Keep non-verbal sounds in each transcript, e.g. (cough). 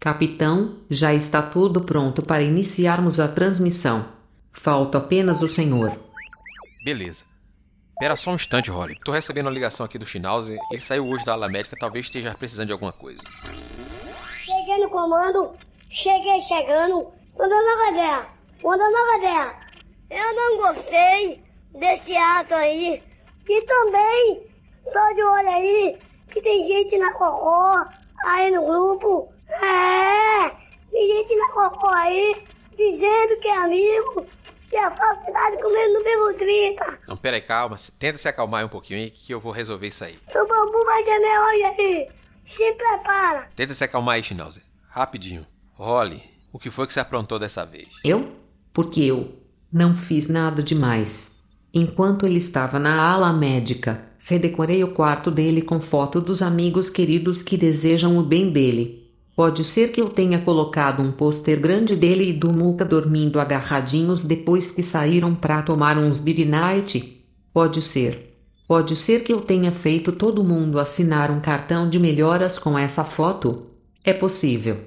Capitão, já está tudo pronto para iniciarmos a transmissão. Falta apenas o senhor. Beleza. Espera só um instante, Holly. Tô recebendo uma ligação aqui do Schnauzer. Ele saiu hoje da ala médica, talvez esteja precisando de alguma coisa. Cheguei no comando, cheguei chegando, mandando nova ideia, mandando nova ideia. Eu não gostei desse ato aí, e também tô de olho aí, que tem gente na cocô, aí no grupo, é, tem gente na cocô aí, dizendo que é amigo, que a falsidade comendo no mesmo 30. Não, pera aí, calma. Tenta se acalmar um pouquinho aí que eu vou resolver isso aí. O bambu vai gemer hoje aí. Se prepara. Tenta se acalmar aí, Schnauzer. Rapidinho. Holly, o que foi que você aprontou dessa vez? Eu? Porque eu não fiz nada demais. Enquanto ele estava na ala médica, redecorei o quarto dele com foto dos amigos queridos que desejam o bem dele. Pode ser que eu tenha colocado um pôster grande dele e do Muca dormindo agarradinhos depois que saíram para tomar uns beer night. Pode ser. Pode ser que eu tenha feito todo mundo assinar um cartão de melhoras com essa foto. É possível.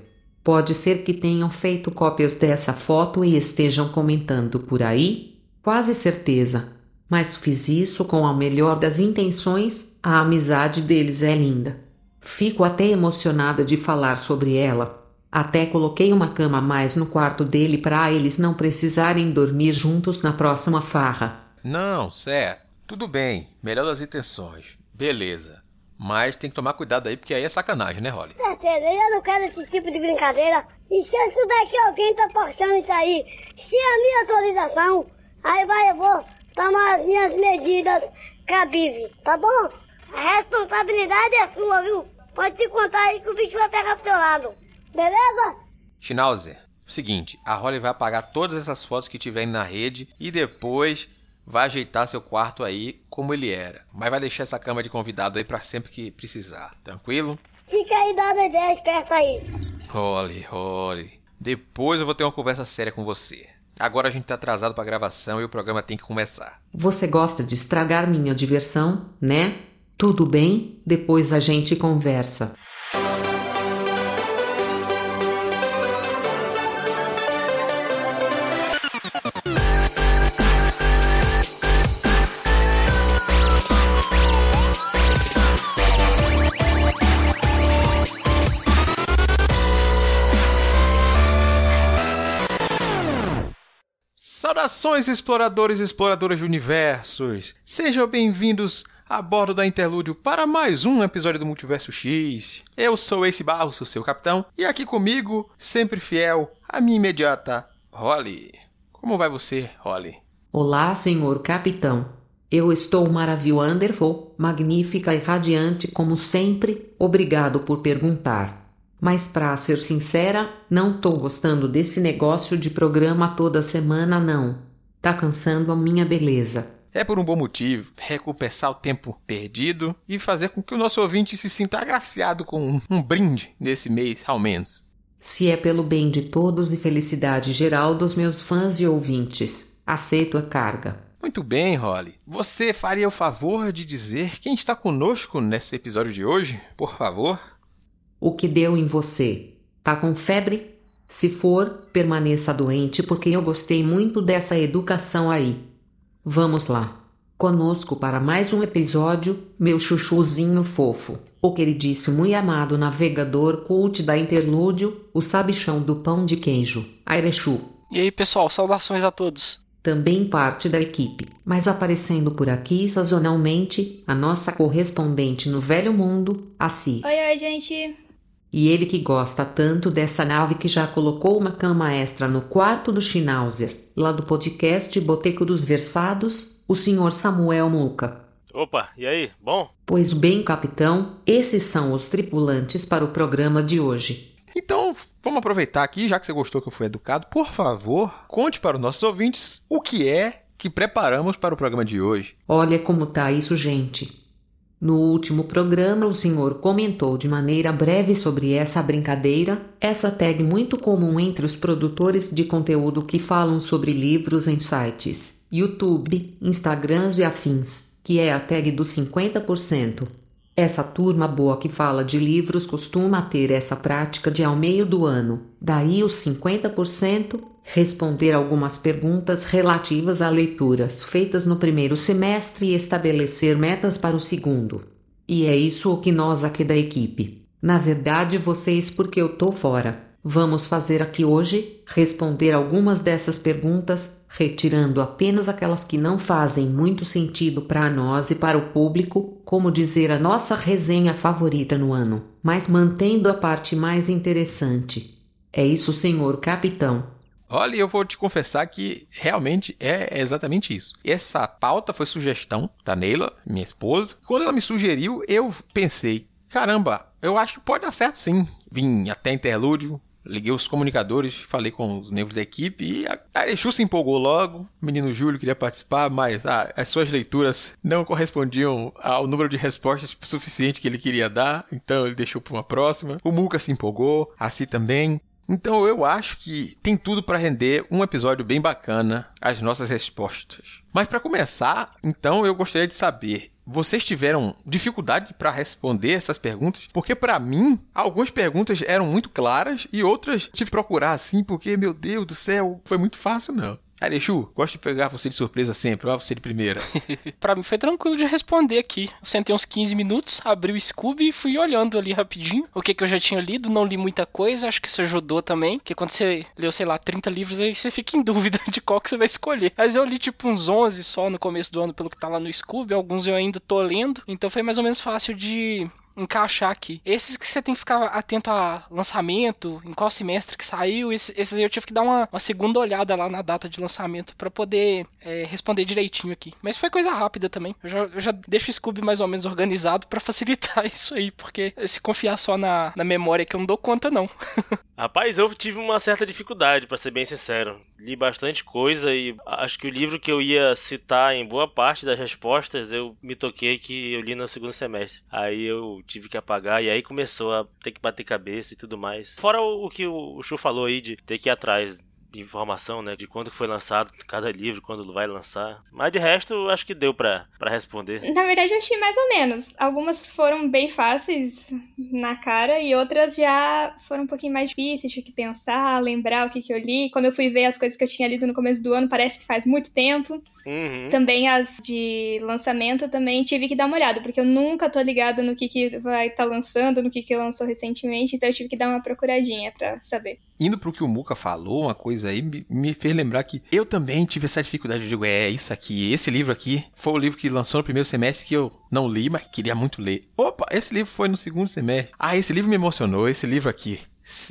Pode ser que tenham feito cópias dessa foto e estejam comentando por aí. Quase certeza. Mas fiz isso com a melhor das intenções, a amizade deles é linda. Fico até emocionada de falar sobre ela. Até coloquei uma cama a mais no quarto dele para eles não precisarem dormir juntos na próxima farra. Não, certo. Tudo bem. Melhor das intenções. Beleza. Mas tem que tomar cuidado aí, porque aí é sacanagem, né, Holly? Certeza, eu não quero esse tipo de brincadeira. E se eu souber que alguém tá postando isso aí, se é a minha autorização, aí vai, eu vou tomar as minhas medidas cabíveis, tá bom? A responsabilidade é sua, viu? Pode te contar aí que o bicho vai pegar pro teu lado. Beleza? Schnauzer, seguinte, a Holly vai apagar todas essas fotos que tiverem na rede e depois vai ajeitar seu quarto aí como ele era. Mas vai deixar essa cama de convidado aí para sempre que precisar. Tranquilo? Fica aí dando ideia esperta aí. Holly, Holly. Depois eu vou ter uma conversa séria com você. Agora a gente tá atrasado pra gravação e o programa tem que começar. Você gosta de estragar minha diversão, né? Tudo bem, depois a gente conversa. Saudações, exploradores e exploradoras de universos! Sejam bem-vindos a bordo da Interlúdio para mais um episódio do Multiverso X. Eu sou Ace Barros, seu capitão, e aqui comigo, sempre fiel, a minha imediata Holly. Como vai você, Holly? Olá, senhor capitão. Eu estou maravilhoso, magnífica e radiante como sempre. Obrigado por perguntar. Mas para ser sincera, não tô gostando desse negócio de programa toda semana não. Tá cansando a minha beleza. É por um bom motivo, recompensar o tempo perdido e fazer com que o nosso ouvinte se sinta agraciado com um, um brinde nesse mês, ao menos. Se é pelo bem de todos e felicidade geral dos meus fãs e ouvintes, aceito a carga. Muito bem, Holly. Você faria o favor de dizer quem está conosco nesse episódio de hoje, por favor? O que deu em você? Tá com febre? Se for, permaneça doente porque eu gostei muito dessa educação aí. Vamos lá. Conosco para mais um episódio, meu chuchuzinho fofo, o queridíssimo muito amado navegador cult da Interlúdio, o sabichão do pão de queijo, Airechu. E aí, pessoal, saudações a todos. Também parte da equipe, mas aparecendo por aqui sazonalmente, a nossa correspondente no Velho Mundo, a Si. Oi, oi, gente. E ele que gosta tanto dessa nave que já colocou uma cama extra no quarto do Schnauzer, lá do podcast Boteco dos Versados, o senhor Samuel Muca. Opa, e aí, bom? Pois bem, capitão, esses são os tripulantes para o programa de hoje. Então, vamos aproveitar aqui, já que você gostou que eu fui educado, por favor, conte para os nossos ouvintes o que é que preparamos para o programa de hoje. Olha como tá isso, gente. No último programa, o senhor comentou de maneira breve sobre essa brincadeira, essa tag muito comum entre os produtores de conteúdo que falam sobre livros em sites, YouTube, Instagrams e afins, que é a tag dos 50%. Essa turma boa que fala de livros costuma ter essa prática de ao meio do ano, daí os 50%, responder algumas perguntas relativas a leituras feitas no primeiro semestre e estabelecer metas para o segundo. E é isso o que nós aqui da equipe. Na verdade, vocês porque eu tô fora. Vamos fazer aqui hoje, responder algumas dessas perguntas, retirando apenas aquelas que não fazem muito sentido para nós e para o público, como dizer a nossa resenha favorita no ano, mas mantendo a parte mais interessante. É isso, senhor capitão. Olha, eu vou te confessar que realmente é exatamente isso. Essa pauta foi sugestão da Neila, minha esposa. Quando ela me sugeriu, eu pensei, caramba, eu acho que pode dar certo sim. Vim até interlúdio, liguei os comunicadores, falei com os membros da equipe e a Arechu se empolgou logo. O menino Júlio queria participar, mas ah, as suas leituras não correspondiam ao número de respostas suficiente que ele queria dar, então ele deixou para uma próxima. O Muca se empolgou, assim também. Então eu acho que tem tudo para render um episódio bem bacana as nossas respostas. Mas para começar, então eu gostaria de saber, vocês tiveram dificuldade para responder essas perguntas? Porque para mim, algumas perguntas eram muito claras e outras tive que procurar assim, porque meu Deus do céu, foi muito fácil não. Arechu, gosto de pegar você de surpresa sempre, vai você de primeira. (laughs) pra mim foi tranquilo de responder aqui. Eu sentei uns 15 minutos, abri o Scooby e fui olhando ali rapidinho o que, que eu já tinha lido. Não li muita coisa, acho que isso ajudou também. Porque quando você leu, sei lá, 30 livros, aí você fica em (laughs) dúvida de qual que você vai escolher. Mas eu li tipo uns 11 só no começo do ano, pelo que tá lá no Scooby. Alguns eu ainda tô lendo. Então foi mais ou menos fácil de encaixar aqui. Esses que você tem que ficar atento a lançamento, em qual semestre que saiu, esses, eu tive que dar uma, uma, segunda olhada lá na data de lançamento para poder é, responder direitinho aqui. Mas foi coisa rápida também. Eu já, eu já deixo o Scooby mais ou menos organizado para facilitar (laughs) isso aí, porque se confiar só na, na memória que eu não dou conta, não. (laughs) Rapaz, eu tive uma certa dificuldade, para ser bem sincero. Li bastante coisa e acho que o livro que eu ia citar em boa parte das respostas, eu me toquei que eu li no segundo semestre. Aí eu tive que apagar e aí começou a ter que bater cabeça e tudo mais. Fora o, que o Chu falou aí de ter que ir atrás de informação, né? De quando foi lançado cada livro, quando vai lançar. Mas de resto, acho que deu para responder. Na verdade, eu achei mais ou menos. Algumas foram bem fáceis na cara e outras já foram um pouquinho mais difíceis. Tive que pensar, lembrar o que, que eu li. Quando eu fui ver as coisas que eu tinha lido no começo do ano, parece que faz muito tempo. Uhum. Também as de lançamento também tive que dar uma olhada, porque eu nunca tô ligada no que, que vai estar tá lançando, no que, que lançou recentemente, então eu tive que dar uma procuradinha para saber. Indo pro que o Muka falou, uma coisa aí me, me fez lembrar que eu também tive essa dificuldade. Eu digo, é isso aqui, esse livro aqui foi o livro que lançou no primeiro semestre que eu não li, mas queria muito ler. Opa, esse livro foi no segundo semestre. Ah, esse livro me emocionou, esse livro aqui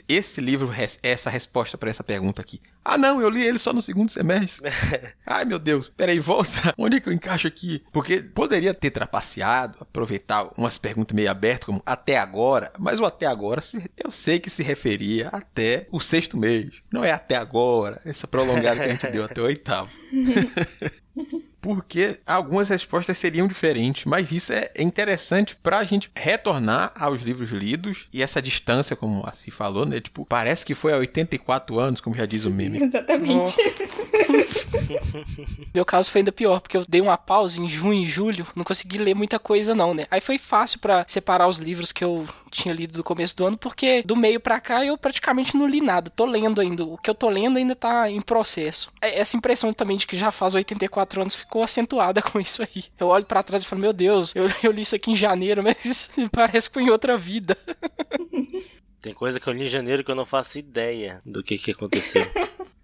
esse livro, essa resposta para essa pergunta aqui. Ah, não, eu li ele só no segundo semestre. (laughs) Ai, meu Deus. Peraí, volta. (laughs) Onde é que eu encaixo aqui? Porque poderia ter trapaceado, aproveitar umas perguntas meio abertas, como até agora, mas o até agora eu sei que se referia até o sexto mês. Não é até agora, essa prolongada que a gente deu até o oitavo. (laughs) porque algumas respostas seriam diferentes, mas isso é interessante para a gente retornar aos livros lidos e essa distância, como se falou, né? Tipo, parece que foi há 84 anos, como já diz o meme. (laughs) Exatamente. (laughs) Meu caso foi ainda pior, porque eu dei uma pausa em junho e julho, não consegui ler muita coisa não, né? Aí foi fácil para separar os livros que eu tinha lido do começo do ano, porque do meio para cá eu praticamente não li nada. Tô lendo ainda. O que eu tô lendo ainda tá em processo. É, essa impressão também de que já faz 84 anos ficou acentuada (laughs) com isso aí. Eu olho para trás e falo, meu Deus, eu, (laughs) eu li isso aqui em janeiro, (laughs) mas parece que foi em outra vida. Tem coisa que eu li em janeiro que eu não faço ideia do que, que aconteceu.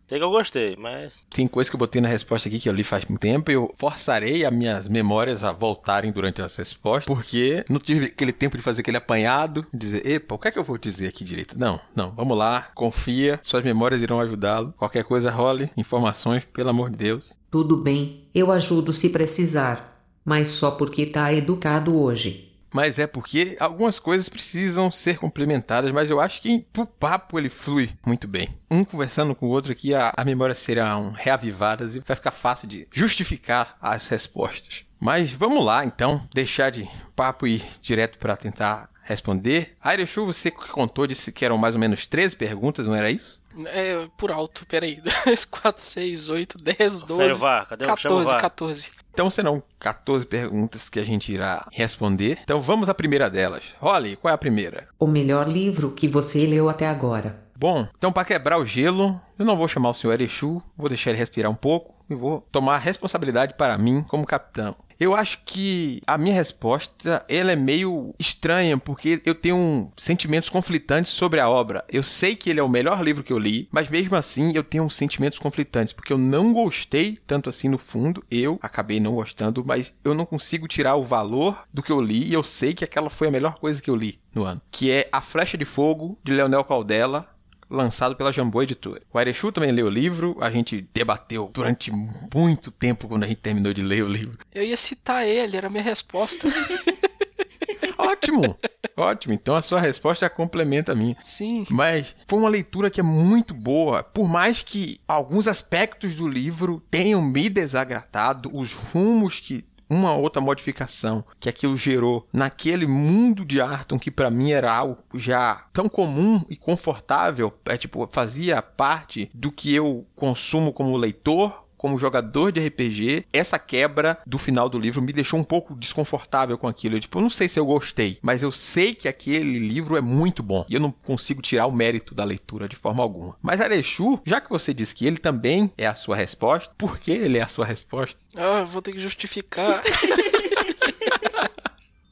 Tem que eu gostei, mas. Tem coisa que eu botei na resposta aqui que eu li faz muito tempo e eu forçarei as minhas memórias a voltarem durante as respostas, porque não tive aquele tempo de fazer aquele apanhado, dizer, epa, o que é que eu vou dizer aqui direito? Não, não, vamos lá, confia, suas memórias irão ajudá-lo. Qualquer coisa role, informações, pelo amor de Deus. Tudo bem, eu ajudo se precisar, mas só porque tá educado hoje mas é porque algumas coisas precisam ser complementadas, mas eu acho que pro papo ele flui muito bem. Um conversando com o outro aqui, a, a memória serão reavivadas e vai ficar fácil de justificar as respostas. Mas vamos lá então, deixar de papo e ir direto para tentar responder. Airechu, você contou, disse que eram mais ou menos 13 perguntas, não era isso? É, por alto, peraí. 2, 4, 6, 8, 10, 12. Fé, vá, cadê o- chama o 14, vá. 14. Então serão 14 perguntas que a gente irá responder. Então vamos à primeira delas. Holly, qual é a primeira? O melhor livro que você leu até agora. Bom, então para quebrar o gelo, eu não vou chamar o senhor Erechu, vou deixar ele respirar um pouco e vou tomar responsabilidade para mim como capitão. Eu acho que a minha resposta ela é meio estranha, porque eu tenho sentimentos conflitantes sobre a obra. Eu sei que ele é o melhor livro que eu li, mas mesmo assim eu tenho sentimentos conflitantes, porque eu não gostei tanto assim no fundo. Eu acabei não gostando, mas eu não consigo tirar o valor do que eu li e eu sei que aquela foi a melhor coisa que eu li no ano, que é A Flecha de Fogo de Leonel Caldela, lançado pela Jambô Editora. O Airechu também leu o livro, a gente debateu durante muito tempo quando a gente terminou de ler o livro. Eu ia citar ele, era a minha resposta. (laughs) Ótimo! Ótimo, então a sua resposta complementa a minha. Sim. Mas foi uma leitura que é muito boa. Por mais que alguns aspectos do livro tenham me desagradado, os rumos que uma outra modificação que aquilo gerou naquele mundo de Arton que pra mim era algo já tão comum e confortável, é tipo fazia parte do que eu consumo como leitor, como jogador de RPG, essa quebra do final do livro me deixou um pouco desconfortável com aquilo. Eu, tipo, eu não sei se eu gostei, mas eu sei que aquele livro é muito bom. E eu não consigo tirar o mérito da leitura de forma alguma. Mas Arechu, já que você disse que ele também é a sua resposta, por que ele é a sua resposta? Ah, vou ter que justificar. (laughs)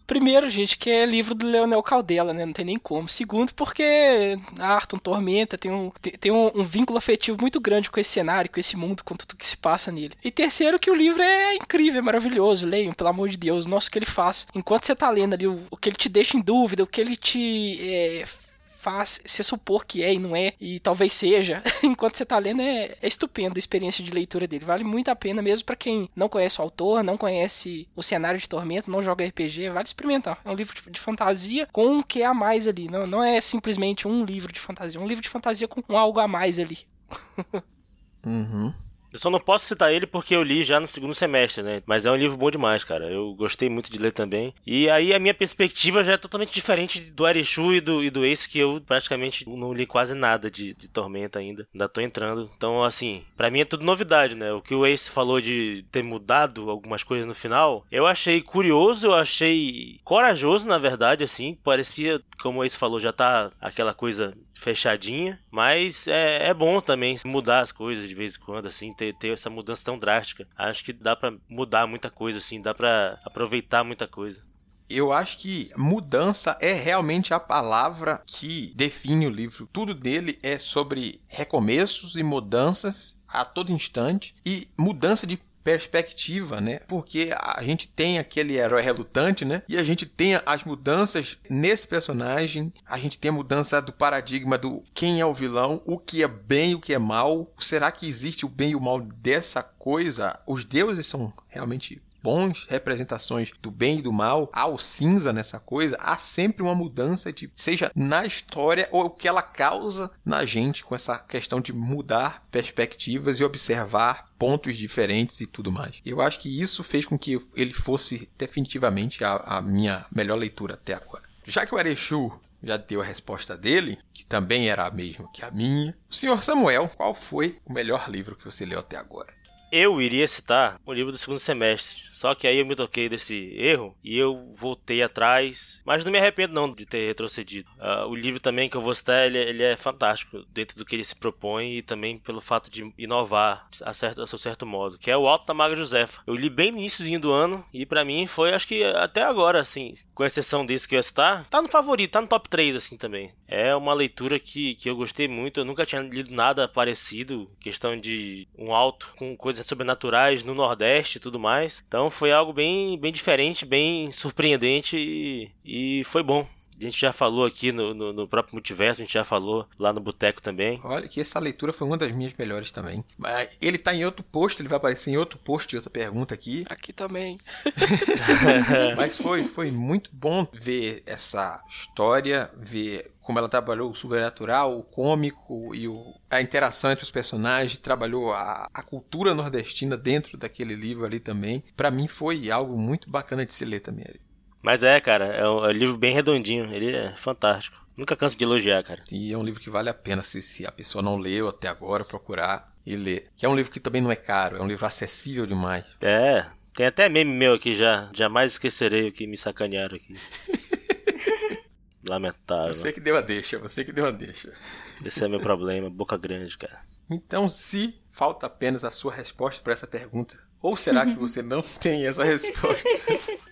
Primeiro, gente, que é livro do Leonel Caldela, né? Não tem nem como. Segundo, porque Arton Tormenta tem, um, tem, um, um vínculo afetivo muito grande com esse cenário, com esse mundo, com tudo que se passa nele. E terceiro, que o livro é incrível, é maravilhoso. Leiam, pelo amor de Deus. Nossa, o que ele faz. Enquanto você tá lendo ali, o, o que ele te deixa em dúvida, o que ele te é, faz você supor que é e não é, e talvez seja, (laughs) enquanto você tá lendo, é, é estupendo a experiência de leitura dele. Vale muito a pena, mesmo para quem não conhece o autor, não conhece o cenário de Tormento, não joga RPG, vale experimentar. É um livro de, de fantasia com um que a mais ali. Não, não é simplesmente um livro de fantasia, é um livro de fantasia com algo a mais ali. (laughs) Uhum. Eu só não posso citar ele porque eu li já no segundo semestre, né? Mas é um livro bom demais, cara. Eu gostei muito de ler também. E aí a minha perspectiva já é totalmente diferente do Arechu e do, e do Ace, que eu praticamente não li quase nada de, de Tormenta ainda. Ainda tô entrando. Então, assim, pra mim é tudo novidade, né? O que o Ace falou de ter mudado algumas coisas no final, eu achei curioso, eu achei corajoso, na verdade, assim. Parecia, como o Ace falou, já tá aquela coisa fechadinha, mas é, é bom também mudar as coisas de vez em quando, assim, ter, ter essa mudança tão drástica. Acho que dá pra mudar muita coisa, assim, dá pra aproveitar muita coisa. Eu acho que mudança é realmente a palavra que define o livro. Tudo dele é sobre recomeços e mudanças a todo instante e mudança de perspectiva, né? Porque a gente tem aquele herói relutante, né? E a gente tem as mudanças nesse personagem, a gente tem a mudança do paradigma do quem é o vilão, o que é bem e o que é mal. Será que existe o bem e o mal dessa coisa? Os deuses são realmente bons representações do bem e do mal, há o cinza nessa coisa, há sempre uma mudança de seja na história ou o que ela causa na gente com essa questão de mudar perspectivas e observar pontos diferentes e tudo mais. Eu acho que isso fez com que ele fosse definitivamente a, a minha melhor leitura até agora. Já que o Arechu já deu a resposta dele, que também era a mesma que a minha. O senhor Samuel, qual foi o melhor livro que você leu até agora? Eu iria citar o livro do segundo semestre. Só que aí eu me toquei desse erro e eu voltei atrás. Mas não me arrependo não de ter retrocedido. Uh, o livro também que eu vou citar, ele, ele, é fantástico dentro do que ele se propõe e também pelo fato de inovar a, certo, a seu certo modo. Que é o Alto da Maga Josefa. Eu li bem no iníciozinho do ano e para mim foi, acho que até agora, assim, com exceção desse que eu ia citar, tá no favorito, tá no top 3, assim, também. É uma leitura que, que eu gostei muito. Eu nunca tinha lido nada parecido. Questão de um alto com coisas sobrenaturais no Nordeste e tudo mais. Então foi algo bem, bem diferente, bem surpreendente e, e foi bom. A gente já falou aqui no, no, no, próprio multiverso, a gente já falou lá no Boteco também. Olha que essa leitura foi uma das minhas melhores também. Mas ele tá em outro post, ele vai aparecer em outro post de outra pergunta aqui. (laughs) Aqui também. Mas foi, foi muito bom ver essa história, ver como ela trabalhou o sobrenatural, o cômico e o, a interação entre os personagens, trabalhou a, a cultura nordestina dentro daquele livro ali também. Para mim foi algo muito bacana de se ler também. Mas é, cara, é um, é um livro bem redondinho. Ele é fantástico. Nunca canso de elogiar, cara. E é um livro que vale a pena se, se a pessoa não leu até agora, procurar e ler. Que é um livro que também não é caro, é um livro acessível demais. É, tem até meme meu aqui já. Jamais esquecerei o que me sacanearam aqui. (laughs) Lamentável. Você que deu a deixa, você que deu a deixa. Esse é meu problema, boca grande, cara. Então, se falta apenas a sua resposta para essa pergunta, ou será que você não (laughs) tem essa resposta? (laughs)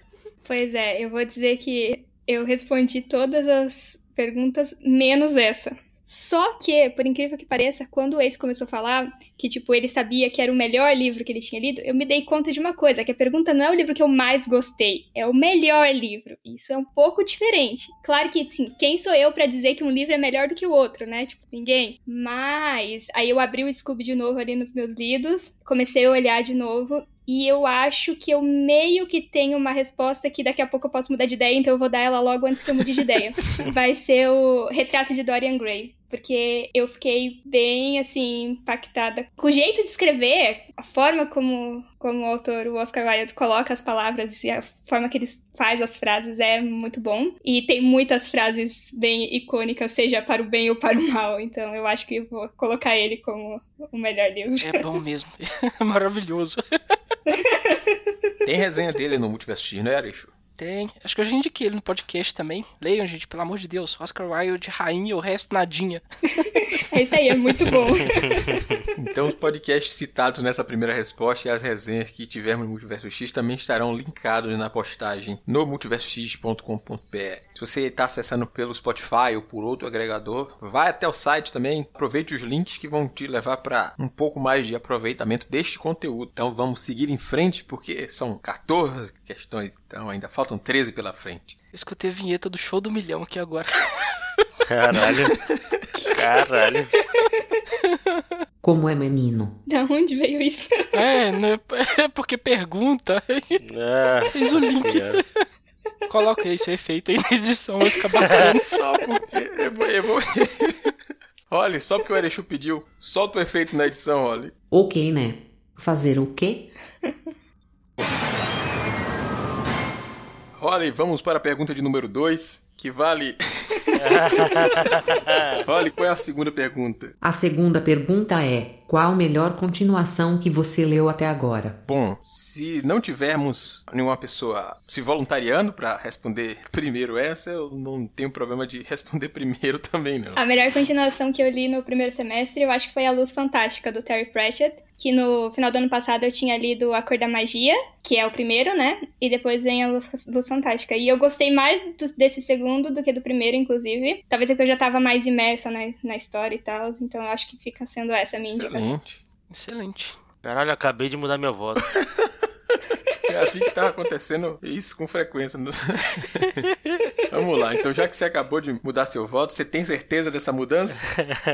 Pois é, eu vou dizer que eu respondi todas as perguntas menos essa. Só que, por incrível que pareça, quando o ex começou a falar que, tipo, ele sabia que era o melhor livro que ele tinha lido, eu me dei conta de uma coisa, que a pergunta não é o livro que eu mais gostei, é o melhor livro. Isso é um pouco diferente. Claro que, sim, quem sou eu para dizer que um livro é melhor do que o outro, né? Tipo, ninguém. Mas, aí eu abri o Scooby de novo ali nos meus lidos, comecei a olhar de novo, e eu acho que eu meio que tenho uma resposta que daqui a pouco eu posso mudar de ideia, então eu vou dar ela logo antes que eu mude de ideia. (laughs) Vai ser o Retrato de Dorian Gray. Porque eu fiquei bem, assim, impactada com o jeito de escrever, a forma como, como o autor, o Oscar Wilde, coloca as palavras e a forma que ele faz as frases é muito bom. E tem muitas frases bem icônicas, seja para o bem ou para o mal. Então eu acho que eu vou colocar ele como o melhor livro. É bom mesmo. (laughs) Maravilhoso. (laughs) Tem resenha dele no Multiverso X, né, Arixo? Tem. Acho que eu já indiquei ele no podcast também. Leiam, gente, pelo amor de Deus. Oscar Wilde, rainha, o resto nadinha. (laughs) É isso aí, é muito bom. (laughs) Então, os podcasts citados nessa primeira resposta e as resenhas que tivemos no Multiverso X também estarão linkados na postagem no multiversox.com.br. Se você está acessando pelo Spotify ou por outro agregador, vai até o site também, aproveite os links que vão te levar para um pouco mais de aproveitamento deste conteúdo. Então, vamos seguir em frente porque são 14 questões, então ainda faltam 13 pela frente. Eu escutei a vinheta do show do milhão aqui agora. (laughs) Caralho. Caralho. Como é menino? Da onde veio isso? É, né, é porque pergunta. Ah, Fez o link. senhora. Coloca esse efeito aí na edição, vai ficar bacana. (laughs) Só porque eu vou. Eu vou... (laughs) Olha, só porque o Erechu pediu, solta o efeito na edição, olha. Ok, né? Fazer o quê? Olha, e vamos para a pergunta de número 2, que vale. (laughs) olha, qual é a segunda pergunta? A segunda pergunta é: qual a melhor continuação que você leu até agora? Bom, se não tivermos nenhuma pessoa se voluntariando para responder (laughs) primeiro essa, eu não tenho problema de responder (laughs) primeiro também, não. A melhor continuação que eu li no primeiro semestre, eu acho que foi A Luz Fantástica, do Terry Pratchett, que no final do ano passado eu tinha lido A Cor da Magia, que é o primeiro, né? E depois vem A Luz, Luz Fantástica. E eu gostei mais do- desse segundo do que do primeiro, inclusive. Talvez é que eu já tava mais imersa na, na história e tal, então eu acho que fica sendo essa a minha indicação. Excelente. Excelente. Caralho, acabei de mudar meu voto. (laughs) É assim que tá acontecendo isso com frequência. no- (laughs) Vamos lá, então já que você acabou de mudar seu voto, você tem certeza dessa mudança?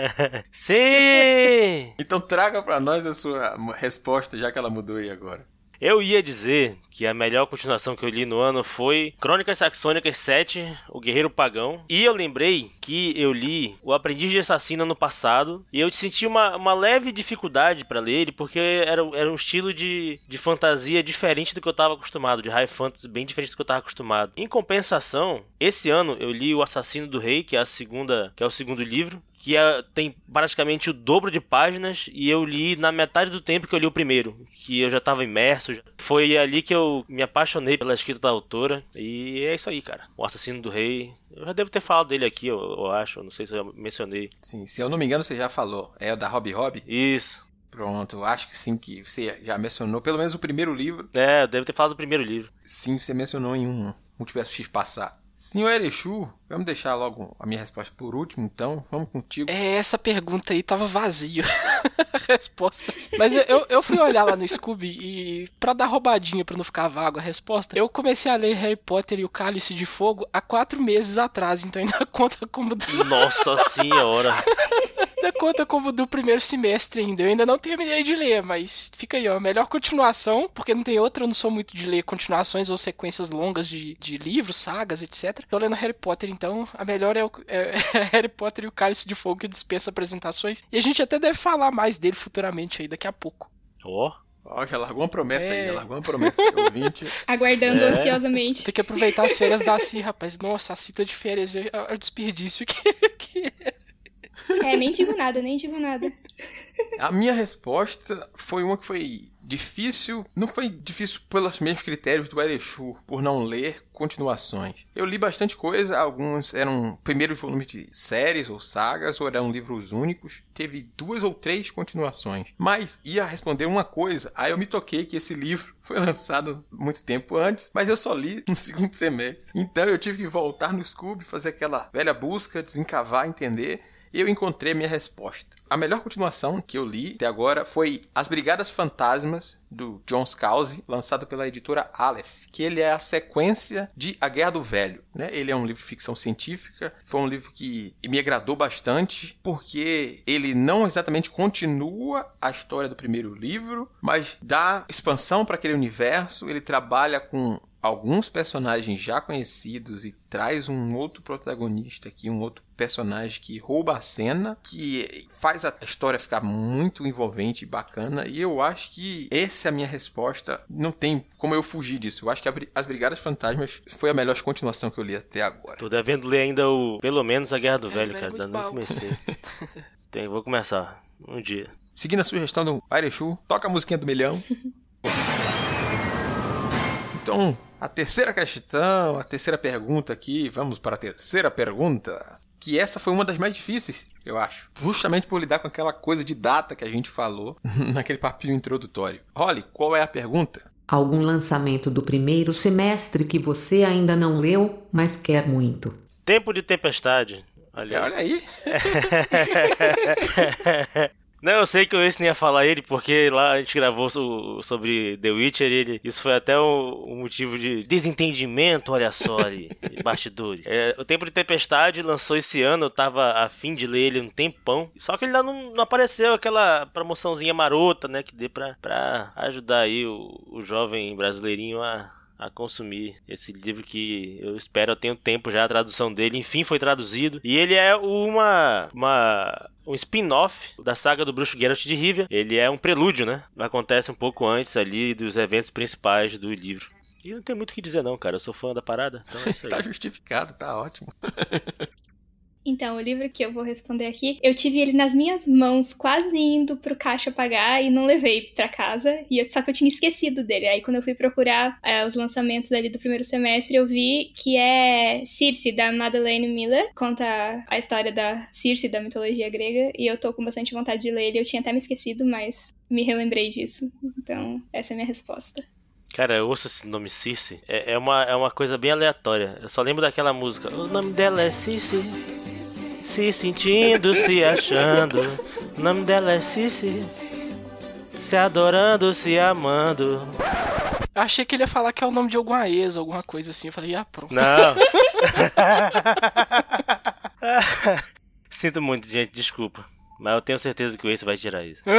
(laughs) Sim! Então traga pra nós a sua resposta, já que ela mudou aí agora. Eu ia dizer que a melhor continuação que eu li no ano foi Crônicas Saxônicas 7, O Guerreiro Pagão. E eu lembrei que eu li O Aprendiz de Assassino ano passado. E eu senti uma, uma leve dificuldade pra ler ele, porque era, era um estilo de, de fantasia diferente do que eu tava acostumado, de high fantasy bem diferente do que eu tava acostumado. Em compensação, esse ano eu li O Assassino do Rei, que é a segunda, que é o segundo livro que é- tem praticamente o dobro de páginas e eu li na metade do tempo que eu li o primeiro, que eu já tava imerso. já- Foi ali que eu me apaixonei pela escrita da autora e é isso aí, cara. O Assassino do Rei. Eu já devo ter falado dele aqui, eu, eu acho, não sei se eu mencionei. Sim, se eu não me engano, você já falou. É o da Hobby Hobby? Isso. Pronto, eu acho que sim, que você já mencionou, pelo menos o primeiro livro. É, eu devo ter falado do primeiro livro. Sim, você mencionou em um Multiverso X passado. Senhor Erechu, vamos deixar logo a minha resposta por último, então. Vamos contigo. É, essa pergunta aí tava vazio. (laughs) a resposta. Mas eu- eu, fui olhar lá no Scooby e, pra dar roubadinha pra não ficar vago a resposta, eu comecei a ler Harry Potter e o Cálice de Fogo há quatro meses atrás, então ainda (laughs) conta como Nossa senhora. (laughs) ainda conta como do primeiro semestre ainda. Eu ainda não terminei de ler, mas fica aí, ó. a Melhor continuação, porque não tem outra, eu não sou muito de ler continuações ou sequências longas de, de livros, sagas, etc. Tô lendo Harry Potter, então a melhor é, o, é- (laughs) é Harry Potter e o Cálice de Fogo que dispensa apresentações. E a gente até deve falar mais dele futuramente aí, daqui a pouco. Ó. Ó, já largou uma promessa É. aí, já largou uma promessa. (laughs) Ouvinte. Aguardando É. ansiosamente. Tem que aproveitar as férias da Si, rapaz. Nossa, a Si tá de férias. É é o desperdício que, (laughs) que É, nem digo nada, nem digo nada. A minha resposta foi uma que foi difícil. Não foi difícil pelos mesmos critérios do Erechu, por não ler continuações. Eu li bastante coisa, alguns eram primeiros volumes de séries ou sagas, ou eram livros únicos. Teve duas ou três continuações. Mas ia responder uma coisa, aí eu me toquei que esse livro (laughs) foi lançado muito tempo antes, mas eu só li no (laughs) segundo semestre. Então eu tive que voltar no Scooby, fazer aquela velha busca, desencavar, entender. Eu encontrei a minha resposta. A melhor continuação que eu li até agora foi As Brigadas Fantasmas, do John Scalzi, lançado pela editora Aleph, que ele é a sequência de A Guerra do Velho. Né? Ele é um livro de ficção científica, foi um livro que me agradou bastante, porque ele não exatamente continua a história do primeiro livro, mas dá expansão para aquele universo, ele trabalha com alguns personagens já conhecidos e traz um outro protagonista aqui, um outro personagem que rouba a cena, que faz a história ficar muito envolvente e bacana. E eu acho que essa é a minha resposta. Não tem como eu fugir disso. Eu acho que As Brigadas Fantasmas foi a melhor continuação que eu li até agora. Tô devendo ler ainda o. Pelo menos a Guerra do É, Velho, velho, cara. Ainda não comecei. Tem, vou começar. Um dia. Seguindo a sugestão do Airechu, toca a musiquinha do milhão. (laughs) Então, a terceira questão, a terceira pergunta aqui, vamos para a terceira pergunta. Que essa foi uma das mais difíceis, eu acho. Justamente por lidar com aquela coisa de data que a gente falou (laughs) naquele papinho introdutório. Holly, qual é a pergunta? Algum lançamento do primeiro semestre que você ainda não leu, mas quer muito. Tempo de Tempestade. Olha É, olha aí. (laughs) (laughs) Não, eu sei que eu esse nem ia falar ele, porque lá a gente gravou so- sobre The Witcher e ele, isso foi até um, um motivo de desentendimento, olha só ali, (laughs) bastidores. É, o Tempo de Tempestade lançou esse ano, eu tava a fim de ler ele um tempão, só que ele ainda não, não apareceu aquela promoçãozinha marota, né, que dê pra, pra ajudar aí o, o jovem brasileirinho a, a consumir esse livro que eu espero, eu tenho tempo já a tradução dele, enfim foi traduzido. E ele é uma uma um spin-off da saga do bruxo Geralt de Rivia. Ele é um prelúdio, né? Acontece um pouco antes ali dos eventos principais do livro. E não tem muito o que dizer não, cara, eu sou fã da parada, então é. (laughs) Tá justificado, tá ótimo. (laughs) Então, o livro que eu vou responder aqui, eu tive ele nas minhas mãos, quase indo pro caixa pagar e não levei pra casa. E eu- só que eu tinha esquecido dele. Aí, quando eu fui procurar é, os lançamentos ali do primeiro semestre, eu vi que é Circe, da Madeleine Miller. Conta a história da Circe, da mitologia grega. E eu tô com bastante vontade de ler ele. Eu tinha até me esquecido, mas me relembrei disso. Então, essa é a minha resposta. Cara, eu ouço esse nome Circe, é, é uma, é uma coisa bem aleatória. Eu só lembro daquela música. O nome dela é Circe. Se sentindo, se achando. O nome dela é Circe. Se adorando, se amando. Eu achei que ele ia falar que é o nome de alguma ex, alguma coisa assim. Eu falei, ah, pronto. Não. (laughs) Sinto muito, gente, desculpa. Mas eu tenho certeza que o Ace vai tirar isso. (laughs)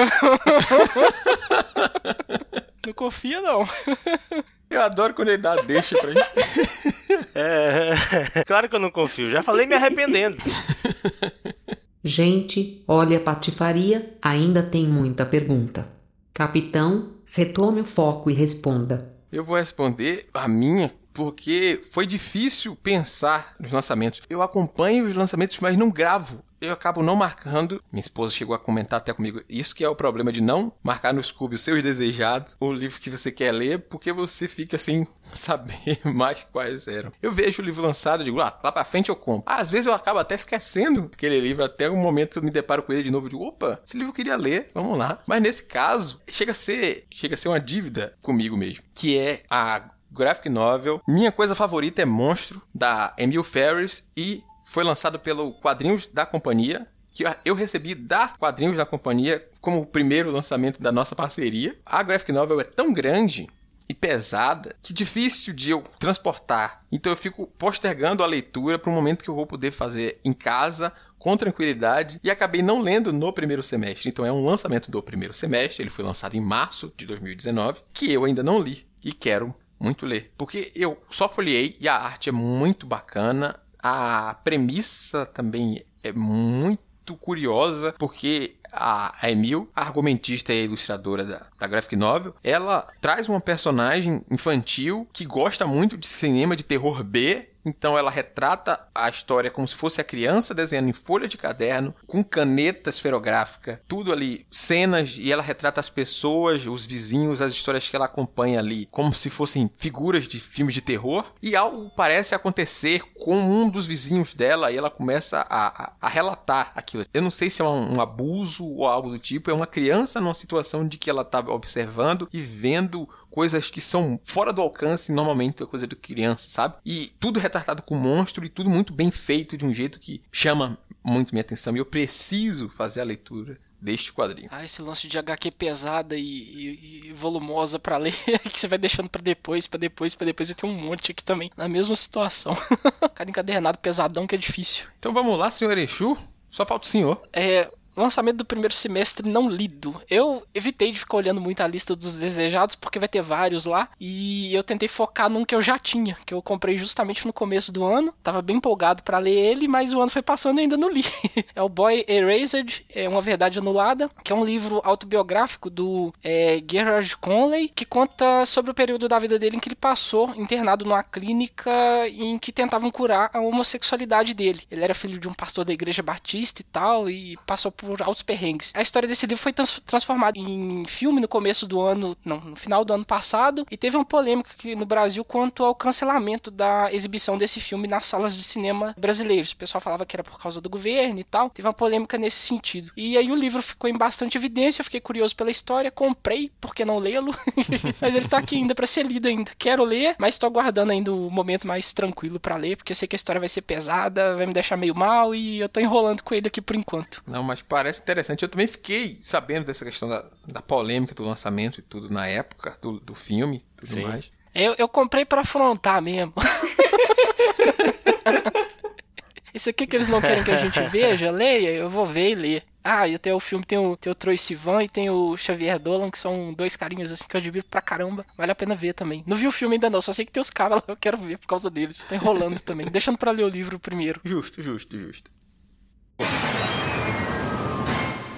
Não confia, não. (laughs) Eu adoro quando ele dá deixa pra gente. (laughs) É, claro que eu não confio. Já falei me arrependendo. Gente, olha a patifaria, ainda tem muita pergunta. Capitão, retome o foco e responda. Eu vou responder a minha porque foi difícil pensar nos lançamentos. Eu acompanho os lançamentos, mas não gravo. Eu acabo não marcando. Minha esposa chegou a comentar até comigo. Isso que é o problema de não marcar no Scooby os seus desejados, o livro que você quer ler, porque você fica sem (laughs) saber mais quais eram. Eu vejo o livro lançado e digo, ah, lá pra frente eu compro. Às vezes eu acabo até esquecendo aquele livro, até o momento que eu me deparo com ele de novo e digo, opa, esse livro eu queria ler, vamos lá. Mas nesse caso, chega a ser, chega a ser uma dívida comigo mesmo, que é a graphic novel. Minha coisa favorita é Monstro, da Emil Ferris, e foi lançado pelo Quadrinhos da Companhia, que eu recebi da Quadrinhos da Companhia como o primeiro lançamento da nossa parceria. A graphic novel é tão grande e pesada que difícil de eu transportar. Então eu fico postergando a leitura para um momento que eu vou poder fazer em casa com tranquilidade e acabei não lendo no primeiro semestre. Então é um lançamento do primeiro semestre, ele foi lançado em março de 2019, que eu ainda não li e quero muito ler, porque eu só folhei e a arte é muito bacana, a premissa também é muito curiosa, porque a, Emil, a argumentista e ilustradora da, da graphic novel, ela traz uma personagem infantil que gosta muito de cinema de terror B então ela retrata a história como se fosse a criança desenhando em folha de caderno, com caneta esferográfica, tudo ali, cenas, e ela retrata as pessoas, os vizinhos, as histórias que ela acompanha ali, como se fossem figuras de filmes de terror. E algo parece acontecer com um dos vizinhos dela e ela começa a, a, a relatar aquilo. Eu não sei se é um, um abuso ou algo do tipo, é uma criança numa situação de que ela está observando e vendo coisas que são fora do alcance, normalmente é coisa de criança, sabe? E tudo retratado com monstro e tudo muito bem feito de um jeito que chama muito minha atenção. E eu preciso fazer a leitura deste quadrinho. Ah, esse lance de HQ pesada e, e, e volumosa para ler, (laughs) que você vai deixando para depois, para depois, para depois. Eu tenho um monte aqui também, na mesma situação. (laughs) Cada encadernado pesadão que é difícil. Então vamos lá, senhor Exu. Só falta o senhor. É, lançamento do primeiro semestre não lido. Eu evitei de ficar olhando muito a lista dos desejados, porque vai ter vários lá. E eu tentei focar num que eu já tinha, que eu comprei justamente no começo do ano. Tava bem empolgado para ler ele, mas o ano foi passando e ainda não li. (laughs) é o Boy Erased, é Uma Verdade Anulada, que é um livro autobiográfico do é, Gerard Conley, que conta sobre o período da vida dele em que ele passou internado numa clínica em que tentavam curar a homossexualidade dele. Ele era filho de um pastor da igreja batista e tal, e passou por por altos perrengues. A história desse livro foi trans transformada em filme no começo do ano, não, no final do ano passado, e teve uma polêmica aqui no Brasil quanto ao cancelamento da exibição desse filme nas salas de cinema brasileiros. O pessoal falava que era por causa do governo e tal. Teve uma polêmica nesse sentido. E aí o livro ficou em bastante evidência, eu fiquei curioso pela história, comprei, por que não lê-lo? (laughs) mas ele tá aqui ainda para ser lido ainda. Quero ler, mas tô aguardando ainda o momento mais tranquilo para ler, porque eu sei que a história vai ser pesada, vai me deixar meio mal e eu tô enrolando com ele aqui por enquanto. Não, mas parece interessante. Eu também fiquei sabendo dessa questão da, da polêmica do lançamento e tudo na época do, do filme tudo Sim. mais. Eu, eu comprei para afrontar mesmo. (laughs) Isso aqui que eles não querem que a gente (laughs) veja, leia, eu vou ver e ler. Ah, e até o filme tem o, tem o Troy Sivan e tem o Xavier Dolan, que são dois carinhas assim que eu admiro pra caramba. Vale a pena ver também. Não vi o filme ainda não, só sei que tem os caras lá, eu quero ver por causa deles. Tá enrolando também. (laughs) Deixando pra ler o livro primeiro. Justo, justo, justo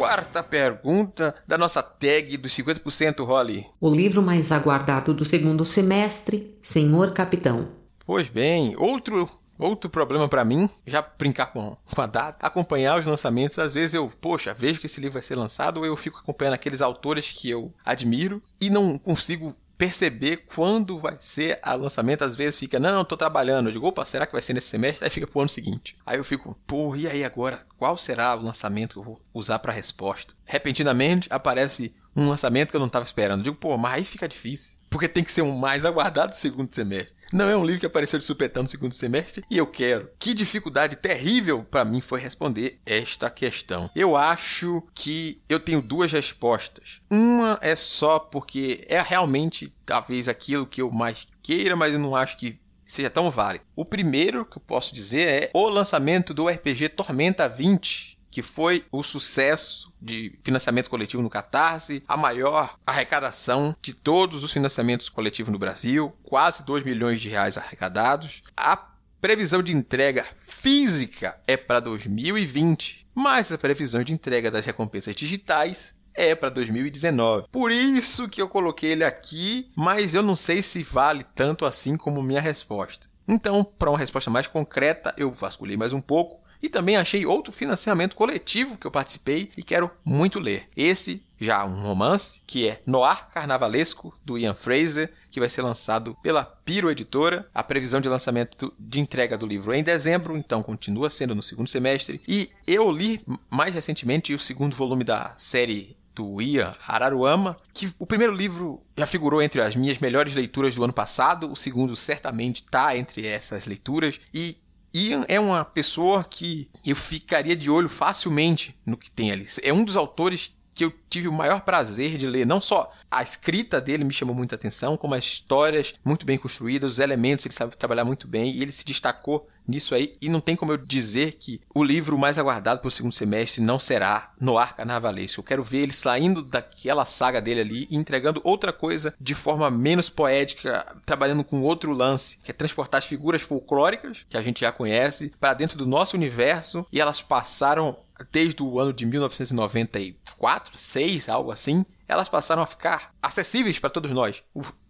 quarta pergunta da nossa tag dos 50% Holly. O livro mais aguardado do segundo semestre, Senhor Capitão. Pois bem, outro Outro problema para mim, já brincar com, com a data, acompanhar os lançamentos. Às vezes eu, poxa, vejo que esse livro vai ser lançado, ou eu fico acompanhando aqueles autores que eu admiro e não consigo perceber quando vai ser o lançamento. Às vezes fica, não, tô trabalhando. Eu digo, opa, será que vai ser nesse semestre? Aí fica pro ano seguinte. Aí eu fico, pô, e aí agora? Qual será o lançamento que eu vou usar para resposta? Repentinamente aparece um lançamento que eu não estava esperando. Eu digo, pô, mas aí fica difícil. Porque tem que ser um mais aguardado segundo semestre. Não é um livro que apareceu de supetão no segundo semestre e eu quero. Que dificuldade terrível para mim foi responder esta questão. Eu acho que eu tenho duas respostas. Uma é só porque é realmente talvez aquilo que eu mais queira, mas eu não acho que seja tão válido. O primeiro que eu posso dizer é o lançamento do RPG Tormenta 20, que foi o sucesso de financiamento coletivo no Catarse, a maior arrecadação de todos os financiamentos coletivos no Brasil, quase 2 milhões de reais arrecadados. A previsão de entrega física é para 2020, mas a previsão de entrega das recompensas digitais é para 2019. Por isso que eu coloquei ele aqui, mas eu não sei se vale tanto assim como minha resposta. Então, para uma resposta mais concreta, eu vasculhei mais um pouco e também achei outro financiamento coletivo que eu participei e quero muito ler. Esse já um romance que é Noir Carnavalesco do Ian Fraser, que vai ser lançado pela Piro Editora. A previsão de lançamento de entrega do livro é em dezembro, então continua sendo no segundo semestre. E eu li mais recentemente o segundo volume da série do Ian Araruama, que o primeiro livro já figurou entre as minhas melhores leituras do ano passado, o segundo certamente está entre essas leituras, e Ian é uma pessoa que eu ficaria de olho facilmente no que tem ali. É um dos autores que eu tive o maior prazer de ler. Não só a escrita dele me chamou muita atenção, como as histórias muito bem construídas, os elementos ele sabe trabalhar muito bem e ele se destacou nisso aí. E não tem como eu dizer que o livro mais aguardado para o segundo semestre não será Noir Carnavalesco. Eu quero ver ele saindo daquela saga dele ali e entregando outra coisa de forma menos poética, trabalhando com outro lance, que é transportar as figuras folclóricas, que a gente já conhece, para dentro do nosso universo e elas passaram desde o ano de 1994, 6, algo assim, elas passaram a ficar acessíveis para todos nós.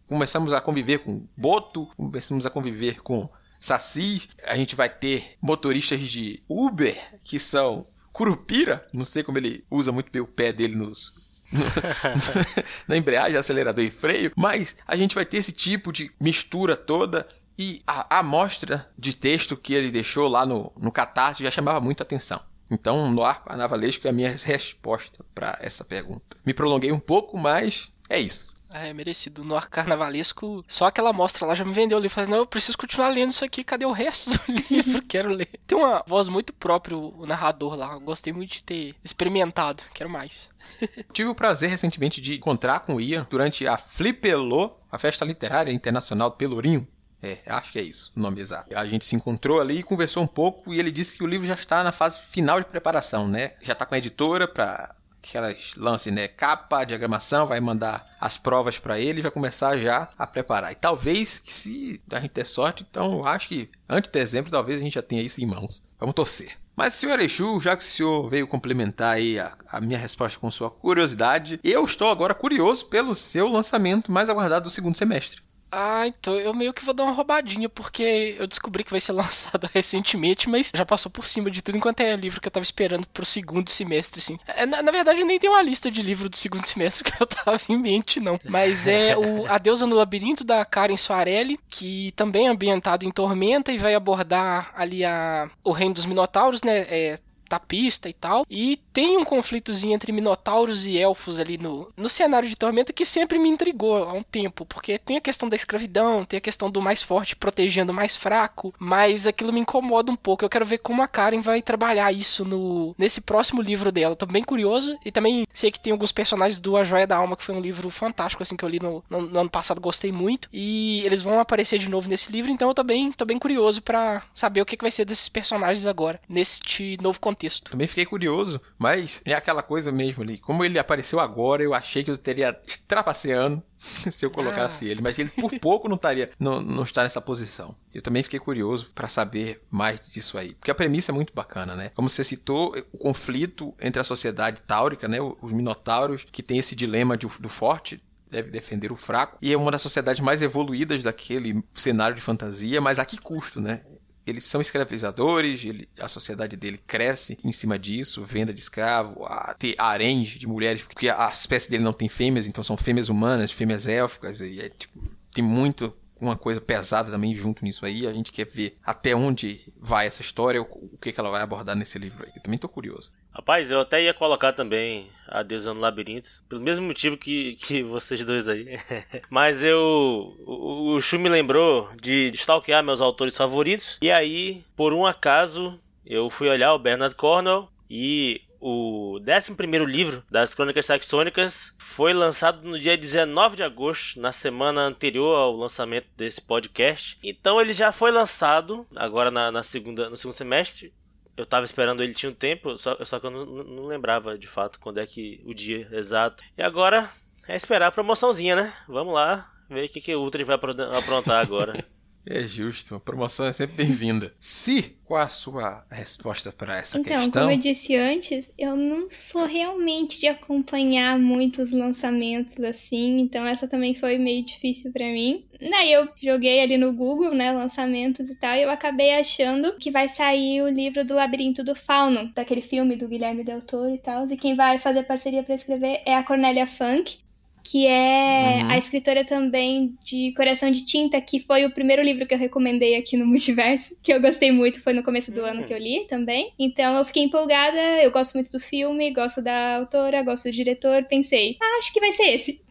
Começamos a conviver com Boto, começamos a conviver com Saci, a gente vai ter motoristas de Uber que são Curupira, não sei como ele usa muito bem o pé dele nos, (laughs) na embreagem, acelerador e freio, mas a gente vai ter esse tipo de mistura toda e a amostra de texto que ele deixou lá no, no Catarse já chamava muita atenção. Então, no ar carnavalesco é a minha resposta para essa pergunta. Me prolonguei um pouco, mas é isso. É, merecido. No ar carnavalesco, só aquela mostra lá já me vendeu o livro. Falei, não, eu preciso continuar lendo isso aqui. Cadê o resto do (laughs) livro? Quero ler. Tem uma voz muito própria, o narrador lá. Gostei muito de ter experimentado. Quero mais. (laughs) Tive o prazer recentemente de encontrar com o Ian durante a Flipelô, a festa literária internacional do Pelourinho. É, acho que é isso, o nome exato. A gente se encontrou ali e conversou um pouco e ele disse que o livro já está na fase final de preparação, né? Já está com a editora para que elas né, capa, diagramação, vai mandar as provas para ele e vai começar já a preparar. E talvez, se a gente ter sorte, então acho que antes de dezembro talvez a gente já tenha isso em mãos. Vamos torcer. Mas, senhor Exu, já que o senhor veio complementar aí a, a, minha resposta com sua curiosidade, eu estou agora curioso pelo seu lançamento mais aguardado do segundo semestre. Ah, então eu meio que vou dar uma roubadinha, porque eu descobri que vai ser (laughs) lançado recentemente, mas já passou por cima de tudo enquanto é livro que eu tava esperando pro segundo semestre, assim. É, na, na, verdade, eu nem tenho uma lista de livro do segundo (laughs) semestre que eu tava em mente, não. Mas é o (laughs) A Deusa no Labirinto, da Karen Soarelli, que também é ambientado em Tormenta e vai abordar ali a, o Reino dos Minotauros, né? É, tapista e tal. E tem um conflitozinho entre minotauros e elfos ali no, no cenário de Tormenta que sempre me intrigou há um tempo, porque tem a questão da escravidão, tem a questão do mais forte protegendo o mais fraco, mas aquilo me incomoda um pouco. Eu quero ver como a Karen vai trabalhar isso no nesse próximo livro dela. Tô bem curioso e também sei que tem alguns personagens do A Joia da Alma, que foi um livro fantástico assim que eu li no, no, no ano passado, gostei muito, e eles vão aparecer de novo nesse livro, então eu tô bem, tô bem curioso para saber o que, que vai ser desses personagens agora, nesse novo contexto contexto. Também fiquei curioso, mas é aquela coisa mesmo ali. Como ele apareceu agora, eu achei que eu teria trapaceando (laughs) se eu colocasse ah. ele, mas ele por (laughs) pouco não estaria não, não está nessa posição. Eu também fiquei curioso para saber mais disso aí, porque a premissa é muito bacana, né? Como você citou, o conflito entre a sociedade táurica, né, os minotauros que tem esse dilema de, do forte deve defender o fraco. E é uma das sociedades mais evoluídas daquele cenário de fantasia, mas a que custo, né? Eles são escravizadores, ele, a sociedade dele cresce em cima disso, venda de escravo, a ter haréns de mulheres, porque a espécie dele não tem fêmeas, então são fêmeas humanas, fêmeas élficas, e é, tipo, tem muito uma coisa pesada também junto nisso aí. A gente quer ver até onde vai essa história, o que, que ela vai abordar nesse livro aí. Eu também tô curioso. Rapaz, eu até ia colocar também a Deusa no Labirinto, pelo mesmo motivo que, que vocês dois aí. (laughs) Mas eu. O, o Chu me lembrou de stalkear meus autores favoritos. E aí, por um acaso, eu fui olhar o Bernard Cornwell e o 11 livro das Crônicas Saxônicas foi lançado no dia 19 de agosto, na semana anterior ao lançamento desse podcast. Então ele já foi lançado agora na, na segunda, no segundo semestre eu tava esperando ele tinha um tempo, só, só que eu não, não, lembrava de fato quando é que o dia exato. E agora é esperar a promoçãozinha, né? Vamos lá, ver o que, que o Ultra vai aprontar agora. (laughs) É justo, a promoção é sempre bem-vinda. Se, qual a sua resposta para essa então, questão? Então, como eu disse antes, eu não sou realmente de acompanhar muitos lançamentos assim, então essa também foi meio difícil para mim. Daí eu joguei ali no Google, né, lançamentos e tal, e eu acabei achando que vai sair o livro do Labirinto do Fauno, daquele filme do Guilherme Del Toro e tal, e quem vai fazer parceria para escrever é a Cornélia Funk, que é uhum. a escritora também de Coração de Tinta, que foi o primeiro livro que eu recomendei aqui no (laughs) Multiverso, que eu gostei muito, foi no começo do uhum. ano que eu li também. Então eu fiquei empolgada, eu gosto muito do filme, gosto da autora, gosto do diretor, pensei, ah, acho que vai ser esse.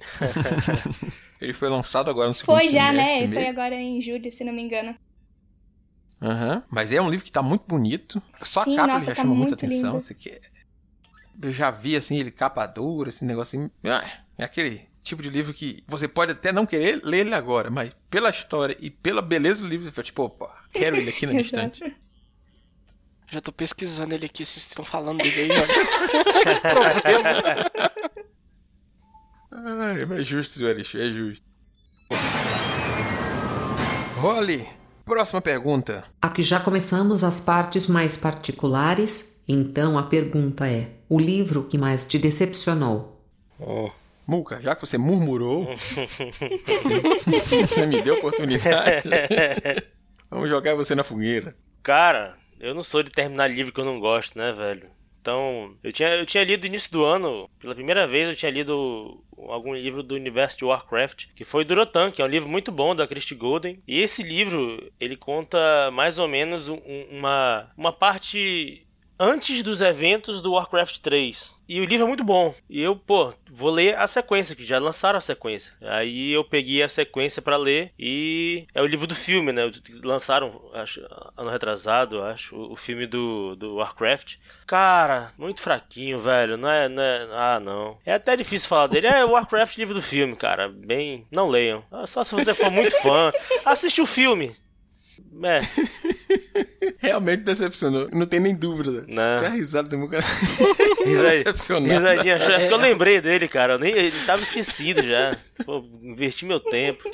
(laughs) Ele foi lançado agora no segundo Foi já, né? Primeiro. Foi agora em julho, se não me engano. Uhum. Mas é um livro que tá muito bonito. Só Sim, a capa nossa, já tá chama muita atenção. Você quer eu já vi assim, ele capa dura, esse negocinho. Ah, é aquele tipo de livro que você pode até não querer ler ele agora, mas pela história e pela beleza do livro, você fala, tipo, opa, quero ele aqui na minha (laughs) estante. Já tô pesquisando ele aqui, vocês estão falando dele aí, (laughs) é justo, senhor Alexandre, é justo. Role Próxima pergunta. Aqui já começamos as partes mais particulares, então a pergunta é: o livro que mais te decepcionou? Oh. Muca, já que você murmurou, você, (laughs) você me deu oportunidade. (laughs) Vamos jogar você na fogueira. Cara, eu não sou de terminar livro que eu não gosto, né, velho? Então, eu tinha, eu tinha lido no início do ano, pela primeira vez eu tinha lido algum livro do universo de Warcraft, que foi Durotan, que é um livro muito bom da Christie Golden. E esse livro, ele conta mais ou menos um, uma, uma parte antes dos eventos do Warcraft 3. E o livro é muito bom. E eu, pô, vou ler a sequência, que já lançaram a sequência. Aí eu peguei a sequência para ler e é o livro do filme, né? Lançaram, acho, ano retrasado, acho, o filme do, do Warcraft. Cara, muito fraquinho, velho. Não é, não é. Ah, não. É até difícil falar dele. É o Warcraft livro do filme, cara. Bem. Não leiam. Só se você for muito fã. Assiste o filme. É. (laughs) (laughs) Realmente decepcionou. Não tem nem dúvida. Não. Até a risada do meu cara. (laughs) (laughs) decepcionado. Risadinha, é porque eu lembrei dele, cara. Eu nem, ele tava esquecido já. Pô, inverti meu tempo.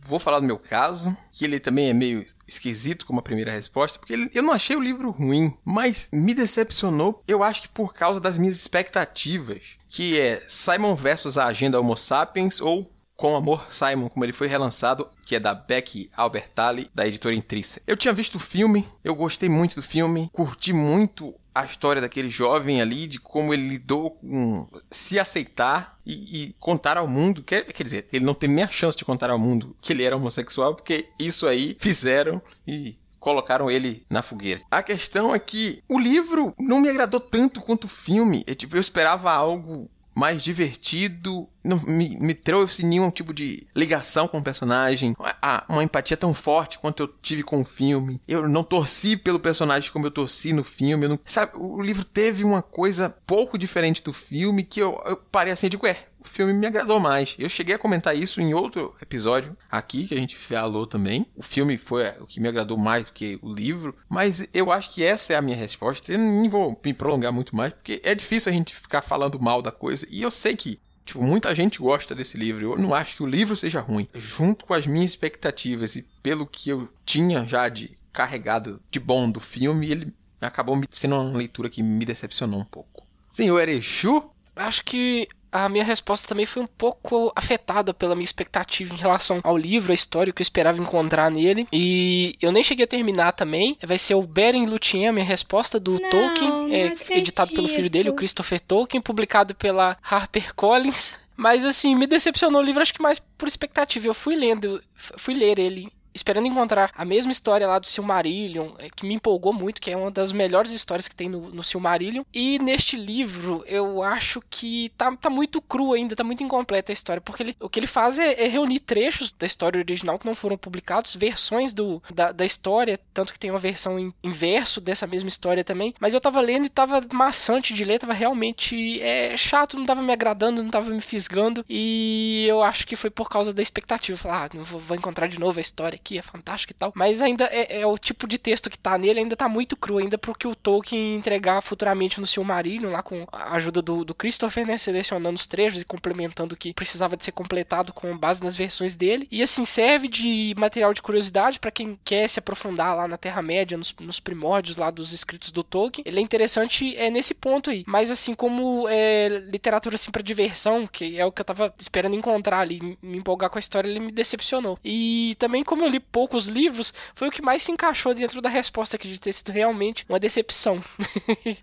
Vou falar do meu caso, que ele também é meio esquisito como a primeira resposta, porque ele, eu não achei o livro ruim, mas me decepcionou, eu acho que por causa das minhas expectativas, que é Simon versus a Agenda Homo Sapiens ou com Amor, Simon, como ele foi relançado, que é da Beck Albertalli, da editora Intrissa. Eu tinha visto o filme, eu gostei muito do filme, curti muito a história daquele jovem ali, de como ele lidou com se aceitar e, e contar ao mundo. Quer, quer dizer, ele não teve nem a chance de contar ao mundo que ele era homossexual, porque isso aí fizeram e colocaram ele na fogueira. A questão é que o livro não me agradou tanto quanto o filme. É, tipo, eu esperava algo mais divertido, não me, me trouxe nenhum tipo de ligação com o personagem, ah, uma empatia tão forte quanto eu tive com o filme. Eu não torci pelo personagem como eu torci no filme. Não, sabe, o livro teve uma coisa pouco diferente do filme que eu, eu parei assim, digo, é, filme me agradou mais. Eu cheguei a comentar isso em outro episódio aqui, que a gente falou também. O filme foi o que me agradou mais do que o livro, mas eu acho que essa é a minha resposta. Eu nem vou me prolongar muito mais, porque é difícil a gente ficar falando mal da coisa, e eu sei que Tipo, muita gente gosta desse livro. Eu não acho que o livro seja ruim. Junto com as minhas expectativas e pelo que eu tinha já de carregado de bom do filme, ele acabou sendo uma leitura que me decepcionou um pouco. Senhor Erechu? Acho que a minha resposta também foi um pouco afetada pela minha expectativa em relação ao livro, a história que eu esperava encontrar nele. E eu nem cheguei a terminar também. Vai ser o Beren Lúthien, a minha resposta do Não, Tolkien, não é, editado pelo filho dele, o Christopher Tolkien, publicado pela HarperCollins. (laughs) Mas assim, me decepcionou o livro, acho que mais por expectativa. Eu fui lendo, fui ler ele esperando encontrar a mesma história lá do Silmarillion, é, que me empolgou muito, que é uma das melhores histórias que tem no, no Silmarillion. E neste livro, eu acho que tá, tá muito cru ainda, tá muito incompleta a história, porque ele, o que ele faz é, é, reunir trechos da história original que não foram publicados, versões do, da, da história, tanto que tem uma versão em, em verso dessa mesma história também. Mas eu tava lendo e tava maçante de ler, tava realmente é, chato, não tava me agradando, não tava me fisgando. E eu acho que foi por causa da expectativa. Falar, ah, vou, vou encontrar de novo a história aqui é fantástico e tal, mas ainda é, é, o tipo de texto que tá nele ainda tá muito cru, ainda pro que o Tolkien entregar futuramente no Silmarillion, lá com a ajuda do, do Christopher, né, selecionando os trechos e complementando o que precisava de ser completado com base nas versões dele. E assim, serve de material de curiosidade para quem quer se aprofundar lá na Terra-média, nos, nos, primórdios lá dos escritos do Tolkien. Ele é interessante é nesse ponto aí, mas assim, como é, literatura assim para diversão, que é o que eu tava esperando encontrar ali, me empolgar com a história, ele me decepcionou. E também como eu li poucos livros, foi o que mais se encaixou dentro da resposta aqui de ter sido realmente uma decepção.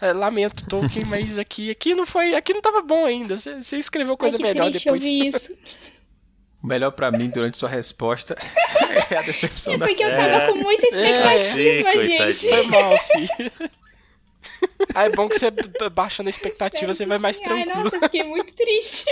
É, (laughs) lamento, Tolkien, (laughs) mas aqui, aqui não foi, aqui não tava bom ainda. Você escreveu coisa Ai, melhor triste depois. Ouvir isso. O (laughs) melhor para mim durante sua resposta é a decepção É da porque eu série. tava com muita expectativa, É, sim, gente. Foi mal, sim. Ah, é bom que você baixando a expectativa, você vai mais Ai, tranquilo. nossa, eu fiquei muito triste.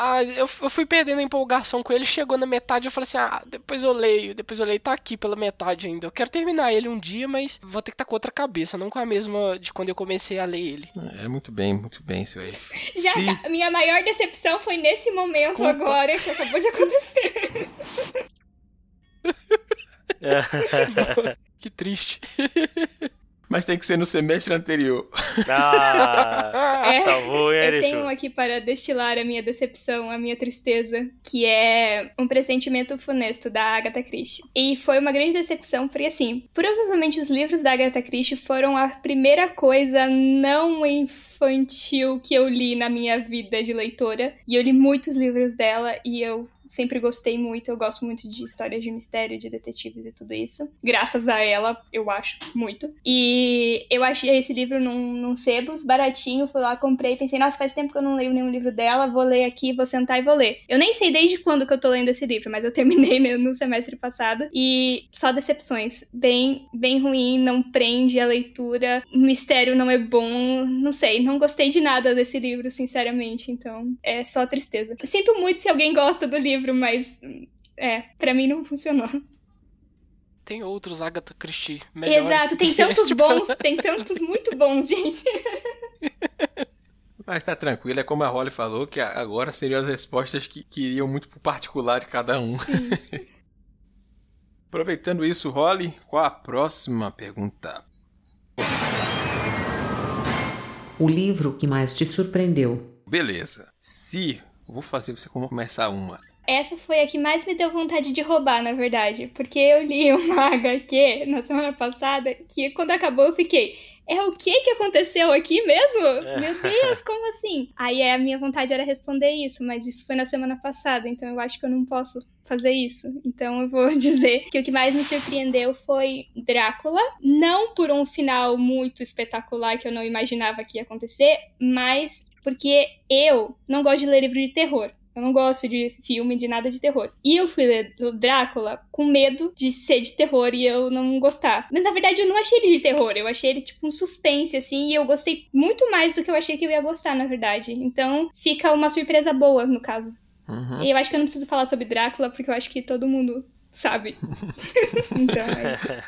Ah, eu, eu fui perdendo a empolgação com ele, chegou na metade, eu falei assim, ah, depois eu leio, depois eu leio, tá aqui pela metade ainda. Eu quero terminar ele um dia, mas vou ter que estar com outra cabeça, não com a mesma de quando eu comecei a ler ele. É muito bem, muito bem, seu Eric. (laughs) Já Se- tá- minha maior decepção foi nesse momento Desculpa. agora que acabou de acontecer. (laughs) (laughs) Que triste. Mas tem que ser no semestre anterior. (laughs) Ah, É, salvou, hein, Eu tenho um aqui para destilar a minha decepção, a minha tristeza, que é Um Pressentimento Funesto, da Agatha Christie. E foi uma grande decepção, porque assim, provavelmente os livros da Agatha Christie foram a primeira coisa não infantil que eu li na minha vida de leitora. E eu li muitos livros dela e eu sempre gostei muito. Eu gosto muito de histórias de mistério, de detetives e tudo isso. Graças a ela, eu acho muito. E eu achei esse livro num, num Sebos, baratinho. Fui lá, comprei. Pensei, nossa, faz tempo que eu não leio nenhum livro dela. Vou ler aqui, vou sentar e vou ler. Eu nem sei desde quando que eu tô lendo esse livro, mas eu terminei (laughs) no semestre passado. E só decepções. Bem, bem ruim, não prende a leitura. O mistério não é bom. Não sei, não gostei de nada desse livro, sinceramente. Então, é só tristeza. Sinto muito se alguém gosta do livro, mas. É, pra mim não funcionou. Tem outros Agatha Christie melhores. Exato, tem tantos este. bons, tem tantos muito bons, (laughs) gente. Mas tá tranquilo, é como a Holly falou, que agora seriam as respostas que, que iriam muito pro particular de cada um. (laughs) Aproveitando isso, Holly, qual a próxima pergunta? O livro que mais te surpreendeu. Beleza. Se vou fazer você começar uma. Essa foi a que mais me deu vontade de roubar, na verdade. Porque eu li (laughs) uma HQ na semana passada que quando acabou eu fiquei. É o que que aconteceu aqui mesmo? Meu Deus, como assim? Aí a minha vontade era responder isso, mas isso foi na semana passada, então eu acho que eu não posso fazer isso. Então eu vou (laughs) dizer que o que mais me surpreendeu foi Drácula. Não por um final muito espetacular que eu não imaginava que ia acontecer, mas porque eu não gosto de ler livro de terror. Eu não gosto de filme, de nada de terror. E eu fui ler o Drácula com medo de ser de terror e eu não gostar. Mas na verdade eu não achei ele de terror, eu achei ele tipo um suspense, assim, e eu gostei muito mais do que eu achei que eu ia gostar, na verdade. Então fica uma surpresa boa, no caso. Uhum. E eu acho que eu não preciso falar sobre Drácula, porque eu acho que todo mundo sabe. (laughs) então, é.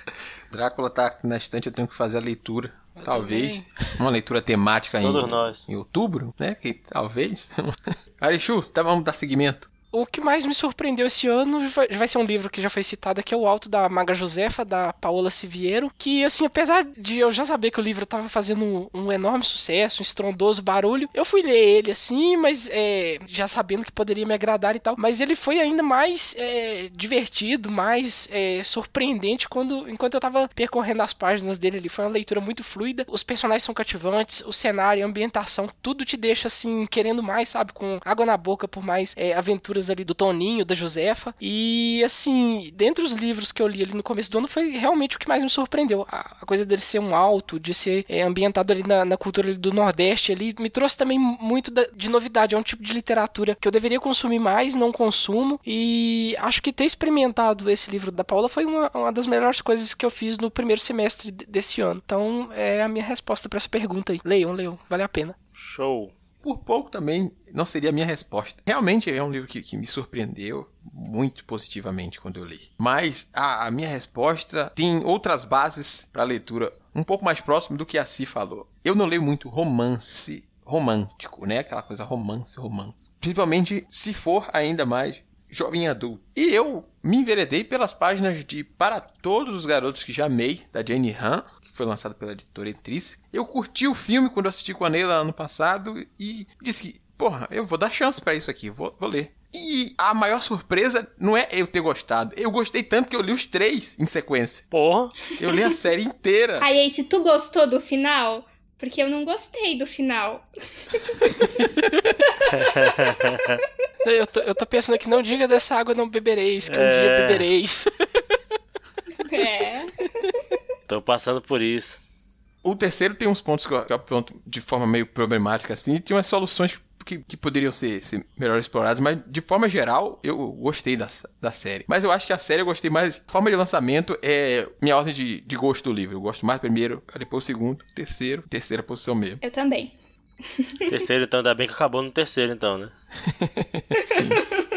Drácula tá na estante, eu tenho que fazer a leitura. Talvez. Uma leitura temática Todos em, nós. em outubro, né? Que talvez. (laughs) Arichu, tá, vamos dar seguimento. O que mais me surpreendeu esse ano vai ser um livro que já foi citado aqui, é o Alto da Maga Josefa, da Paola Siviero, que, assim, apesar de eu já saber que o livro tava fazendo um enorme sucesso, um estrondoso barulho, eu fui ler ele, assim, mas é, já sabendo que poderia me agradar e tal, mas ele foi ainda mais é, divertido, mais é, surpreendente quando, enquanto eu tava percorrendo as páginas dele ali. Foi uma leitura muito fluida, os personagens são cativantes, o cenário, a ambientação, tudo te deixa, assim, querendo mais, sabe, com água na boca por mais é, aventuras ali do Toninho, da Josefa. E assim, dentre os livros que eu li ali no começo do ano, foi realmente o que mais me surpreendeu. A, coisa dele ser um alto, de ser é, ambientado ali na, na cultura ali do Nordeste, ali, me trouxe também muito da- de novidade. É um tipo de literatura que eu deveria consumir mais, não consumo. E acho que ter experimentado esse livro da Paula foi uma, uma das melhores coisas que eu fiz no primeiro semestre de- desse ano. Então, é a minha resposta para essa pergunta aí. Leiam, leiam, vale a pena. Show. Por pouco também não seria a minha resposta. Realmente é um livro que, que me surpreendeu muito positivamente quando eu li. Mas a, a minha resposta tem outras bases para leitura um pouco mais próximo do que a Si falou. Eu não leio muito romance romântico, né? Aquela coisa romance, romance. Principalmente se for ainda mais jovem adulto. E eu me enveredei pelas páginas de Para Todos os Garotos que Já Amei, da Jane Han, que foi lançado pela editora Etrice. Eu curti o filme quando assisti com a Neila ano passado e disse que, porra, eu vou dar chance pra isso aqui, vou, vou ler. E a maior surpresa não é eu ter gostado. Eu gostei tanto que eu li os três em sequência. Porra. Eu li a série inteira. Aí, aí, se tu gostou do final, porque eu não gostei do final. (laughs) Eu tô, eu tô pensando aqui, não diga dessa água não bebereis, que um É. dia bebereis. (laughs) É. Tô passando por isso. O terceiro tem uns pontos que eu aponto de forma meio problemática assim, e tem umas soluções que, que poderiam ser, ser melhor exploradas, mas de forma geral eu gostei da, da série. Mas eu acho que a série eu gostei mais. Forma de lançamento é minha ordem de, de gosto do livro. Eu gosto mais primeiro, depois o segundo, terceiro, terceira posição mesmo. Eu também. Terceiro, então, ainda bem que acabou no terceiro, então, né? (laughs) Sim,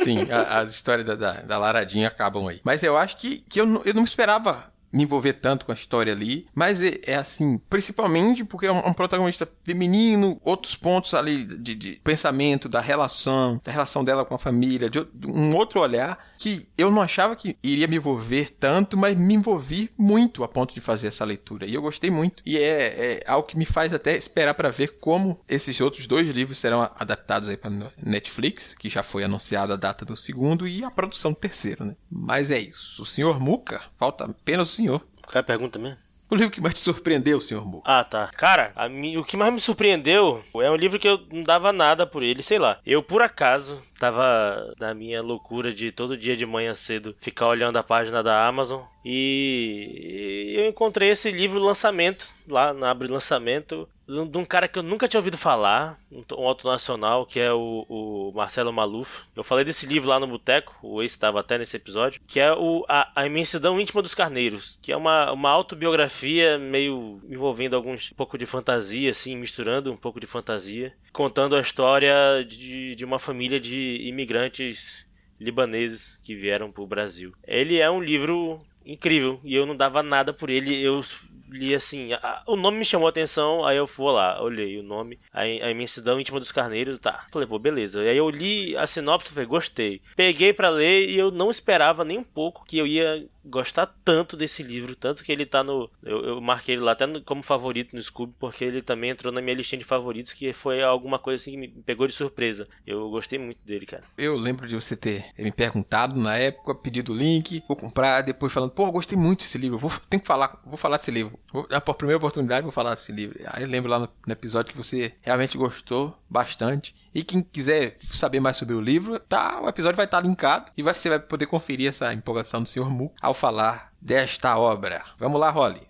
sim, a- as histórias da, da, da Laradinha acabam aí. Mas eu acho que, que eu, não, eu não esperava me envolver tanto com a história ali, mas é, é assim, principalmente porque é um, um protagonista feminino, outros pontos ali de, de pensamento, da relação, da relação dela com a família, de, de um outro olhar que eu não achava que iria me envolver tanto, mas me envolvi muito a ponto de fazer essa leitura. E eu gostei muito. E é, é algo que me faz até esperar para ver como esses outros dois livros serão adaptados aí para Netflix, que já foi anunciada a data do segundo e a produção do terceiro, né? Mas é isso. O senhor Muca, falta apenas o senhor. Qual é a pergunta mesmo? O livro que mais te surpreendeu, senhor Mu? Ah, tá. Cara, mim, o que mais me surpreendeu é um livro que eu não dava nada por ele, sei lá. Eu, por acaso, tava na minha loucura de todo dia de manhã cedo ficar olhando a página da Amazon e eu encontrei esse livro lançamento, lá na Abre Lançamento, de um cara que eu nunca tinha ouvido falar, um autor nacional, que é o, o, Marcelo Maluf. Eu falei desse livro lá no Boteco, o ex estava até nesse episódio, que é o, a, a, Imensidão Íntima dos Carneiros, que é uma, uma autobiografia meio envolvendo alguns um pouco de fantasia, assim, misturando um pouco de fantasia, contando a história de, de uma família de imigrantes libaneses que vieram para o Brasil. Ele é um livro incrível e eu não dava nada por ele. Eu li assim, a, o nome me chamou a atenção, aí eu fui lá, olhei o nome, a, a imensidão íntima dos carneiros, tá. Falei, pô, beleza. Aí eu li a sinopse e falei, gostei. Peguei para ler e eu não esperava nem um pouco que eu ia gostar tanto desse livro, tanto que ele tá no. Eu, eu marquei ele lá até no, como favorito no Scooby, porque ele também entrou na minha listinha de favoritos, que foi alguma coisa assim que me pegou de surpresa. Eu gostei muito dele, cara. Eu lembro de você ter me perguntado na época, pedido o link, vou comprar, depois falando, pô, gostei muito desse livro, vou, tenho que falar, vou falar desse livro. Vou, por primeira oportunidade, vou falar desse livro. Aí eu lembro lá no, no episódio que você realmente gostou bastante. E quem quiser saber mais sobre o livro, tá, o episódio vai estar tá linkado e você vai poder conferir essa empolgação do Sr. Mu ao falar desta obra. Vamos lá, Holly.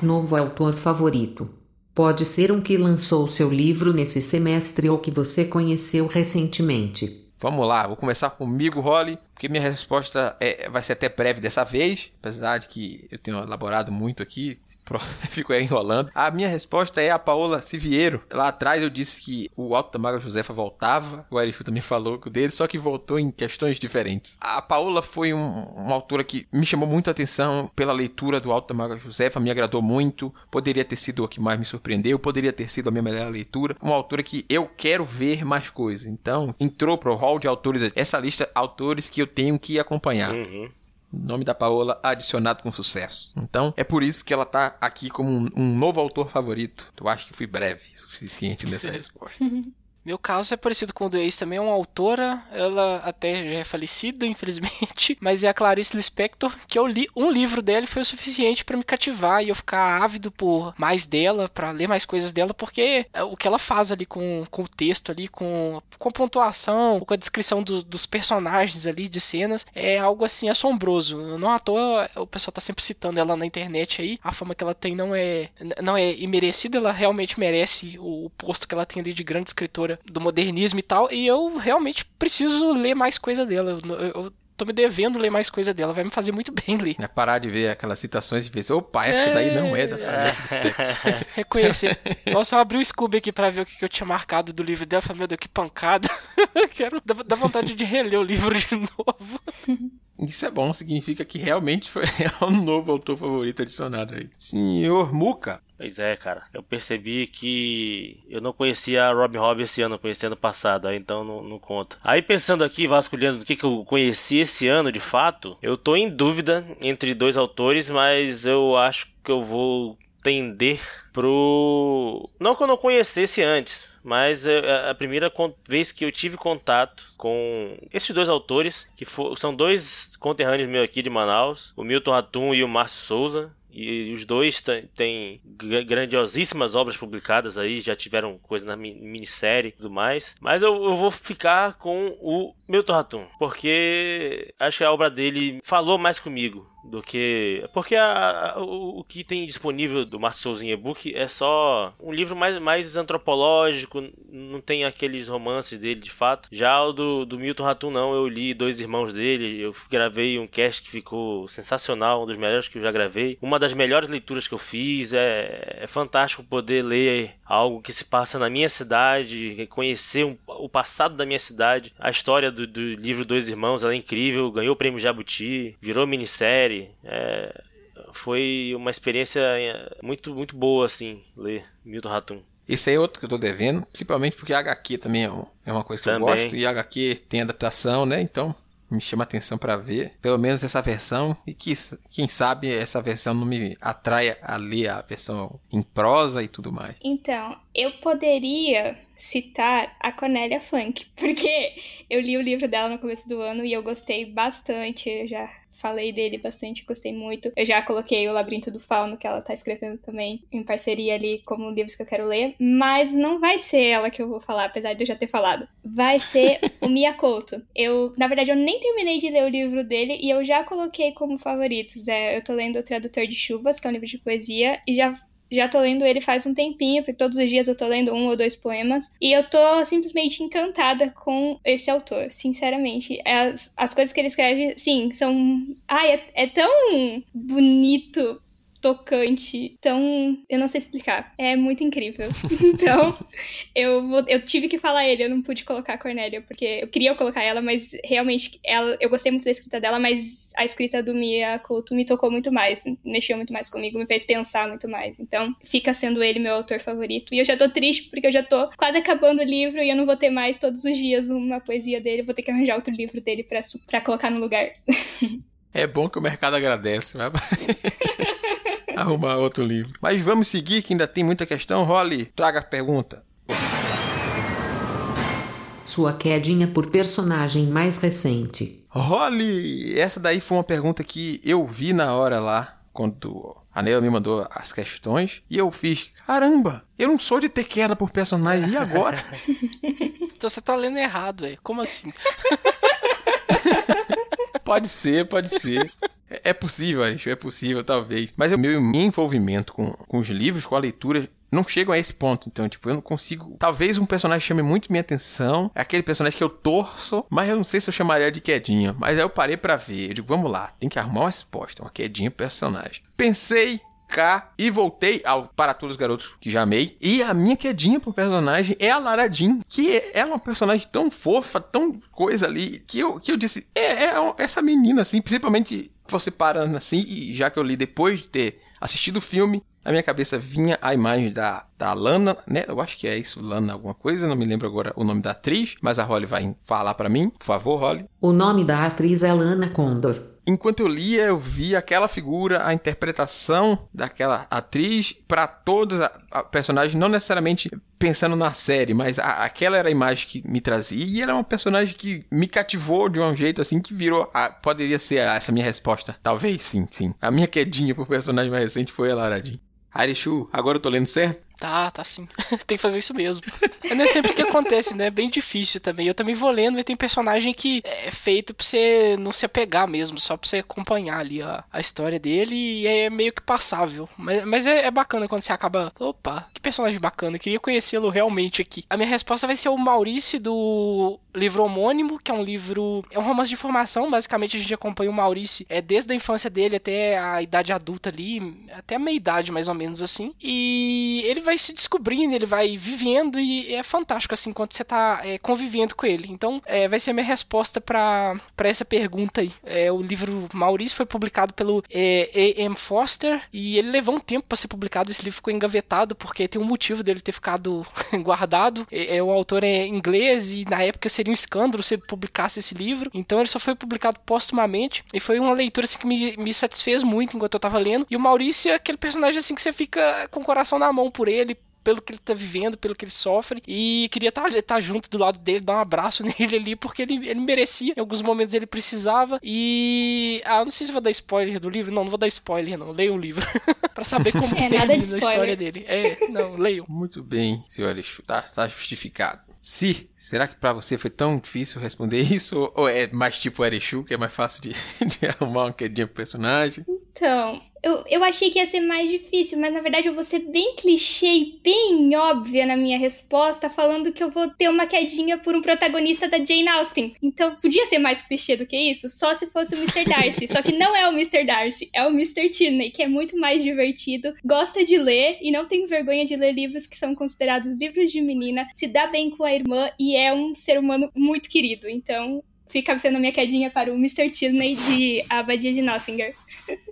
Novo autor favorito. Pode ser um que lançou seu livro nesse semestre ou que você conheceu recentemente. Vamos lá, vou começar comigo, Holly, porque minha resposta é, vai ser até breve dessa vez, apesar de que eu tenho elaborado muito aqui, (laughs) Fico enrolando. A minha resposta é a Paola Siviero. Lá atrás eu disse que o Alto da Maga Josefa voltava. O Erifu também falou dele, só que voltou em questões diferentes. A Paola foi um, uma autora que me chamou muito a atenção pela leitura do Alto da Maga Josefa, me agradou muito. Poderia ter sido o que mais me surpreendeu, poderia ter sido a minha melhor leitura. Uma autora que eu quero ver mais coisas. Então, entrou pro hall de autores, essa lista autores que eu tenho que acompanhar. Uhum nome da Paola adicionado com sucesso. Então, é por isso que ela tá aqui como um, um novo autor favorito. Eu acho que fui breve o suficiente nessa (laughs) resposta. Meu caso é parecido com o do ex também, é uma autora, ela até já é falecida, (laughs) infelizmente, mas é a Clarice Lispector, que eu li um livro dela e foi o suficiente para me cativar e eu ficar ávido por mais dela, para ler mais coisas dela, porque é o que ela faz ali com, com o texto ali, com, com a pontuação, com a descrição do, dos personagens ali, de cenas, é algo assim assombroso. Não à toa o pessoal tá sempre citando ela na internet aí, a fama que ela tem não é, não é imerecida, ela realmente merece o posto que ela tem ali de grande escritora do modernismo e tal, e eu realmente preciso ler mais coisa dela. Eu, eu tô me devendo ler mais coisa dela, vai me fazer muito (laughs) bem ler. É parar de ver aquelas citações e ver, opa, essa é... daí não é da Clarice (laughs) Reconhecer. Nossa, eu abri o Scooby aqui pra ver o que eu tinha marcado do livro dela, falei, meu Deus, que pancada. (laughs) Quero, dá, dá vontade de reler o livro de novo. Isso é bom, significa que realmente foi um novo autor favorito adicionado aí. Senhor Muca, Pois é, cara. Eu percebi que eu não conhecia a Robin Hobb esse ano, conheci ano passado, aí então não, não conta. Aí pensando aqui, vasculhando do que, que eu conheci esse ano de fato, eu tô em dúvida entre dois autores, mas eu acho que eu vou tender pro. Não que eu não conhecesse antes, mas é a primeira vez que eu tive contato com esses dois autores, que são dois conterrâneos meus aqui de Manaus, o Milton Ratum e o Márcio Souza. E os dois têm grandiosíssimas obras publicadas aí, já tiveram coisa na minissérie e tudo mais. Mas eu, eu vou ficar com o Milton Ratum, porque acho que a obra dele falou mais comigo do que. Porque a, o, o, que tem disponível do Márcio Souza em e-book é só um livro mais, mais antropológico, não tem aqueles romances dele de fato. Já o do, do Milton Ratum, não, eu li Dois Irmãos dele, eu gravei um cast que ficou sensacional, um dos melhores que eu já gravei. Uma das melhores leituras que eu fiz, é, é fantástico poder ler algo que se passa na minha cidade, conhecer um, o passado da minha cidade. A história do, do livro Dois Irmãos ela é incrível, ganhou o prêmio Jabuti, virou minissérie série. É, foi uma experiência é, muito, muito boa, assim, ler Milton Ratum. Esse aí é outro que eu tô devendo, principalmente porque HQ também é, é uma coisa que Também. eu gosto, e HQ tem adaptação, né? Então me chama atenção pra ver, pelo menos essa versão, e que, quem sabe essa versão não me atraia a ler a versão em prosa e tudo mais. Então, eu poderia citar a Cornélia Funk, (laughs) porque eu li o livro dela no começo do ano e eu gostei bastante, eu já falei dele bastante, gostei muito. Eu já coloquei o Labirinto do Fauno, que ela tá escrevendo também, em parceria ali como livros que eu quero ler, mas não vai ser ela que eu vou falar, apesar de eu já ter falado. Vai ser o Miyakoto. (laughs) Eu, na verdade, eu nem terminei de ler o livro dele e eu já coloquei como favoritos. É, eu tô lendo O Tradutor de Chuvas, que é um livro de poesia, e já já tô lendo ele faz um tempinho, porque todos os dias eu tô lendo um ou dois poemas. E eu tô simplesmente encantada com esse autor, sinceramente. As, as coisas que ele escreve, sim, são. Ai, é, é tão bonito. Tocante, tão. Eu não sei explicar. É muito incrível. (laughs) Então, eu, vou- eu tive que falar ele, eu não pude colocar a Cornélia, porque eu queria colocar ela, mas realmente ela, eu gostei muito da escrita dela, mas a escrita do Mia Couto me tocou muito mais, mexeu muito mais comigo, me fez pensar muito mais. Então, fica sendo ele meu autor favorito. E eu já tô triste porque eu já tô quase acabando o livro e eu não vou ter mais todos os dias uma poesia dele, vou ter que arranjar outro livro dele pra colocar no lugar. (laughs) É bom que o mercado agradece, vai (laughs) arrumar outro livro. Mas vamos seguir, que ainda tem muita questão. Rolly, traga a pergunta. Sua quedinha por personagem mais recente. Rolly, essa daí foi uma pergunta que eu vi na hora lá, quando a Neila me mandou as questões, e eu fiz, caramba, eu não sou de ter queda por personagem, e agora? (laughs) Então você tá lendo errado, velho. Como assim? (laughs) Pode ser, pode ser. É é possível, Alex, é possível, talvez. Mas o meu envolvimento com, com os livros, com a leitura, não chega a esse ponto. Então, tipo, eu não consigo. Talvez um personagem chame muito minha atenção. É aquele personagem que eu torço, mas eu não sei se eu chamaria de quedinha. Mas aí eu parei pra ver. Eu digo, vamos lá, tem que arrumar uma resposta, uma quedinha personagem. Pensei. Cá, e voltei ao Para Todos os Garotos que já amei. E a minha quedinha pro personagem é a Lara Jean, que é ela é uma personagem tão fofa, tão coisa ali, que eu, que eu disse, é, é essa menina, assim, principalmente você parando assim, e já que eu li depois de ter assistido o filme, na minha cabeça vinha a imagem da, da Lana, né? Eu acho que é isso, Lana alguma coisa, não me lembro agora o nome da atriz, mas a Holly vai falar pra mim, por favor, Holly. O nome da atriz é Lana Condor. Enquanto eu lia, eu vi aquela figura, a interpretação daquela atriz para todas a, a personagens, não necessariamente pensando na série, mas a- aquela era a imagem que me trazia e ela é uma personagem que me cativou de um jeito assim que virou, a- poderia ser essa minha resposta, talvez sim, sim. A minha quedinha pro personagem mais recente foi a Lara Jean. Arishu, agora eu tô lendo certo? Tá, tá sim. (laughs) tem que fazer isso mesmo. É nem sempre que acontece, né? É bem difícil também. Eu também vou lendo, mas tem personagem que é feito pra você não se apegar mesmo, só pra você acompanhar ali a, a história dele e é meio que passável. Mas, mas é, é bacana quando você acaba. Opa, que personagem bacana, queria conhecê-lo realmente aqui. A minha resposta vai ser o Maurício do livro homônimo, que é um livro. É um romance de formação. Basicamente, a gente acompanha o Maurício é, desde a infância dele até a idade adulta ali, até a meia idade, mais ou menos assim. E ele vai se descobrindo, ele vai vivendo, e é fantástico, assim, quando você tá é, convivendo com ele. Então, é, vai ser a minha resposta pra essa pergunta aí. É, o livro Maurício foi publicado pelo é, A.M. Foster, e ele levou um tempo pra ser publicado. Esse livro ficou engavetado, porque tem um motivo dele ter ficado (laughs) guardado. É, é, o autor é inglês, e na época seria um escândalo se ele publicasse esse livro. Então, ele só foi publicado póstumamente, e foi uma leitura, assim, que me, me satisfez muito enquanto eu tava lendo. E o Maurício é aquele personagem, assim, que você fica com o coração na mão por ele, pelo que ele tá vivendo, pelo que ele sofre. E queria estar junto do lado dele, dar um abraço (laughs) nele ali, porque ele, ele merecia. Em alguns momentos ele precisava. E. Ah, não sei se vou dar spoiler do livro. Não, não vou dar spoiler, não. Leia o livro. (laughs) pra saber (laughs) como É, termina a história dele. É, não, leiam. Muito bem, senhor Arishu, tá, tá justificado. Se, será que pra você foi tão difícil responder isso? Ou- é mais tipo Arishu, que é mais fácil de, (laughs) de arrumar uma quedinha pro personagem? Então, eu, eu achei que ia ser mais difícil, mas na verdade eu vou ser bem clichê e bem óbvia na minha resposta, falando que eu vou ter uma quedinha por um protagonista da Jane Austen. Então, podia ser mais clichê do que isso? Só se fosse o Mr. Darcy. Só que não é o Mr. Darcy, é o Mr. Tinney, que é muito mais divertido, gosta de ler e não tem vergonha de ler livros que são considerados livros de menina, se dá bem com a irmã e é um ser humano muito querido. Então, fica sendo minha quedinha para o Mr. Tinney de A Abadia de Nottingham. (laughs)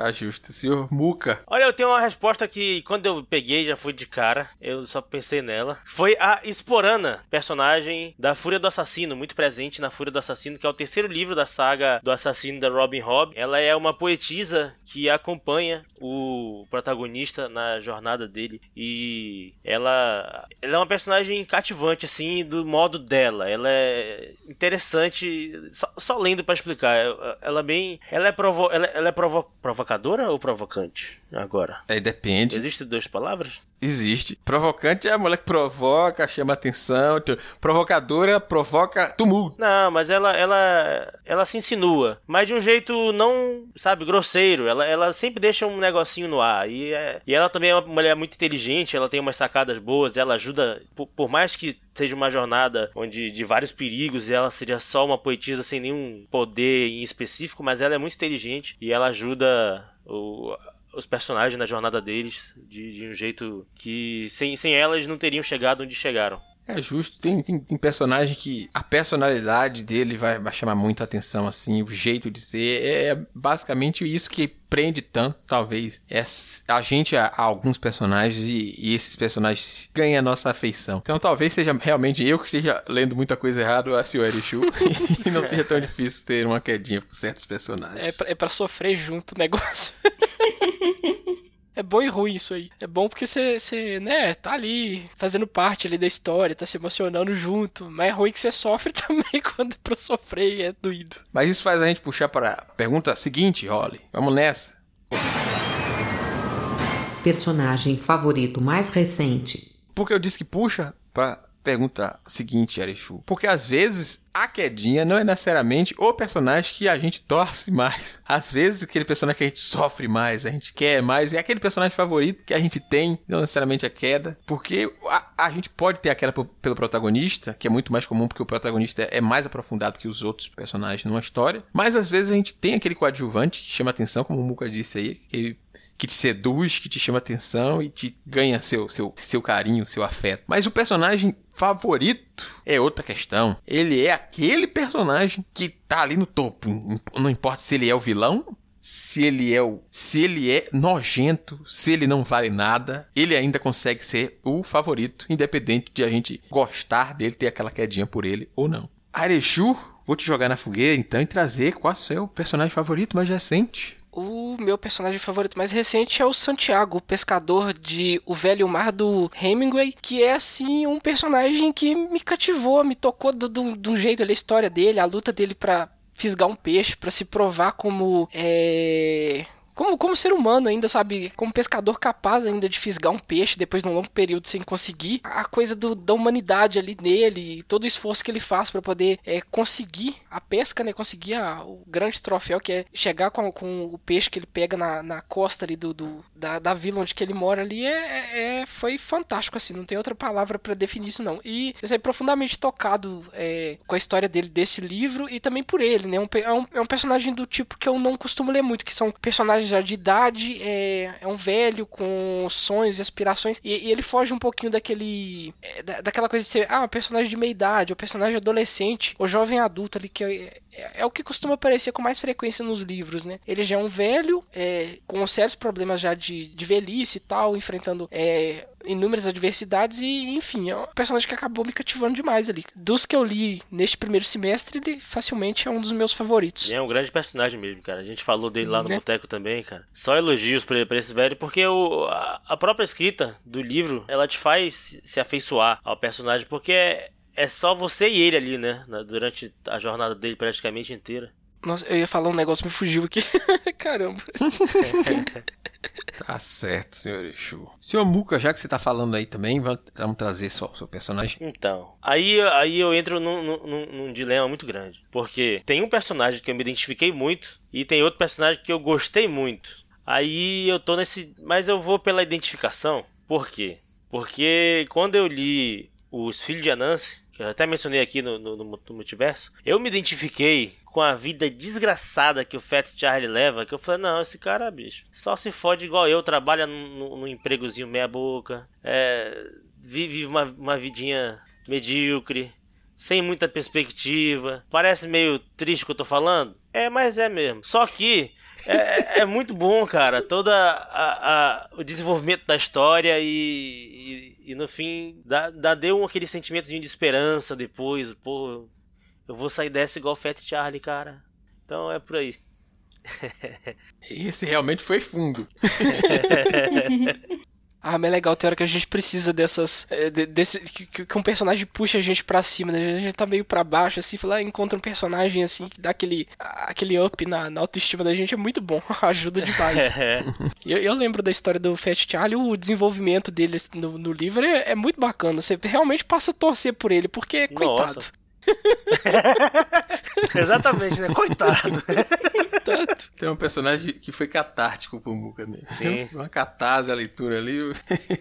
Tá justo. Senhor Muca. Olha, eu tenho uma resposta que quando eu peguei já foi de cara. Eu só pensei nela. Foi a Esporana, personagem da Fúria do Assassino, muito presente na Fúria do Assassino, que é o terceiro livro da saga do assassino da Robin Hood. Ela é uma poetisa que acompanha o protagonista na jornada dele e ela, ela é uma personagem cativante assim do modo dela. Ela é interessante, só, só lendo para explicar. Ela é bem, ela é provo, ela, ela é provo, provocadora ou provocante agora? É, depende. Existem duas palavras? Existe. Provocante é a mulher que provoca, chama atenção. Provocadora provoca tumulto. Não, mas ela, ela, ela se insinua. Mas de um jeito não, sabe, grosseiro. Ela, ela sempre deixa um negocinho no ar. E, é, e ela também é uma mulher muito inteligente. Ela tem umas sacadas boas. Ela ajuda, por, por mais que seja uma jornada onde de vários perigos e ela seja só uma poetisa sem nenhum poder em específico, mas ela é muito inteligente e ela ajuda o, os personagens na jornada deles de, de um jeito que sem, sem elas não teriam chegado onde chegaram. É justo, tem, tem, tem, personagem que a personalidade dele vai, vai chamar muita atenção, assim, o jeito de ser. É, é basicamente isso que prende tanto, talvez, é a gente a, a alguns personagens e, e, esses personagens ganham a nossa afeição. Então talvez seja realmente eu que esteja lendo muita coisa errada, a senhora Erichu, (laughs) e não seja tão difícil ter uma quedinha por certos personagens. É pra, é pra sofrer junto o negócio. (laughs) É bom e ruim isso aí. É bom porque você, né, tá ali fazendo parte ali da história, tá se emocionando junto. Mas é ruim que você sofre (laughs) também quando é pra sofrer e é doído. Mas isso faz a gente puxar para a pergunta seguinte, Holly. Vamos nessa. Personagem favorito mais recente. Porque eu disse que puxa para pergunta seguinte, Arechu. Porque às vezes a quedinha não é necessariamente o personagem que a gente torce mais. Às vezes aquele personagem que a gente sofre mais, a gente quer mais, é aquele personagem favorito que a gente tem, não necessariamente a queda. Porque a, a gente pode ter aquela pelo protagonista, que é muito mais comum porque o protagonista é mais aprofundado que os outros personagens numa história. Mas às vezes a gente tem aquele coadjuvante que chama atenção, como o Muka disse aí, ele que te seduz, que te chama atenção e te ganha seu, seu, seu carinho, seu afeto. Mas o personagem favorito é outra questão. Ele é aquele personagem que tá ali no topo. Não importa se ele é o vilão, se ele é o, se ele é nojento, se ele não vale nada, ele ainda consegue ser o favorito, independente de a gente gostar dele, ter aquela quedinha por ele ou não. Arechu, vou te jogar na fogueira então e trazer qual é o seu personagem favorito mais recente. O meu personagem favorito mais recente é o Santiago, o pescador de O Velho Mar do Hemingway, que é assim um personagem que me cativou, me tocou do, do, do jeito ali, a história dele, a luta dele para fisgar um peixe, para se provar como é como, como ser humano ainda, sabe? Como pescador capaz ainda de fisgar um peixe depois de um longo período sem conseguir. A coisa do, da humanidade ali nele, todo o esforço que ele faz para poder é, conseguir a pesca, né? Conseguir a, o grande troféu que é chegar com, com o peixe que ele pega na, na costa ali do, do da, da vila onde que ele mora ali é, é, é foi fantástico, assim. Não tem outra palavra para definir isso, não. E eu saí profundamente tocado é, com a história dele desse livro e também por ele, né? Um, é, um, é um personagem do tipo que eu não costumo ler muito, que são personagens já de idade, é, é um velho com sonhos e aspirações, e, e ele foge um pouquinho daquele. É, da, daquela coisa de ser, ah, um personagem de meia idade, ou um personagem adolescente, ou jovem adulto ali, que é, é, é, o que costuma aparecer com mais frequência nos livros, né? Ele já é um velho, é, com sérios problemas já de, de velhice e tal, enfrentando é, inúmeras adversidades e, enfim, é um personagem que acabou me cativando demais ali. Dos que eu li neste primeiro semestre, ele facilmente é um dos meus favoritos. É um grande personagem mesmo, cara. A gente falou dele lá no né? Boteco também, cara. Só elogios pra, pra esse velho, porque o, a, a própria escrita do livro, ela te faz se afeiçoar ao personagem, porque é, só você e ele ali, né? Durante a jornada dele praticamente inteira. Nossa, eu ia falar um negócio, me fugiu aqui. (laughs) Caramba. (laughs) tá certo, senhor Exu. Senhor Muka, já que você tá falando aí também, vamos trazer só o seu personagem. Então, aí, aí eu entro num, num, num, dilema muito grande. Porque tem um personagem que eu me identifiquei muito e tem outro personagem que eu gostei muito. Aí eu tô nesse. Mas eu vou pela identificação. Por quê? Porque quando eu li Os Filhos de Anansi, que eu até mencionei aqui no, no, no, multiverso, eu me identifiquei com a vida desgraçada que o Fat Charlie leva, que eu falei, não, esse cara, bicho, só se fode igual eu, trabalha num, empregozinho meia boca, é, vive uma, uma vidinha medíocre, sem muita perspectiva. Parece meio triste que eu tô falando? É, mas é mesmo. Só que É, é muito bom, cara. Todo o desenvolvimento da história e, e, no fim dá, dá deu aquele sentimento de esperança depois. Pô, eu vou sair dessa igual Fat Charlie, cara. Então é por aí. (laughs) Esse realmente foi fundo. (laughs) Ah, mas é legal, tem hora que a gente precisa dessas. Eh, desse, que, que, um personagem puxa a gente pra cima, né? A gente tá meio pra baixo, assim, lá encontra um personagem assim que dá aquele, aquele up na, na autoestima da gente, é muito bom, (laughs) ajuda demais. (laughs) É. eu, eu, lembro da história do Fat Charlie, o desenvolvimento dele no, no livro é, é, muito bacana. Você realmente passa a torcer por ele, porque, Nossa. coitado. (laughs) Exatamente, né? Coitado. Tanto. Tem um personagem que foi catártico pro Muca mesmo. Sim. Uma catarse a leitura ali.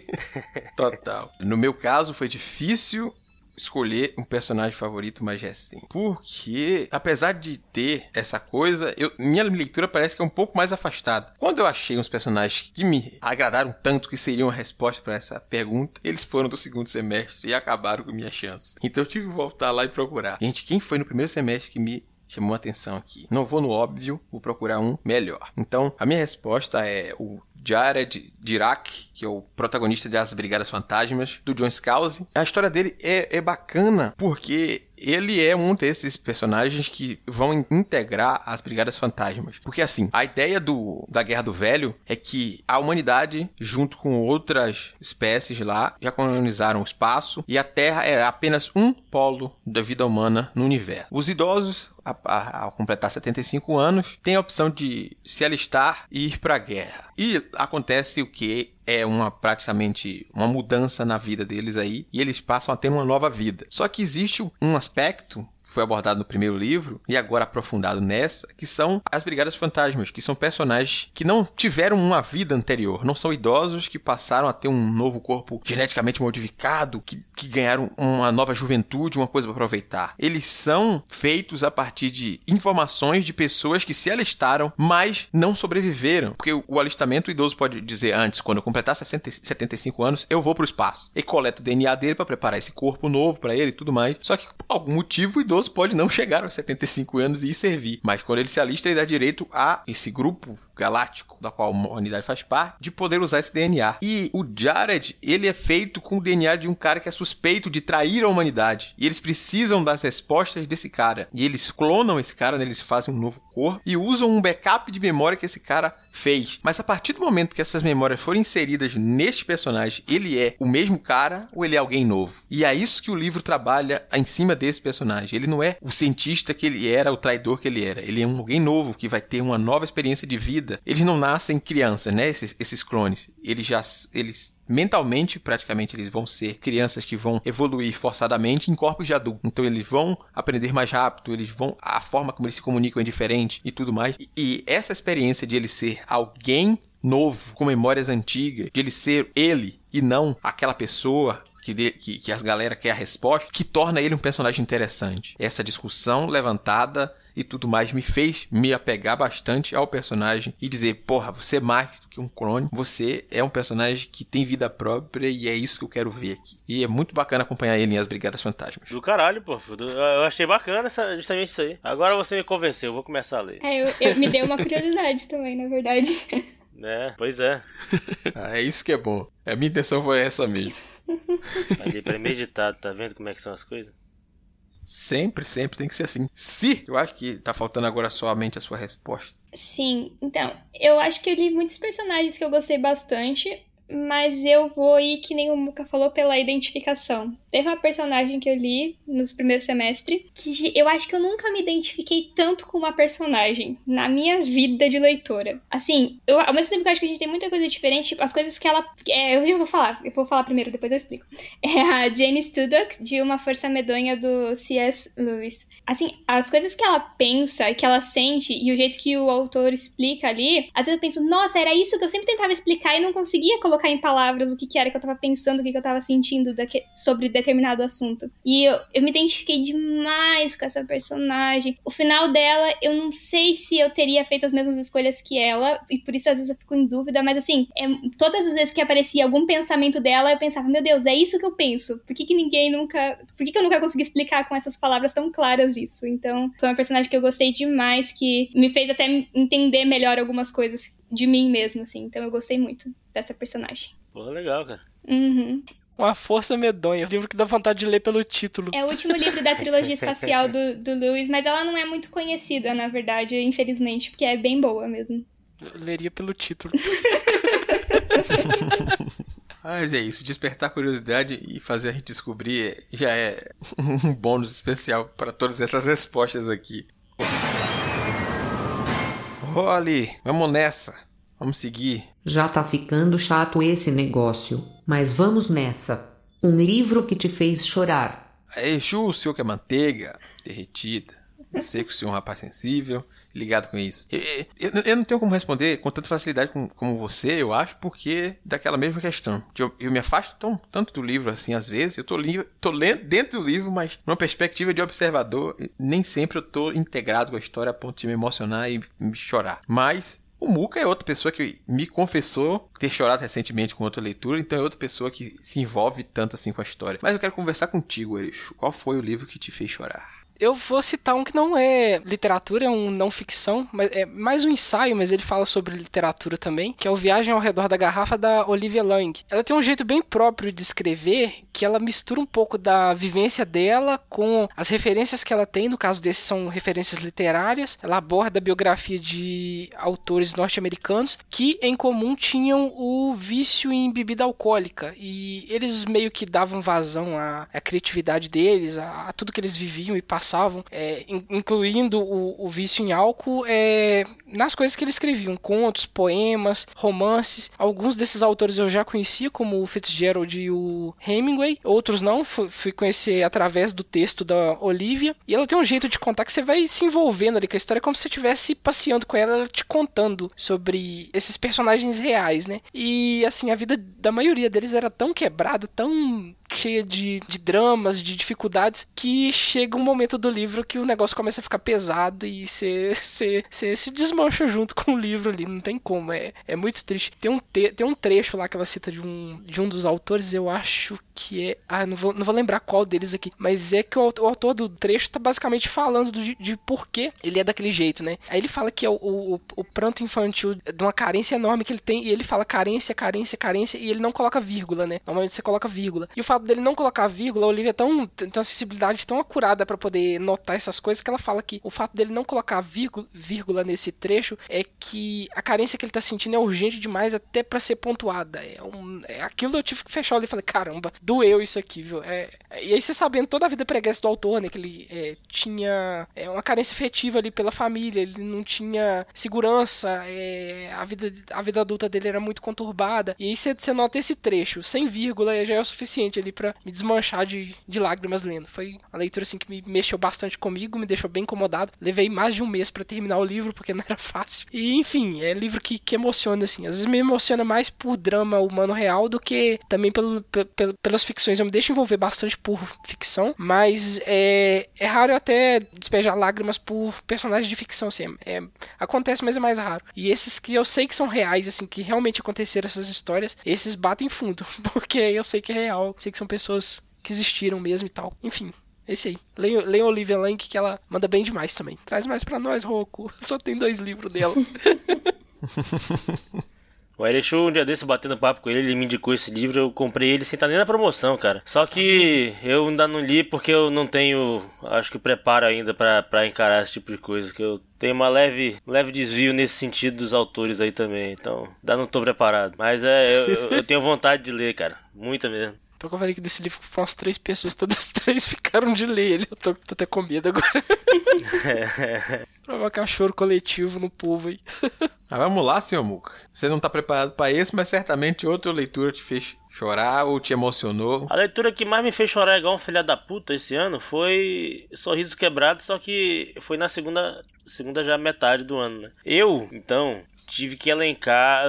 (laughs) Total. No meu caso, foi difícil escolher um personagem favorito mais recente. Porque, apesar de ter essa coisa, eu, minha leitura parece que é um pouco mais afastada. Quando eu achei uns personagens que me agradaram tanto que seriam a resposta para essa pergunta, eles foram do segundo semestre e acabaram com minha chance. Então eu tive que voltar lá e procurar. Gente, quem foi no primeiro semestre que me chamou a atenção aqui. Não vou no óbvio, vou procurar um melhor. Então, a minha resposta é o Jared Dirac, que é o protagonista das Brigadas Fantasmas, do John Scalzi. A história dele é, é bacana porque ele é um desses personagens que vão integrar as Brigadas Fantasmas. Porque assim, a ideia do, da Guerra do Velho é que a humanidade, junto com outras espécies lá, já colonizaram o espaço e a Terra é apenas um polo da vida humana no universo. Os idosos, ao completar 75 anos, têm a opção de se alistar e ir para a guerra. E acontece o que é uma praticamente uma mudança na vida deles aí e eles passam a ter uma nova vida. Só que existe um aspecto foi abordado no primeiro livro e agora aprofundado nessa, que são as Brigadas Fantasmas, que são personagens que não tiveram uma vida anterior, não são idosos que passaram a ter um novo corpo geneticamente modificado, que, que ganharam uma nova juventude, uma coisa para aproveitar. Eles são feitos a partir de informações de pessoas que se alistaram, mas não sobreviveram, porque o alistamento o idoso pode dizer antes, quando eu completar 60, 75 anos, eu vou para o espaço e coleto o DNA dele para preparar esse corpo novo para ele e tudo mais. Só que por algum motivo o idoso idoso pode não chegar aos 75 anos e ir servir, mas quando ele se alista, ele dá direito a esse grupo galáctico, da qual a humanidade faz parte, de poder usar esse DNA. E o Jared, ele é feito com o DNA de um cara que é suspeito de trair a humanidade. E eles precisam das respostas desse cara. E eles clonam esse cara, né? eles fazem um novo corpo e usam um backup de memória que esse cara fez. Mas a partir do momento que essas memórias forem inseridas neste personagem, ele é o mesmo cara ou ele é alguém novo? E é isso que o livro trabalha em cima desse personagem. Ele não é o cientista que ele era, o traidor que ele era. Ele é um alguém novo que vai ter uma nova experiência de vida vida, eles não nascem crianças, né? Esses, esses clones. Eles já. Eles mentalmente, praticamente, eles vão ser crianças que vão evoluir forçadamente em corpos de adulto. Então eles vão aprender mais rápido, eles vão. A forma como eles se comunicam é diferente e tudo mais. E, e essa experiência de ele ser alguém novo, com memórias antigas, de ele ser ele e não aquela pessoa que, que, que as galera quer a resposta, que torna ele um personagem interessante. Essa discussão levantada e tudo mais me fez me apegar bastante ao personagem e dizer, porra, você é mais do que um clone, você é um personagem que tem vida própria e é isso que eu quero ver aqui. E é muito bacana acompanhar ele em As Brigadas Fantasmas. Do caralho, pô. Eu achei bacana essa, justamente isso aí. Agora você me convenceu, eu vou começar a ler. É, eu, eu me deu uma curiosidade também, na verdade. (laughs) É, pois é. (laughs) ah, é isso que é bom. A minha intenção foi essa mesmo. Ali premeditado, tá vendo como é que são as coisas? Sempre, sempre tem que ser assim. Se, eu acho que tá faltando agora somente a sua resposta. Sim, então, eu acho que eu li muitos personagens que eu gostei bastante, mas eu vou ir, que nem o Muka falou, pela identificação. Teve uma personagem que eu li no primeiro semestre que eu acho que eu nunca me identifiquei tanto com uma personagem na minha vida de leitora. Assim, eu, ao mesmo tempo que eu acho que a gente tem muita coisa diferente, tipo, as coisas que ela. É, eu já vou falar, eu vou falar primeiro, depois eu explico. (laughs) É a Jane Studdock, de Uma Força Medonha do C.S. Lewis. Assim, as coisas que ela pensa, que ela sente e o jeito que o autor explica ali, às vezes eu penso, nossa, era isso que eu sempre tentava explicar e não conseguia colocar colocar em palavras o que, que era que eu tava pensando, o que, que eu tava sentindo sobre determinado assunto. E eu, eu me identifiquei demais com essa personagem. O final dela, eu não sei se eu teria feito as mesmas escolhas que ela, e por isso às vezes eu fico em dúvida, mas assim, é, todas as vezes que aparecia algum pensamento dela, eu pensava, meu Deus, é isso que eu penso. Por que, que ninguém nunca. Por que, que eu nunca consegui explicar com essas palavras tão claras isso? Então, foi uma personagem que eu gostei demais, que me fez até entender melhor algumas coisas de mim mesmo, assim. Então eu gostei muito dessa personagem. Pô, legal, cara. Uhum. Uma Força Medonha, livro que dá vontade de ler pelo título. É o último livro da trilogia espacial do, do Lewis, mas ela não é muito conhecida, na verdade, infelizmente, porque é bem boa mesmo. Eu leria pelo título. (laughs) Mas é isso, despertar curiosidade e fazer a gente descobrir já é um bônus especial para todas essas respostas aqui. Role, vamos nessa. Vamos seguir. Já tá ficando chato esse negócio, mas vamos nessa. Um livro que te fez chorar. Aí, Chu, o senhor que é manteiga derretida. Sei que o senhor é um rapaz sensível, ligado com isso. Eu, eu, eu não tenho como responder com tanta facilidade como, como, você, eu acho, porque daquela mesma questão. Eu, eu me afasto tão, tanto do livro assim, às vezes. Eu tô, li, tô lendo dentro do livro, mas numa perspectiva de observador, nem sempre eu tô integrado com a história a ponto de me emocionar e me chorar. Mas o Muka é outra pessoa que me confessou ter chorado recentemente com outra leitura, então é outra pessoa que se envolve tanto assim com a história. Mas eu quero conversar contigo, Erixo. Qual foi o livro que te fez chorar? Eu vou citar um que não é literatura, é um não ficção, mas é mais um ensaio, mas ele fala sobre literatura também, que é o Viagem ao Redor da Garrafa da Olivia Lang. Ela tem um jeito bem próprio de escrever, que ela mistura um pouco da vivência dela com as referências que ela tem, no caso desses são referências literárias. Ela aborda a biografia de autores norte-americanos que em comum tinham o vício em bebida alcoólica e eles meio que davam vazão à, à criatividade deles, a, a tudo que eles viviam e passavam passavam, é, incluindo o, o, vício em álcool, é, nas coisas que ele escreviam, contos, poemas, romances. Alguns desses autores eu já conhecia, como o Fitzgerald e o Hemingway, outros não, fui, fui conhecer através do texto da Olivia. E ela tem um jeito de contar que você vai se envolvendo ali com a história, como se você estivesse passeando com ela, ela te contando sobre esses personagens reais, né? E assim, a vida da maioria deles era tão quebrada, tão cheia de, de dramas, de dificuldades, que chega um momento do livro que o negócio começa a ficar pesado e você se desmancha junto com o livro ali, não tem como, é, é muito triste. Tem um, te, tem um trecho lá que ela cita de um, de um dos autores, eu acho que é. Ah, não vou, não vou lembrar qual deles aqui, mas é que o, o autor do trecho tá basicamente falando de, de por que ele é daquele jeito, né? Aí ele fala que é o, o, o pranto infantil de uma carência enorme que ele tem, e ele fala carência, carência, carência, e ele não coloca vírgula, né? Normalmente você coloca vírgula. E o fato dele não colocar vírgula, a Olivia é tão, tem uma sensibilidade tão acurada para poder notar essas coisas que ela fala que o fato dele não colocar vírgula, vírgula nesse trecho é que a carência que ele tá sentindo é urgente demais até para ser pontuada. É, um, é aquilo eu tive que fechar ali e falei, caramba, doeu isso aqui, viu? É, e aí você sabendo toda a vida pregressa do autor, né, que ele é, tinha é, uma carência afetiva ali pela família, ele não tinha segurança, é, a, vida, a vida adulta dele era muito conturbada. E aí você, você nota esse trecho, sem vírgula, já é o suficiente ali para me desmanchar de, de lágrimas lendo. Foi uma leitura assim que me mexeu bastante comigo, me deixou bem incomodado. Levei mais de um mês para terminar o livro porque (laughs) não era fácil. E enfim, é livro que, que emociona assim. Às vezes me emociona mais por drama humano real do que também pelo, pelo pelas ficções. Eu me deixo envolver bastante por ficção, mas é, é raro eu até despejar lágrimas por personagens de ficção assim. É, acontece, mas é mais raro. E esses que eu sei que são reais, assim, que realmente aconteceram essas histórias, esses batem fundo, (laughs) porque eu sei que é real, sei que são pessoas que existiram mesmo e tal. Enfim, esse aí. Leia, leia Olivia Lank que ela manda bem demais também. Traz mais para nós, Roku. (laughs) Só tem dois livros dela. (laughs) O Erechu, um dia desse, batendo papo com ele, ele me indicou esse livro, eu comprei ele sem estar nem na promoção, cara. Só que eu ainda não li porque eu não tenho, acho que preparo ainda para encarar esse tipo de coisa, que eu tenho uma leve, leve desvio nesse sentido dos autores aí também, então ainda não tô preparado. Mas é, eu, eu tenho vontade de ler, cara, muita mesmo. Porque eu falei que desse livro foram umas três pessoas, (laughs) todas as três ficaram de ler ele. Eu tô, tô até com medo agora. (laughs) Provocar choro coletivo no povo aí. (laughs) ah, vamos lá, senhor Muca. Você não tá preparado para esse, mas certamente outra leitura te fez chorar ou te emocionou. A leitura que mais me fez chorar igual um filho da puta esse ano foi Sorriso Quebrado, só que foi na segunda segunda já metade do ano, né? Eu, então, tive que elencar,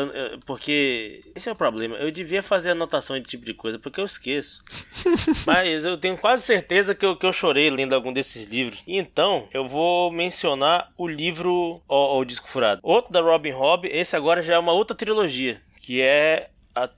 porque esse é o problema. Eu devia fazer anotação de tipo de coisa, porque eu esqueço. (laughs) Mas eu tenho quase certeza que eu, que eu chorei lendo algum desses livros. Então, eu vou mencionar o livro O, o Disco Furado. Outro da Robin Hobb, esse agora já é uma outra trilogia, que é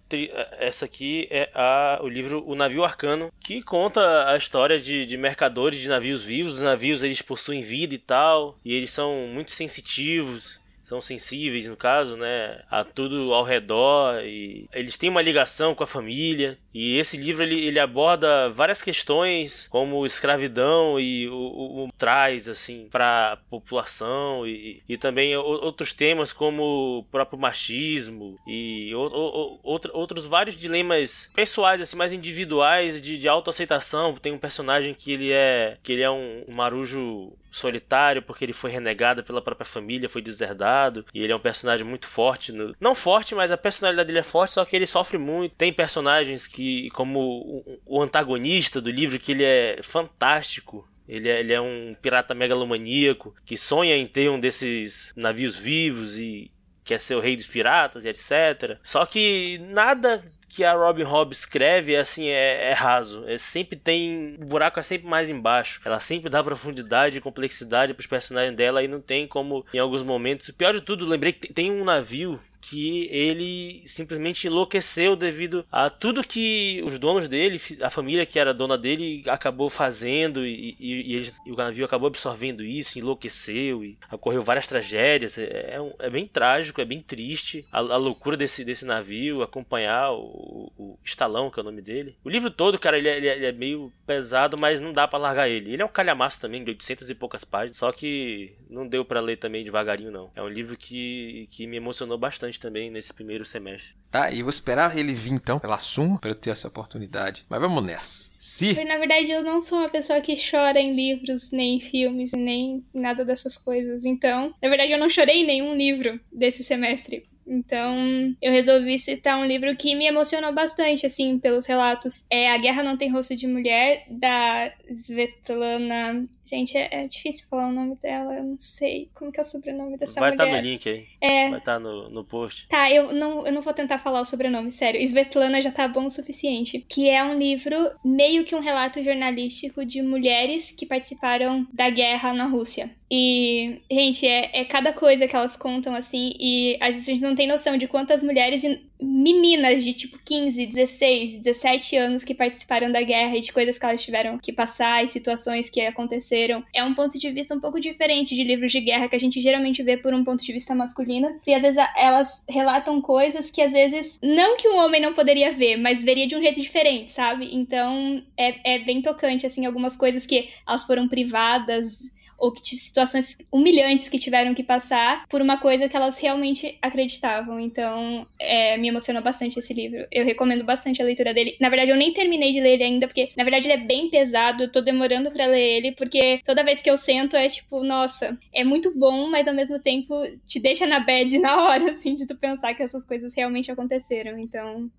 Tri... essa aqui é a... o livro O Navio Arcano, que conta a história de, de mercadores de navios vivos. Os navios eles possuem vida e tal, e eles são muito sensitivos são sensíveis, no caso, né, a tudo ao redor e eles têm uma ligação com a família. E esse livro ele, ele aborda várias questões como escravidão e o, o, o traz assim para a população e, e também outros temas como o próprio machismo e o, o, outro, outros vários dilemas pessoais assim mais individuais de, de autoaceitação. Tem um personagem que ele é que ele é um, um marujo solitário porque ele foi renegado pela própria família, foi deserdado. E ele é um personagem muito forte. No... Não forte, mas a personalidade dele é forte, só que ele sofre muito. Tem personagens que, como o antagonista do livro, que ele é fantástico. Ele é, ele é um pirata megalomaníaco que sonha em ter um desses navios vivos e quer ser o rei dos piratas e etc. Só que nada que a Robin Hobb escreve é assim, é, é, raso. É, sempre tem. O buraco é sempre mais embaixo. Ela sempre dá profundidade e complexidade pros personagens dela e não tem como, em alguns momentos. O pior de tudo, lembrei que tem um navio que ele simplesmente enlouqueceu devido a tudo que os donos dele, a família que era dona dele, acabou fazendo e, e, e, e o navio acabou absorvendo isso, enlouqueceu e ocorreu várias tragédias. É, é, é bem trágico, é bem triste a, a, loucura desse, desse navio, acompanhar o, o Estalão, que é o nome dele. O livro todo, cara, ele é, ele é, é meio pesado, mas não dá para largar ele. Ele é um calhamaço também, de 800 e poucas páginas, só que não deu para ler também devagarinho, não. É um livro que, que me emocionou bastante bastante também nesse primeiro semestre. Tá, e vou esperar ele vir então pela Suma para eu ter essa oportunidade. Mas vamos nessa. Se. Na verdade, eu não sou uma pessoa que chora em livros, nem em filmes, nem nada dessas coisas. Então, na verdade, eu não chorei em nenhum livro desse semestre. Então, eu resolvi citar um livro que me emocionou bastante, assim, pelos relatos. É A Guerra Não Tem Rosto de Mulher, da Svetlana. Gente, é, é difícil falar o nome dela, eu não sei. Como que é o sobrenome dessa Vai mulher? Vai estar tá no link aí. É. Vai estar tá no, no post. Tá, eu não, eu não vou tentar falar o sobrenome, sério. Svetlana já tá bom o suficiente. Que é um livro, meio que um relato jornalístico de mulheres que participaram da guerra na Rússia. E, gente, é, é cada coisa que elas contam, assim, e às vezes a gente não tem noção de quantas mulheres meninas de tipo 15, 16, 17 anos que participaram da guerra e de coisas que elas tiveram que passar e situações que aconteceram. É um ponto de vista um pouco diferente de livros de guerra que a gente geralmente vê por um ponto de vista masculino. E às vezes elas relatam coisas que às vezes não que um homem não poderia ver, mas veria de um jeito diferente, sabe? Então é, é bem tocante, assim, algumas coisas que elas foram privadas ou que situações humilhantes que tiveram que passar por uma coisa que elas realmente acreditavam. Então, é, me emocionou bastante esse livro. Eu recomendo bastante a leitura dele. Na verdade, eu nem terminei de ler ele ainda, porque na verdade ele é bem pesado. Eu tô demorando para ler ele, porque toda vez que eu sento é tipo, nossa, é muito bom, mas ao mesmo tempo te deixa na bad na hora, (laughs) assim, de tu pensar que essas coisas realmente aconteceram. Então,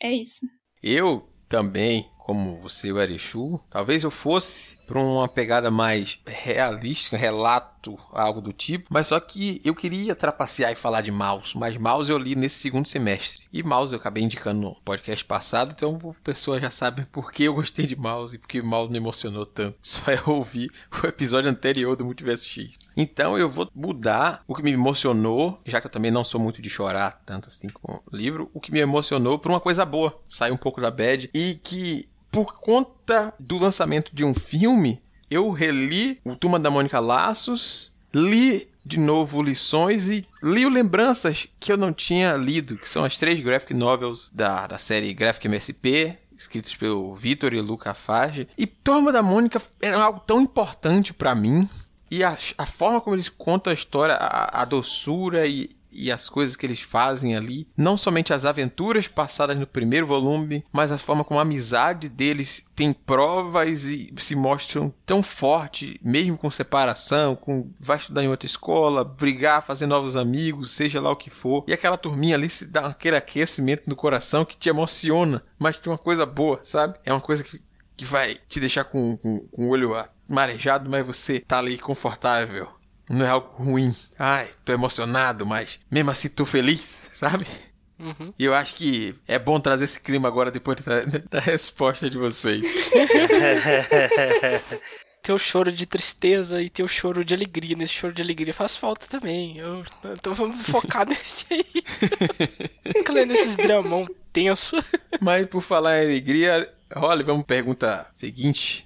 é isso. Eu também como você, o Erechu. Talvez eu fosse para uma pegada mais realística, relato, algo do tipo. Mas só que eu queria trapacear e falar de mouse. Mas mouse eu li nesse segundo semestre. E mouse eu acabei indicando no podcast passado. Então a pessoa já sabe por que eu gostei de mouse e porque o mouse me emocionou tanto. (laughs) Só é ouvir o episódio anterior do Multiverso X. Então eu vou mudar o que me emocionou, já que eu também não sou muito de chorar tanto assim com o livro, o que me emocionou por uma coisa boa. Sair um pouco da bad e que por conta do lançamento de um filme, eu reli o Turma da Mônica Laços, li de novo lições e li lembranças que eu não tinha lido, que são as três graphic novels da, da série Graphic MSP, escritos pelo Vitor e Luca Fage. E Turma da Mônica era algo tão importante para mim. E a, a, forma como eles contam a história, a, a doçura e, e as coisas que eles fazem ali, não somente as aventuras passadas no primeiro volume, mas a forma como a amizade deles tem provas e se mostram tão forte, mesmo com separação, com vai estudar em outra escola, brigar, fazer novos amigos, seja lá o que for. E aquela turminha ali se dá aquele aquecimento no coração que te emociona, mas tem uma coisa boa, sabe? É uma coisa que, que vai te deixar com, com, com o olho marejado, mas você tá ali confortável não é algo ruim. Ai, tô emocionado, mas mesmo assim tô feliz, sabe? Uhum. E eu acho que é bom trazer esse clima agora depois da, da resposta de vocês. (laughs) Teu choro de tristeza e teu choro de alegria. Nesse choro de alegria faz falta também. Eu, então vamos (laughs) focar nesse aí. Fica lendo esses dramão tenso. Mas por falar em alegria, olha, vamos pergunta seguinte.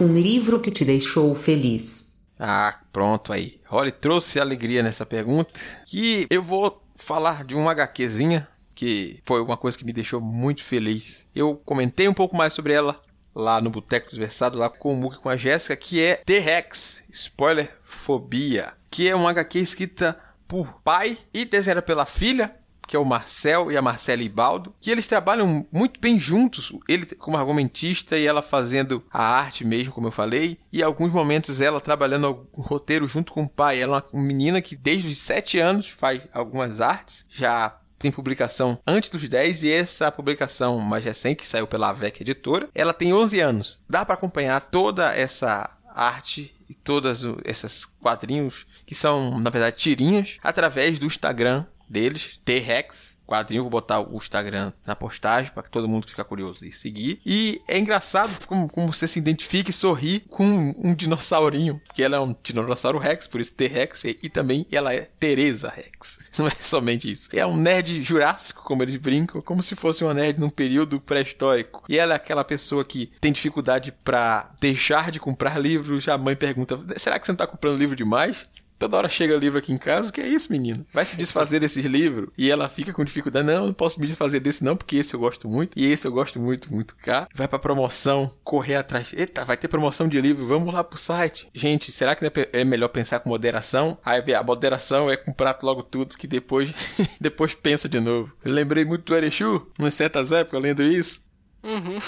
Um livro que te deixou feliz. Ah, pronto aí. Holly trouxe alegria nessa pergunta. Que eu vou falar de uma HQzinha que foi uma coisa que me deixou muito feliz. Eu comentei um pouco mais sobre ela lá no Boteco dos Versados, lá com o Muki com a Jéssica, que é T-Rex, Spoiler Fobia, que é uma HQ escrita por pai e desenhada pela filha, que é o Marcel e a Marcela Ibaldo, que eles trabalham muito bem juntos, ele como argumentista e ela fazendo a arte mesmo, como eu falei, e alguns momentos ela trabalhando o roteiro junto com o pai. Ela é uma menina que desde os 7 anos faz algumas artes, já tem publicação antes dos 10 e essa publicação mais recente, que saiu pela AVEC Editora, ela tem 11 anos. Dá para acompanhar toda essa arte e todas esses quadrinhos que são, na verdade, tirinhas através do Instagram deles, T-Rex quadrinho, vou botar o Instagram na postagem para que todo mundo que ficar curioso e seguir. E é engraçado como, como você se identifica e sorri com um, dinossaurinho, que ela é um dinossauro Rex, por isso T-Rex, e, e, também ela é Teresa Rex. (laughs) Não é somente isso. É um nerd jurássico, como eles brincam, como se fosse uma nerd num período pré-histórico. E ela é aquela pessoa que tem dificuldade para deixar de comprar livros. A mãe pergunta: será que você não tá comprando livro demais? Toda hora chega livro aqui em casa, o que é isso, menino? Vai se desfazer desses livros? E ela fica com dificuldade. Não, não posso me desfazer desse não, porque esse eu gosto muito. E esse eu gosto muito, muito cá. Vai pra promoção, correr atrás. Eita, vai ter promoção de livro, vamos lá pro site. Gente, será que é melhor pensar com moderação? Aí a moderação é comprar logo tudo, que depois, (laughs) depois pensa de novo. Eu lembrei muito do Erechu, em certas épocas, lendo isso. Uhum.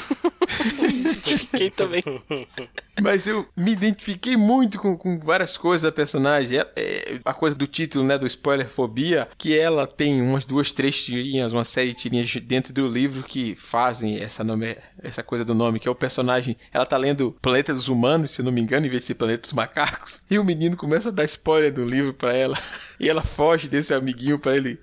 identifiquei também. (laughs) Mas eu me identifiquei muito com, com várias coisas da personagem. É, é, a coisa do título, né, do spoiler fobia, que ela tem umas duas, três tirinhas, uma série de tirinhas dentro do livro que fazem essa, nome, essa coisa do nome, que é o personagem. Ela tá lendo Planeta dos Humanos, se não me engano, em vez de ser Planeta dos Macacos. (laughs) E o menino começa a dar spoiler do livro para ela. E ela foge desse amiguinho para ele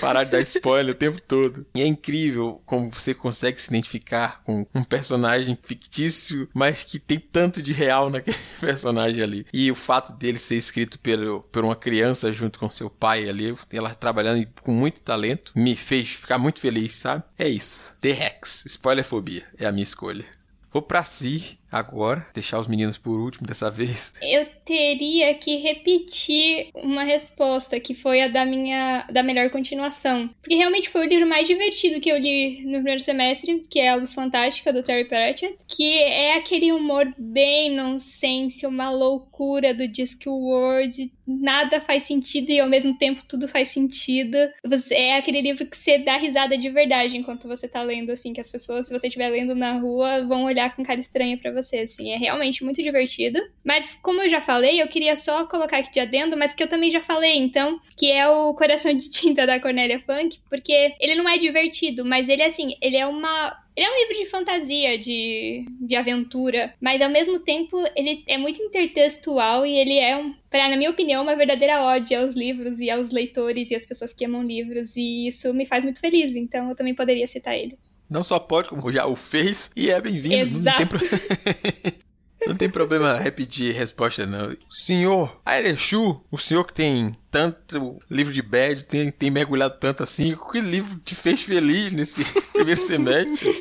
parar de dar spoiler o tempo todo. E é incrível como você consegue se identificar com um personagem fictício, mas que tem tanto de real naquele (laughs) personagem ali. E o fato dele ser escrito pelo, por uma criança junto com seu pai ali, ela trabalhando com muito talento, me fez ficar muito feliz, sabe? É isso. The Rex, spoilerfobia, é a minha escolha. Vou pra si agora, deixar os meninos por último dessa vez. Eu teria que repetir uma resposta que foi a da minha da melhor continuação, porque realmente foi o livro mais divertido que eu li no primeiro semestre, que é A Luz Fantástica do Terry Pratchett, que é aquele humor bem nonsense, uma loucura do Discworld, nada faz sentido e ao mesmo tempo tudo faz sentido. Você, é aquele livro que você dá risada de verdade enquanto você tá lendo assim, que as pessoas, se você estiver lendo na rua, vão olhar com cara estranha para você, assim. É realmente muito divertido. Mas, como eu já falei, eu queria só colocar aqui de adendo, mas que eu também já falei, então, que é o Coração de Tinta da Cornélia Funk, porque ele não é divertido, mas ele, assim, ele é uma ele é um livro de fantasia, de, de aventura, mas ao mesmo tempo ele é muito intertextual e ele é, um, pra, na minha opinião, uma verdadeira ode aos livros e aos leitores e às pessoas que amam livros, e isso me faz muito feliz, então eu também poderia citar ele. Não só pode, como já o fez, e é bem-vindo. Não tem, pro... (laughs) não tem problema repetir resposta, não. Senhor Airechu, o senhor que tem tanto livro de bad, tem, tem mergulhado tanto assim, que livro te fez feliz nesse (laughs) primeiro semestre?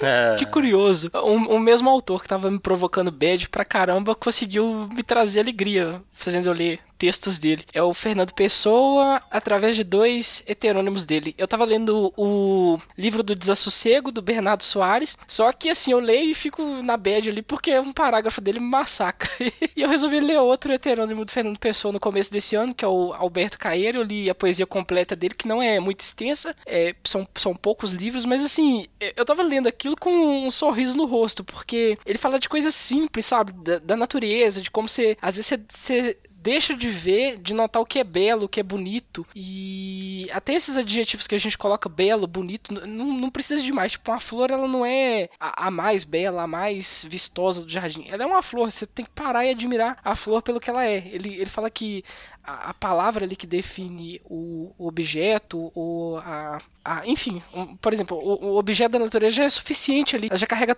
É. Que curioso. O, o, mesmo autor que tava me provocando bad pra caramba conseguiu me trazer alegria fazendo eu ler textos dele. É o Fernando Pessoa, através de dois heterônimos dele. Eu tava lendo o livro do Desassossego, do Bernardo Soares, só que assim, eu leio e fico na bad ali porque um parágrafo dele me massacra. (laughs) e eu resolvi ler outro heterônimo do Fernando Pessoa no começo desse ano, que é o Alberto Caeiro. Eu li a poesia completa dele, que não é muito extensa, é, são, são poucos livros, mas assim, eu tava lendo aquilo com um sorriso no rosto, porque ele fala de coisas simples, sabe? Da, da natureza, de como você, às vezes você deixa de ver, de notar o que é belo, o que é bonito. E até esses adjetivos que a gente coloca belo, bonito, não, não precisa de mais. Tipo, uma flor, ela não é a, a mais bela, a mais vistosa do jardim. Ela é uma flor, você tem que parar e admirar a flor pelo que ela é. Ele, ele fala que a, a palavra ali que define o, o objeto ou a, a enfim, um, por exemplo, o, o, objeto da natureza já é suficiente ali, já carrega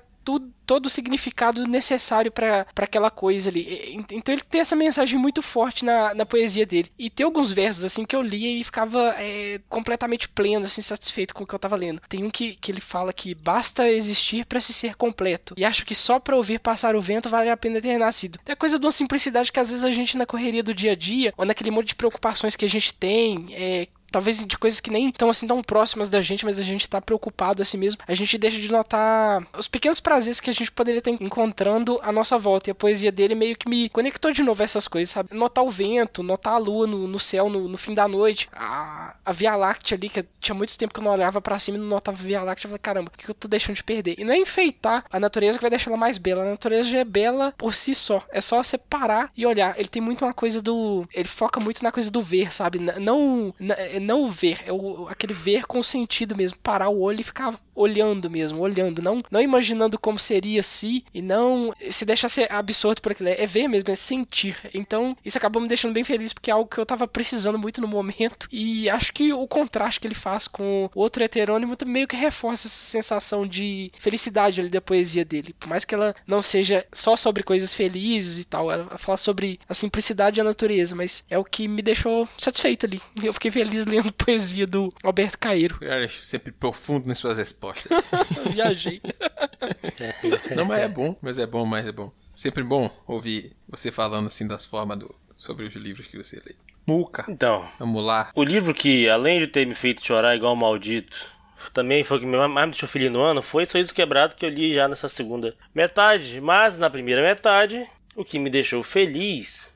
todo o significado necessário para aquela coisa ali. Então ele tem essa mensagem muito forte na, na poesia dele. E tem alguns versos assim que eu lia e ficava é, completamente pleno, assim, satisfeito com o que eu tava lendo. Tem um que, que ele fala que basta existir para se ser completo. E acho que só para ouvir passar o vento vale a pena ter nascido. É coisa de uma simplicidade que às vezes a gente na correria do dia a dia, ou naquele monte de preocupações que a gente tem, é, talvez de coisas que nem estão assim tão próximas da gente, mas a gente tá preocupado assim mesmo. A gente deixa de notar os pequenos prazeres que a gente poderia estar encontrando à nossa volta. E a poesia dele meio que me conectou de novo a essas coisas, sabe? Notar o vento, notar a lua no, no céu no, no, fim da noite, a, a Via Láctea ali, que tinha muito tempo que eu não olhava para cima e não notava a Via Láctea. Eu falei, caramba, o que eu tô deixando de perder? E não é enfeitar a natureza que vai deixar ela mais bela. A natureza já é bela por si só. É só você parar e olhar. Ele tem muito uma coisa do. Ele foca muito na coisa do ver, sabe? Não, não, não ver, é o, aquele ver com sentido mesmo, parar o olho e ficar olhando mesmo, olhando, não, não imaginando como seria se e não se deixar ser absorto por aquilo, é ver mesmo, é sentir. Então, isso acabou me deixando bem feliz porque é algo que eu tava precisando muito no momento e acho que o contraste que ele faz com o outro heterônimo meio que reforça essa sensação de felicidade ali da poesia dele. Por mais que ela não seja só sobre coisas felizes e tal, ela fala sobre a simplicidade e a natureza, mas é o que me deixou satisfeito ali. Eu fiquei feliz lendo poesia do Alberto Caeiro. Eu sempre profundo nas suas respostas. (laughs) Viajei. (laughs) Não, mas é bom, mas é bom, mas é bom. Sempre bom ouvir você falando assim das formas do, sobre os livros que você lê. Muca. Então, vamos lá. O livro que, além de ter me feito chorar igual um maldito, também foi o que mais me deixou feliz no ano, foi Sorriso Quebrado que eu li já nessa segunda metade. Mas na primeira metade, o que me deixou feliz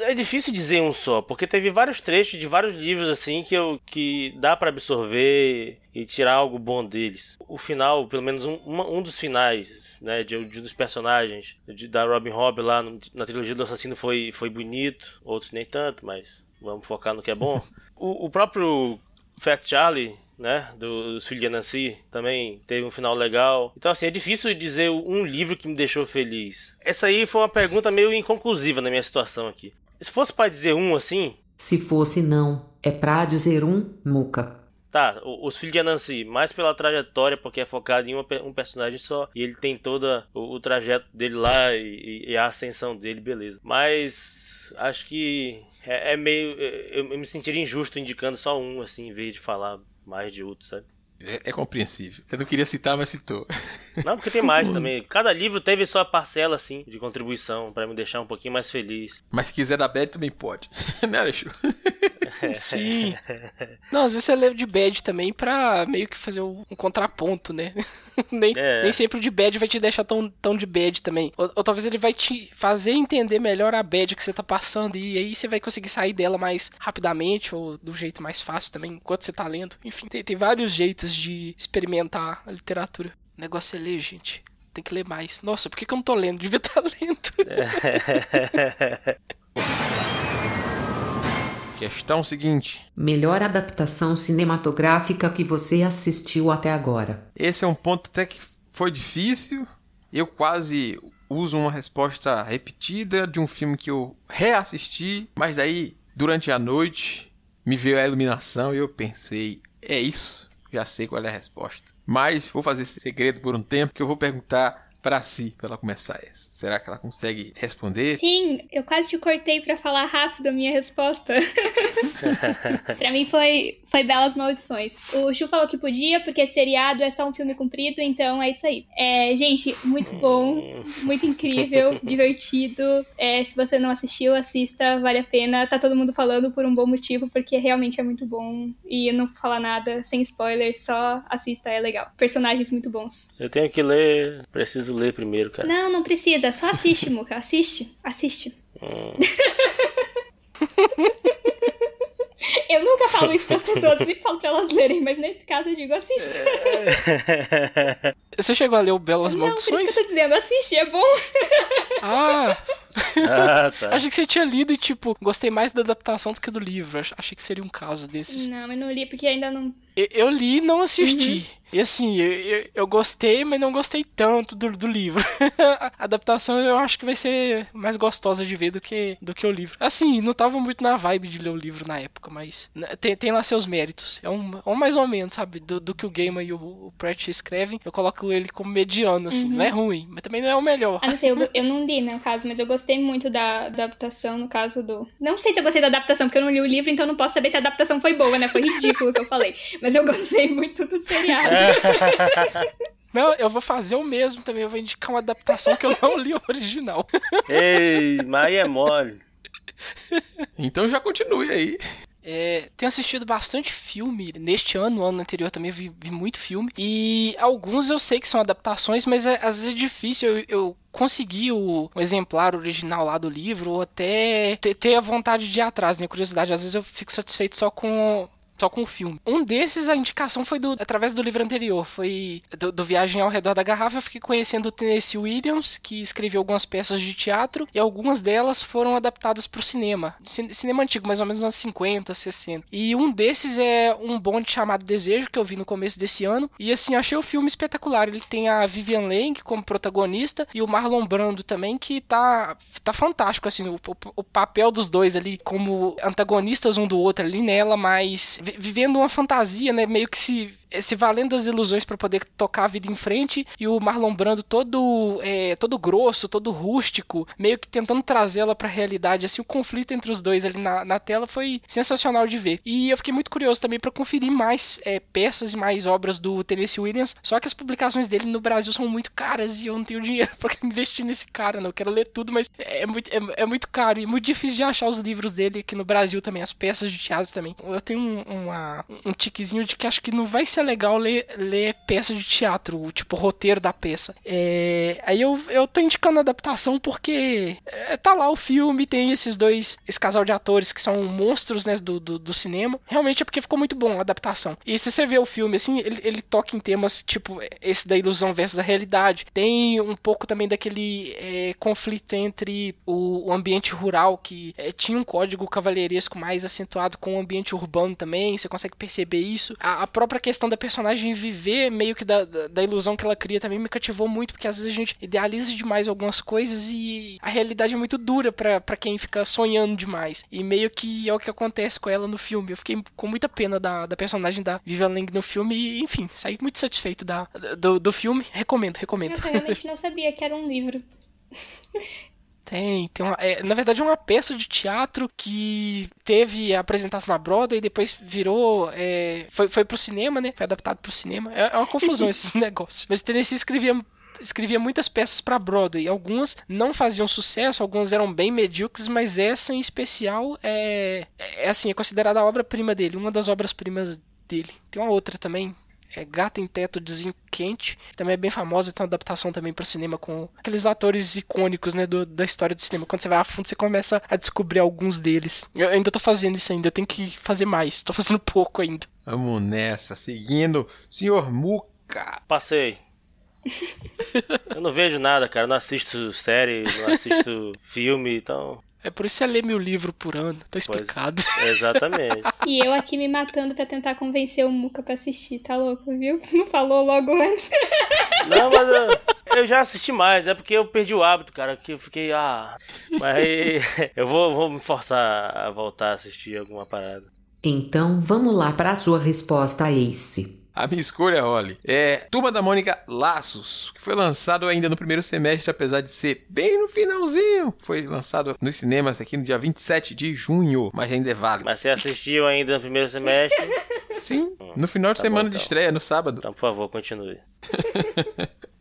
é difícil dizer um só, porque teve vários trechos de vários livros assim que eu que dá para absorver e tirar algo bom deles. O final, pelo menos um, um dos finais, né, de, de um dos personagens de, da Robin Hood lá no, na trilogia do assassino foi foi bonito, outros nem tanto, mas vamos focar no que é bom. (laughs) o, o próprio Fat Charlie né, dos filhos de Nancy, também teve um final legal. Então, assim, é difícil dizer um livro que me deixou feliz. Essa aí foi uma pergunta meio inconclusiva na minha situação aqui. Se fosse para dizer um assim. Se fosse não, é pra dizer um, Muca. Tá, os filhos de Anansi, mais pela trajetória, porque é focado em um personagem só. E ele tem todo o, o trajeto dele lá e, e, a ascensão dele, beleza. Mas acho que é, é meio. Eu, eu, me sentiria injusto indicando só um, assim, em vez de falar mais de outros, sabe? É, é, compreensível. Você não queria citar, mas citou. (laughs) Não, porque tem mais também. Cada livro teve sua parcela, assim, de contribuição, para me deixar um pouquinho mais feliz. Mas se quiser dar bad, também pode. (laughs) né, Alexu? (laughs) Sim. Não, às vezes você leva de bad também pra meio que fazer um, contraponto, né? (laughs) nem, é. nem sempre o de bad vai te deixar tão, tão de bad também. Ou, ou, talvez ele vai te fazer entender melhor a bad que você tá passando e aí você vai conseguir sair dela mais rapidamente ou do jeito mais fácil também enquanto você tá lendo. Enfim, tem, tem vários jeitos de experimentar a literatura. O negócio é ler, gente. Tem que ler mais. Nossa, por que, que eu não tô lendo? Devia estar tá (laughs) lendo. (laughs) Questão seguinte: Melhor adaptação cinematográfica que você assistiu até agora? Esse é um ponto até que foi difícil. Eu quase uso uma resposta repetida de um filme que eu reassisti, mas daí, durante a noite, me veio a iluminação e eu pensei: é isso, já sei qual é a resposta. Mas vou fazer esse segredo por um tempo que eu vou perguntar para si, para ela começar essa. Será que ela consegue responder? Sim, eu quase te cortei para falar rápido a minha resposta. (laughs) para mim foi foi Belas Maldições. O Chu falou que podia porque seriado é só um filme comprido, então é isso aí. É, gente, muito bom, muito incrível, (laughs) divertido. É, se você não assistiu, assista, vale a pena. Tá todo mundo falando por um bom motivo, porque realmente é muito bom. E eu não vou falar nada, sem spoilers, só assista, é legal. Personagens muito bons. Eu tenho que ler, preciso preciso ler primeiro, cara. Não, não precisa. Só assiste, Muka. Assiste. Assiste. Hum. (laughs) Eu nunca falo isso pras pessoas, eu sempre falo pra elas lerem, mas nesse caso eu digo assiste. (laughs) Você chegou a ler o Belas Não, Maldições? Não, por isso que eu tô dizendo, assiste, é bom. Ah! Ah, tá. (laughs) Achei que você tinha lido e, tipo, gostei mais da adaptação do que do livro. Ach- Achei que seria um caso desses. Não, eu não li porque ainda não. Eu, eu li e não assisti. E assim, eu, eu, eu gostei, mas não gostei tanto do, do livro. (laughs) a adaptação eu acho que vai ser mais gostosa de ver do que, do que o livro. Assim, não tava muito na vibe de ler o livro na época, mas né, tem, tem lá seus méritos. É um, um mais ou menos, sabe? Do, do que o Gamer e o, o Pratt escrevem, eu coloco ele como mediano, assim. Não é ruim, mas também não é o melhor. Ah, não sei, eu, (laughs) eu não li, né, no caso, mas eu gostei muito da adaptação, no caso do. Não sei se eu gostei da adaptação, porque eu não li o livro, então não posso saber se a adaptação foi boa, né? Foi ridículo o que eu falei. Mas eu gostei muito do seriado. (laughs) (laughs) Não, eu vou fazer o mesmo também. Eu vou indicar uma adaptação que eu não li o original. (laughs) Ei, mas é mole. Então já continue aí. É, tenho assistido bastante filme neste ano, no ano anterior também vi, vi muito filme. E alguns eu sei que são adaptações, mas é- às vezes é difícil eu, eu conseguir o, o exemplar original lá do livro, ou até ter, ter a vontade de ir atrás, né? Curiosidade, às vezes eu fico satisfeito só com. Só com o filme. Um desses, a indicação foi do, através do livro anterior. Foi do, do Viagem ao Redor da Garrafa. Eu fiquei conhecendo o Tennessee Williams, que escreveu algumas peças de teatro. E algumas delas foram adaptadas para o cinema. Cin- Cinema antigo, mais ou menos uns 50, 60. E um desses é um bonde chamado Desejo, que eu vi no começo desse ano. E assim, achei o filme espetacular. Ele tem a Vivian Leigh como protagonista e o Marlon Brando também, que tá, tá fantástico, assim, o, o, o papel dos dois ali como antagonistas um do outro ali nela, mas vivendo uma fantasia, né, meio que se se valendo das ilusões para poder tocar a vida em frente e o Marlon Brando todo é, todo grosso, todo rústico, meio que tentando trazê-la para a realidade. Assim, o conflito entre os dois ali na, na tela foi sensacional de ver. E eu fiquei muito curioso também para conferir mais é, peças e mais obras do Tennessee Williams. Só que as publicações dele no Brasil são muito caras e eu não tenho dinheiro (laughs) para investir nesse cara, não. Eu quero ler tudo, mas é muito, é, é muito caro e muito difícil de achar os livros dele aqui no Brasil também, as peças de teatro também. Eu tenho um, uma, um tiquezinho de que acho que não vai ser legal ler, ler peça de teatro, tipo roteiro da peça. É, aí eu, eu tô indicando a adaptação porque é, tá lá o filme, tem esses dois, esse casal de atores que são monstros né, do, do, do cinema. Realmente é porque ficou muito bom a adaptação. E se você vê o filme, assim, ele, ele toca em temas tipo esse da ilusão versus a realidade. Tem um pouco também daquele é, conflito entre o, o ambiente rural, que é, tinha um código cavalheiresco mais acentuado com o ambiente urbano também. Você consegue perceber isso. A, a própria questão da personagem viver meio que da, da, da ilusão que ela cria também me cativou muito, porque às vezes a gente idealiza demais algumas coisas e a realidade é muito dura pra pra quem fica sonhando demais. E meio que é o que acontece com ela no filme. Eu fiquei com muita pena da, da personagem da Vivian Lang no filme e, enfim, saí muito satisfeito da, do, do filme. Recomendo, recomendo. Nossa, eu realmente não sabia que era um livro. (laughs) Tem, tem uma, é, na verdade é uma peça de teatro que teve apresentação na Broadway e depois virou, é, foi, foi pro cinema, né? Foi adaptado pro cinema. É, é uma confusão (laughs) esses negócios. Mas o Tennessee escrevia escrevia muitas peças para Broadway. Algumas não faziam sucesso, algumas eram bem medíocres, mas essa em especial é, é assim, é considerada a obra-prima dele, uma das obras-primas dele. Tem uma outra também, é Gato em Teto de Zinco Quente, também é bem famosa, tem uma adaptação também para cinema com aqueles atores icônicos, né, do, da história do cinema. Quando você vai a fundo, você começa a descobrir alguns deles. Eu ainda tô fazendo isso ainda, eu tenho que fazer mais, tô fazendo (laughs) pouco ainda. Vamos nessa, seguindo. Senhor Muca. Passei. (laughs) Eu não vejo nada, cara. Não assisto série, não assisto filme, então. É por isso que você lê meu livro por ano, tá Pois, explicado. exatamente. (laughs) E eu aqui me matando pra tentar convencer o Muca pra assistir, tá louco, viu? Não (laughs) falou logo antes. Não, mas eu, eu já assisti mais, é porque eu perdi o hábito, cara, que eu fiquei, ah, mas aí (laughs) eu vou, vou me forçar a voltar a assistir alguma parada. Então vamos lá para a sua resposta, Ace. A minha escolha, olha, é Turma da Mônica Laços, que foi lançado ainda no primeiro semestre, apesar de ser bem no finalzinho. Foi lançado nos cinemas aqui no dia 27 de junho, mas ainda é válido. Mas você assistiu ainda no primeiro semestre? (laughs) Sim, no final de Tá bom, semana de então. estreia, no sábado. Então, por favor, continue. (laughs)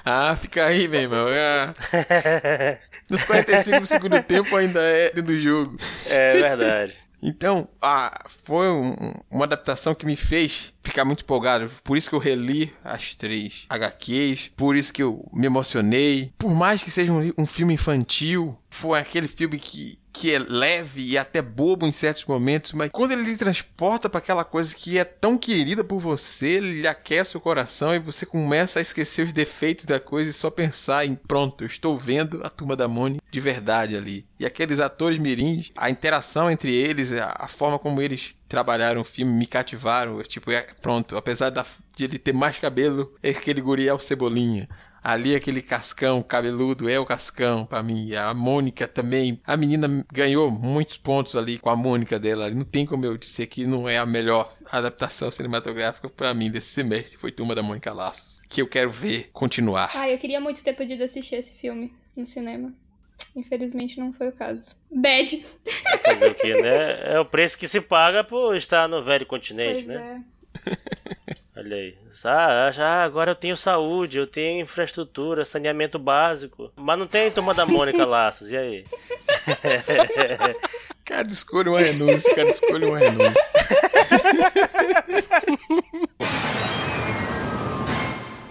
Ah, fica aí, meu irmão. Ah, (laughs) nos 45 do segundo tempo ainda é dentro do jogo. É verdade. Então, ah, foi um- uma adaptação que me fez ficar muito empolgado. Por isso que eu reli as três HQs, por isso que eu me emocionei. Por mais que seja um, um filme infantil, foi aquele filme que que é leve e até bobo em certos momentos, mas quando ele lhe transporta para aquela coisa que é tão querida por você, ele aquece o coração e você começa a esquecer os defeitos da coisa e só pensar em pronto, eu estou vendo a turma da Mone de verdade ali. E aqueles atores mirins, a interação entre eles, a forma como eles trabalharam o filme me cativaram. Tipo, é, pronto, apesar da, de ele ter mais cabelo, é aquele guri é o Cebolinha. Ali aquele cascão cabeludo é o cascão para mim. A Mônica também. A menina ganhou muitos pontos ali com a Mônica dela. Não tem como eu dizer que não é a melhor adaptação cinematográfica para mim desse semestre. Foi Turma da Mônica Laços. Que eu quero ver continuar. Ah, eu queria muito ter podido assistir esse filme no cinema. Infelizmente não foi o caso. Bad. Fazer o quê, né? É o preço que se paga por estar no velho continente, Pois né? é. Olha aí. Ah, já, agora eu tenho saúde, eu tenho infraestrutura, saneamento básico. Mas não tem turma da Mônica Laços, e aí? (laughs) Cada escolha uma renúncia, cada escolha uma renúncia. (laughs)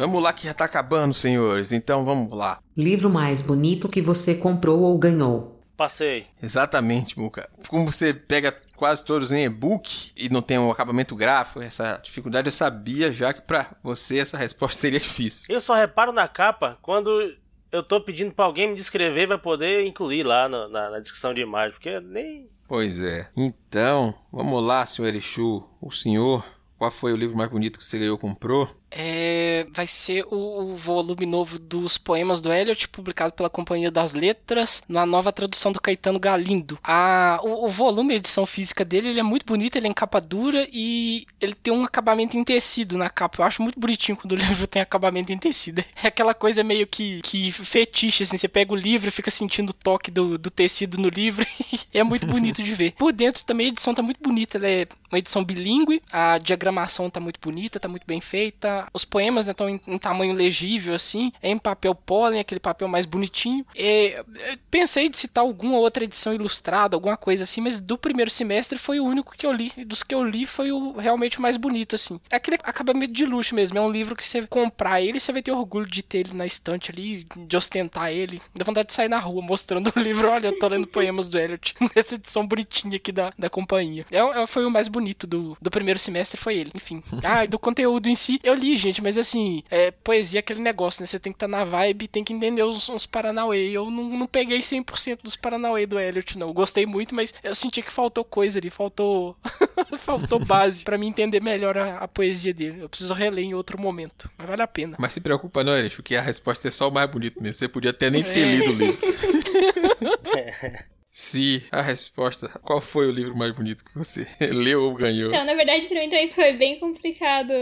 vamos lá que já tá acabando, senhores. Então vamos lá. Livro mais bonito que você comprou ou ganhou. Passei. Exatamente, Muca. Como você pega quase todos em e-book e não tem um acabamento gráfico, essa dificuldade eu sabia já que pra você essa resposta (laughs) seria difícil. Eu só reparo na capa quando eu tô pedindo pra alguém me descrever pra poder incluir lá no- na, na descrição de imagem, porque nem. Pois é. Então, vamos lá, senhor Erichu. O senhor, qual foi o livro mais bonito que você ganhou comprou? É, vai ser o, o volume novo dos poemas do Eliot, publicado pela Companhia das Letras, na nova tradução do Caetano Galindo. A, o, o volume, a edição física dele, ele é muito bonito, ele é em capa dura e ele tem um acabamento em tecido na capa. Eu acho muito bonitinho quando o (laughs) livro tem acabamento em tecido. É aquela coisa meio que, que fetiche, assim, você pega o livro e fica sentindo o toque do, do tecido no livro. (laughs) é muito bonito de ver. Por dentro também a edição tá muito bonita, ela é uma edição bilíngue, a diagramação tá muito bonita, tá muito bem feita. Os poemas estão em, em tamanho legível, assim, é em papel pólen, aquele papel mais bonitinho. É, eu pensei de citar alguma outra edição ilustrada, alguma coisa assim, mas do primeiro semestre foi o único que eu li. E dos que eu li foi o realmente o mais bonito, assim. É aquele acabamento de luxo mesmo, é um livro que você comprar ele, você vai ter orgulho de ter ele na estante ali, de ostentar ele. Dá vontade de sair na rua mostrando o (laughs) livro, olha, eu tô lendo poemas do Eliot, (laughs) nessa edição bonitinha aqui da, da companhia. É, é- foi o mais bonito do, do primeiro semestre, foi ele. Enfim. (laughs) Ah, e do conteúdo em si, eu li, gente, mas assim, é, poesia é aquele negócio, né? Você tem que estar na vibe, tem que entender os, uns Paranauê. Eu não, não peguei 100% dos Paranauê do Elliot, não. Eu gostei muito, mas eu senti que faltou coisa ali, faltou (laughs) faltou (laughs) base pra mim entender melhor a, a poesia dele. Eu preciso reler em outro momento, mas vale a pena. Mas se preocupa não, Erichu, que a resposta é só o mais bonito mesmo. Você podia até nem ter É. lido o livro. (laughs) Se a resposta, qual foi o livro mais bonito que você (laughs) leu ou ganhou? Então, na verdade, pra mim também foi bem complicado.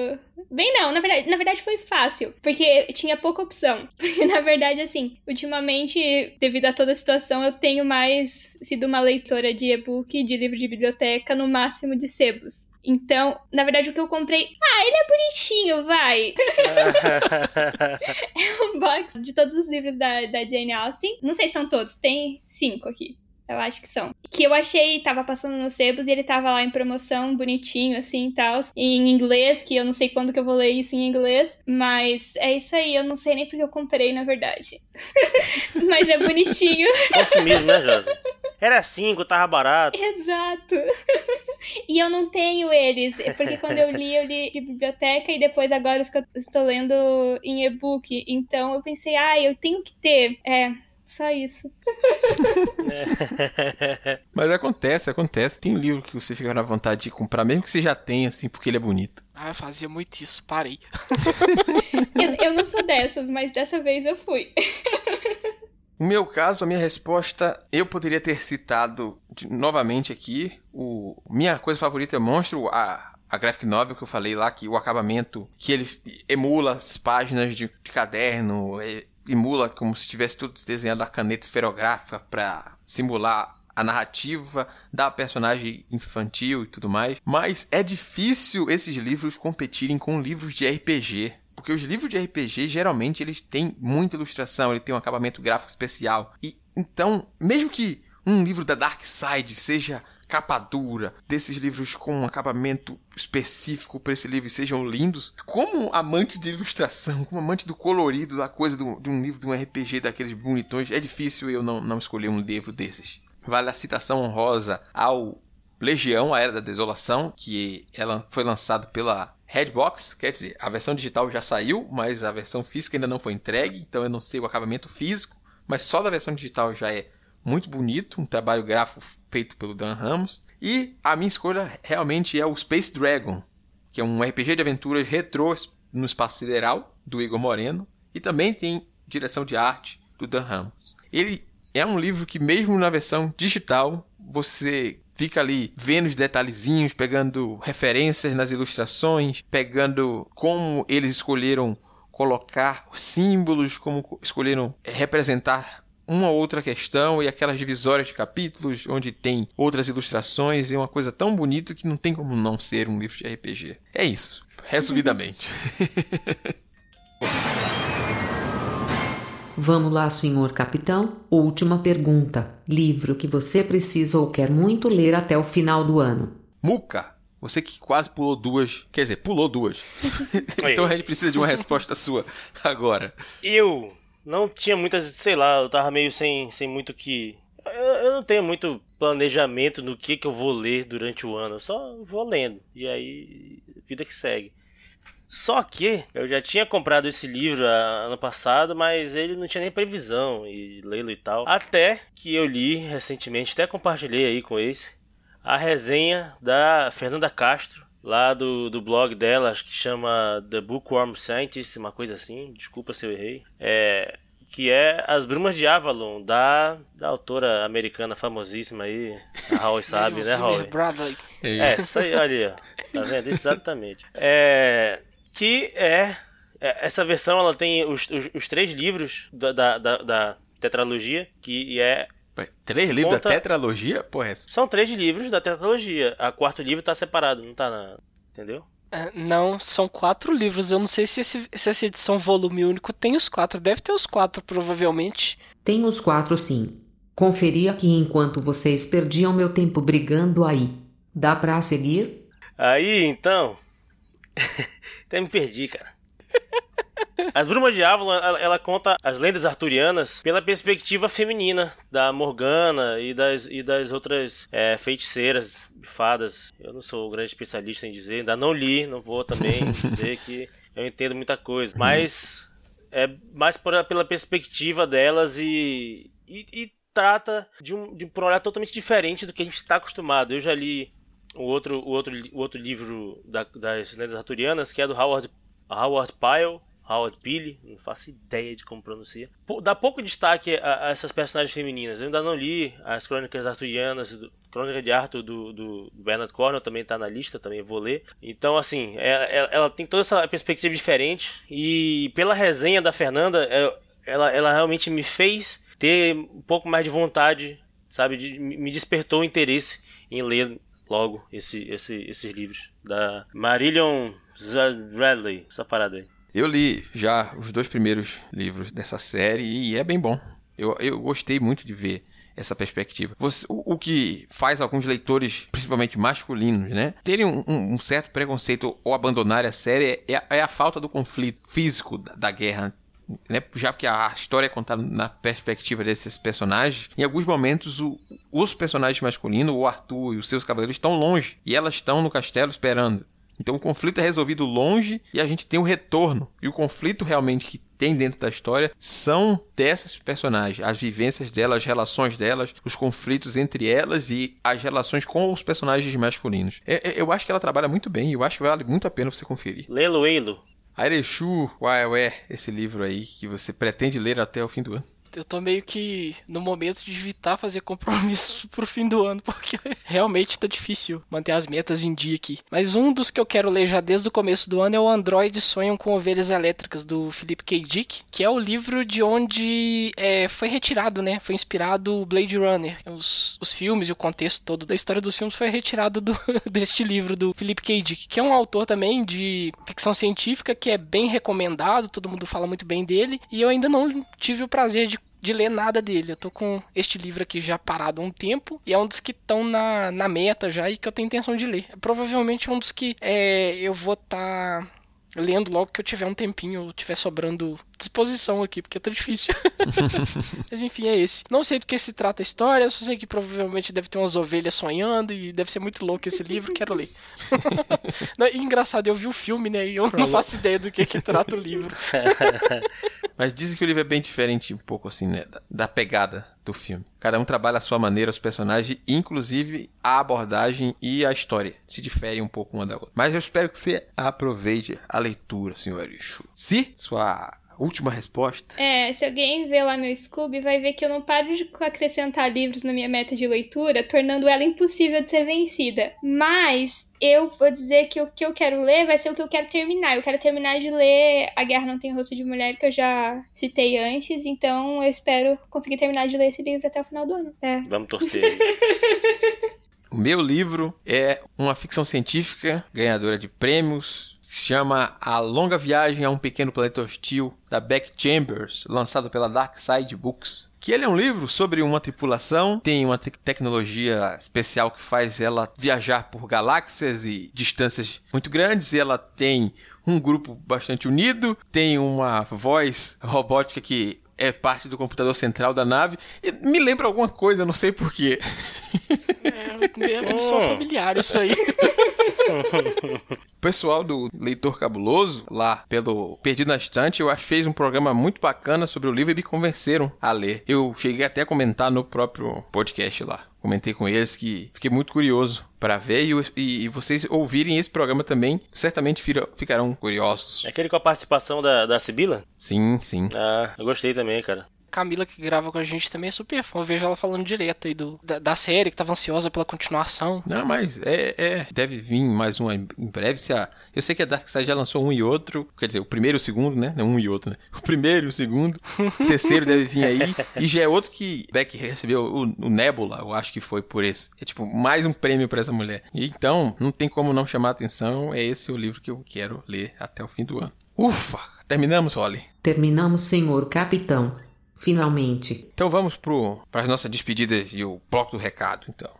Bem não, na verdade, na verdade foi fácil, porque tinha pouca opção. (laughs) Porque, na verdade, assim, ultimamente, devido a toda a situação, eu tenho mais sido uma leitora de e-book, de livro de biblioteca, no máximo de sebos. Então, na verdade, o que eu comprei. Ah, ele é bonitinho, vai! (laughs) É um box de todos os livros da, da Jane Austen. Não sei se são todos, tem cinco aqui. Eu acho que são. Que eu achei, tava passando no Sebos e ele tava lá em promoção, bonitinho, assim e tal. Em inglês, que eu não sei quando que eu vou ler isso em inglês. Mas é isso aí, eu não sei nem porque eu comprei, na verdade. (laughs) mas é bonitinho. (laughs) Consumismo, né, jovem? Era cinco, tava barato. Exato. e eu não tenho eles, porque quando eu li, eu li de biblioteca e depois agora os que eu estou lendo em e-book. Então eu pensei, ah, eu tenho que ter. É, só isso. (laughs) Mas acontece, acontece. Tem um livro que você fica na vontade de comprar, mesmo que você já tenha, assim, porque ele é bonito. Ah, eu fazia muito isso, parei. (laughs) Eu, eu não sou dessas, mas dessa vez eu fui. No meu caso, a minha resposta, eu poderia ter citado de- novamente aqui. O minha coisa favorita é Monstro, a, a graphic novel que eu falei lá, que o acabamento, que ele emula as páginas de, de caderno, é, emula como se tivesse tudo desenhado a caneta esferográfica para simular a narrativa da personagem infantil e tudo mais. Mas é difícil esses livros competirem com livros de RPG. Porque os livros de RPG, geralmente, eles têm muita ilustração, ele tem um acabamento gráfico especial. E então, mesmo que um livro da Dark Side seja capa dura, desses livros com um acabamento específico para esse livro sejam lindos, como amante de ilustração, como amante do colorido, da coisa do- de um livro de um RPG daqueles bonitões, é difícil eu não, não escolher um livro desses. Vale a citação honrosa ao Legião, a Era da Desolação, que ela foi lançada pela Redbox, quer dizer, a versão digital já saiu, mas a versão física ainda não foi entregue, então eu não sei o acabamento físico, mas só da versão digital já é muito bonito, um trabalho gráfico feito pelo Dan Ramos. E a minha escolha realmente é o Space Dragon, que é um RPG de aventuras retrô no espaço sideral, do Igor Moreno, e também tem direção de arte do Dan Ramos. Ele é um livro que, mesmo na versão digital, você fica ali vendo os detalhezinhos, pegando referências nas ilustrações, pegando como eles escolheram colocar símbolos, como escolheram representar uma outra questão e aquelas divisórias de capítulos onde tem outras ilustrações e uma coisa tão bonita que não tem como não ser um livro de RPG. É isso, resumidamente. (laughs) Vamos lá, senhor capitão. Última pergunta. Livro que você precisa ou quer muito ler até o final do ano. Muca, você que quase pulou duas, quer dizer, pulou duas. (laughs) então a gente precisa de uma resposta sua agora. Eu não tinha muitas, sei lá, eu tava meio sem, sem muito que. Eu, eu não tenho muito planejamento no que, que eu vou ler durante o ano, eu só vou lendo. E aí, vida que segue. Só que eu já tinha comprado esse livro ano passado, mas ele não tinha nem previsão e lê-lo e tal. Até que eu li recentemente, até compartilhei aí com esse, a resenha da Fernanda Castro, lá do, do blog dela, acho que chama The Bookworm Scientist, uma coisa assim, desculpa se eu errei. É, que é As Brumas de Avalon, da, da autora americana famosíssima aí, a Howie (laughs) sabe, né, Howie? É, é, isso aí, olha, tá vendo? (laughs) Exatamente. É, que é, é, essa versão, ela tem os, os, os três livros da, da, da, da tetralogia, que é Três livros Conta... da tetralogia? Porra, essa... São três livros da tetralogia. A quarto livro tá separado, não tá na. Entendeu? É, não, são quatro livros. Eu não sei se, esse, se essa edição volume único tem os quatro. Deve ter os quatro, provavelmente. Tem os quatro, sim. Conferi aqui enquanto vocês perdiam meu tempo brigando aí. Dá pra seguir? Aí, então. (laughs) Até me perdi, cara. As Brumas de Avalon, ela, ela, conta as lendas arturianas pela perspectiva feminina da Morgana e das, e das outras é, feiticeiras, fadas. Eu não sou um grande especialista em dizer, ainda não li, não vou também (laughs) dizer que eu entendo muita coisa. Mas é mais por, pela perspectiva delas e, e, e trata de um, de um olhar totalmente diferente do que a gente está acostumado. Eu já li o outro, o outro, o outro livro da, das lendas arturianas, que é do Howard, Howard Pyle, Howard Pyle, não faço ideia de como pronuncia. Dá pouco destaque a, a, essas personagens femininas. Eu ainda não li as crônicas arturianas, do, Crônica de Arthur do, do Bernard Cornwell também está na lista, também vou ler. Então, assim, ela, é, ela, ela, tem toda essa perspectiva diferente. E pela resenha da Fernanda, é, ela, ela realmente me fez ter um pouco mais de vontade, sabe? De, me despertou o interesse em ler logo esse, esse, esses livros. Da Marillion Radley, essa parada aí. Eu li já os dois primeiros livros dessa série e é bem bom. Eu, eu gostei muito de ver essa perspectiva. Você, o, o, que faz alguns leitores, principalmente masculinos, né, terem um, um certo preconceito ou abandonarem a série é, é, a falta do conflito físico da, da guerra. Né? Já que a história é contada na perspectiva desses personagens, em alguns momentos o, os personagens masculinos, o Arthur e os seus cavaleiros, estão longe e elas estão no castelo esperando. Então o conflito é resolvido longe e a gente tem o retorno. E o conflito realmente que tem dentro da história são dessas personagens, as vivências delas, as relações delas, os conflitos entre elas e as relações com os personagens masculinos. É, é, eu acho que ela trabalha muito bem e eu acho que vale muito a pena você conferir. Lelo Eilo. Airechu é esse livro aí que você pretende ler até o fim do ano eu tô meio que no momento de evitar fazer compromissos (laughs) pro fim do ano, porque realmente tá difícil manter as metas em dia aqui. Mas um dos que eu quero ler já desde o começo do ano é o Android Sonham com Ovelhas Elétricas, do Philip K. Dick, que é o livro de onde é, foi retirado, né? Foi inspirado o Blade Runner. Os, os filmes e o contexto todo da história dos filmes foi retirado do, (laughs) deste livro do Philip K. Dick, que é um autor também de ficção científica que é bem recomendado, todo mundo fala muito bem dele, e eu ainda não tive o prazer de de ler nada dele. Eu tô com este livro aqui já parado há um tempo e é um dos que estão na, na meta já e que eu tenho intenção de ler. É provavelmente um dos que é, eu vou estar tá lendo logo que eu tiver um tempinho, ou tiver sobrando disposição aqui, porque tá difícil. (laughs) Mas enfim, é esse. Não sei do que se trata a história, só sei que provavelmente deve ter umas ovelhas sonhando e deve ser muito louco esse livro, quero ler. (laughs) E engraçado, eu vi o filme, né? E eu não faço ideia do que, que trata o livro. (laughs) Mas dizem que o livro é bem diferente, um pouco assim, né? Da, da pegada do filme. Cada um trabalha a sua maneira, os personagens, inclusive a abordagem e a história. Se diferem um pouco uma da outra. Mas eu espero que você aproveite a leitura, senhor Erichu. Se sua última resposta. É, se alguém ver lá meu Scooby, vai ver que eu não paro de acrescentar livros na minha meta de leitura, tornando ela impossível de ser vencida. Mas eu vou dizer que o que eu quero ler vai ser o que eu quero terminar. Eu quero terminar de ler A Guerra Não Tem Rosto de Mulher, que eu já citei antes, então eu espero conseguir terminar de ler esse livro até o final do ano. É. Vamos torcer. (laughs) o meu livro é uma ficção científica ganhadora de prêmios chama A Longa Viagem a um Pequeno Planeta Hostil, da Beck Chambers, lançado pela Dark Side Books. Que ele é um livro sobre uma tripulação, tem uma te tecnologia especial que faz ela viajar por galáxias e distâncias muito grandes, e ela tem um grupo bastante unido, tem uma voz robótica que é parte do computador central da nave, e me lembra alguma coisa, não sei porquê. (laughs) É, só familiar isso aí. O (laughs) pessoal do Leitor Cabuloso, lá pelo Perdido na Estante, eu acho que fez um programa muito bacana sobre o livro e me convenceram a ler. Eu cheguei até a comentar no próprio podcast lá. Comentei com eles que fiquei muito curioso para ver e, e, e, vocês ouvirem esse programa também, certamente ficarão curiosos. É aquele com a participação da, da Sibila? Sim, sim. Ah, eu gostei também, cara. Camila, que grava com a gente, também é super fã. Eu vejo ela falando direto aí do, da, da série, que tava ansiosa pela continuação. Não, mas é, é deve vir mais uma em breve. Se a, eu sei que a Dark Side já lançou um e outro, quer dizer, o primeiro e o segundo, né? Não um e outro, né? (laughs) O primeiro e o segundo. o terceiro deve vir aí. E já é outro que Beck recebeu o, o, Nebula, eu acho que foi por esse. É tipo, mais um prêmio para essa mulher. E, então, não tem como não chamar a atenção. É esse o livro que eu quero ler até o fim do ano. Ufa! Terminamos, Holly? Terminamos, senhor capitão. Finalmente. Então vamos para as nossas despedidas e o bloco do recado, então.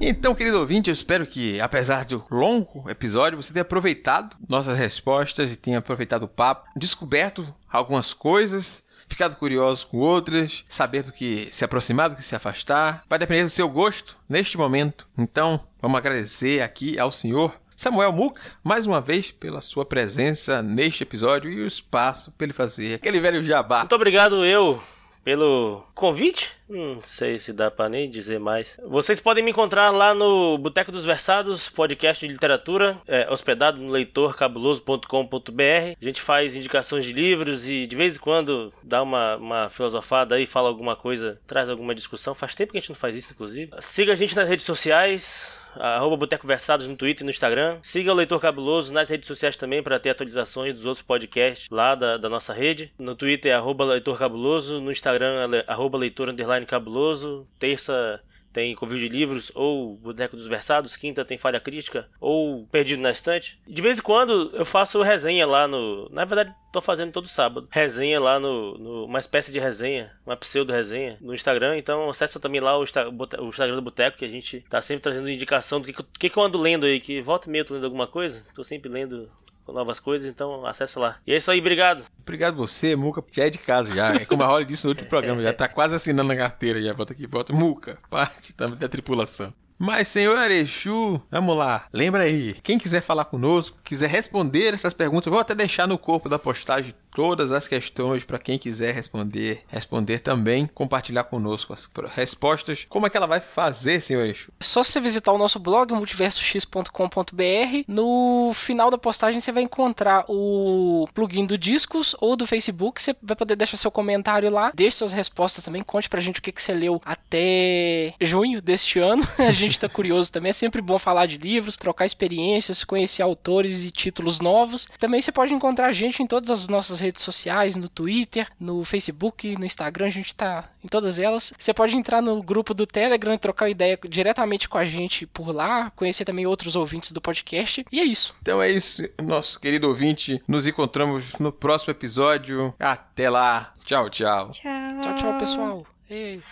Então, querido ouvinte, eu espero que, apesar do longo episódio, você tenha aproveitado nossas respostas e tenha aproveitado o papo, descoberto algumas coisas, ficado curioso com outras, saber do que se aproximar, do que se afastar. Vai depender do seu gosto neste momento. Então, vamos agradecer aqui ao senhor Samuel Muca, mais uma vez, pela sua presença neste episódio e o espaço para ele fazer aquele velho jabá. Muito obrigado, eu, pelo convite. Não sei se dá para nem dizer mais. Vocês podem me encontrar lá no Boteco dos Versados, podcast de literatura, é, hospedado no leitorcabuloso.com.br. A gente faz indicações de livros e de vez em quando dá uma, uma filosofada aí, fala alguma coisa, traz alguma discussão. Faz tempo que a gente não faz isso, inclusive. Siga a gente nas redes sociais arroba Boteco Versados no Twitter e no Instagram. Siga o Leitor Cabuloso nas redes sociais também para ter atualizações dos outros podcasts lá da, da nossa rede. No Twitter é arroba Leitor Cabuloso, no Instagram é arroba Leitor Cabuloso. Terça tem Convívio de Livros, ou Boneco dos Versados, quinta tem Falha Crítica, ou Perdido na Estante. De vez em quando eu faço resenha lá no. Na verdade, tô fazendo todo sábado. Resenha lá no. no uma espécie de resenha, uma pseudo-resenha no Instagram. Então acessa também lá o, o Instagram do Boteco, que a gente tá sempre trazendo indicação do que, que, eu ando lendo aí. Que volta e meia eu tô lendo alguma coisa. Tô sempre lendo novas coisas, então acessa lá. E é isso aí, obrigado. Obrigado você, Muca, já é de casa já. É como a Holly disse no último programa, já tá quase assinando a carteira já. Bota aqui, bota Muca, parte também da tripulação. Mas, senhor Arechu, vamos lá. Lembra aí, quem quiser falar conosco, quiser responder essas perguntas, vou até deixar no corpo da postagem todas as questões para quem quiser responder, responder também, compartilhar conosco as respostas. Como é que ela vai fazer, senhor Eixo? É só você visitar o nosso blog multiversox.com.br. No final da postagem você vai encontrar o plugin do Discos ou do Facebook. Você vai poder deixar seu comentário lá, deixe suas respostas também, conte pra gente o que, que você leu até junho deste ano. (laughs) A gente (laughs) tá curioso também. É sempre bom falar de livros, trocar experiências, conhecer autores e títulos novos. Também você pode encontrar a gente em todas as nossas redes sociais, no Twitter, no Facebook, no Instagram, a gente tá em todas elas. Você pode entrar no grupo do Telegram e trocar ideia diretamente com a gente por lá, conhecer também outros ouvintes do podcast. E é isso. Então é isso, nosso querido ouvinte. Nos encontramos no próximo episódio. Até lá. Tchau, tchau. Tchau. Tchau, tchau, pessoal. Ei.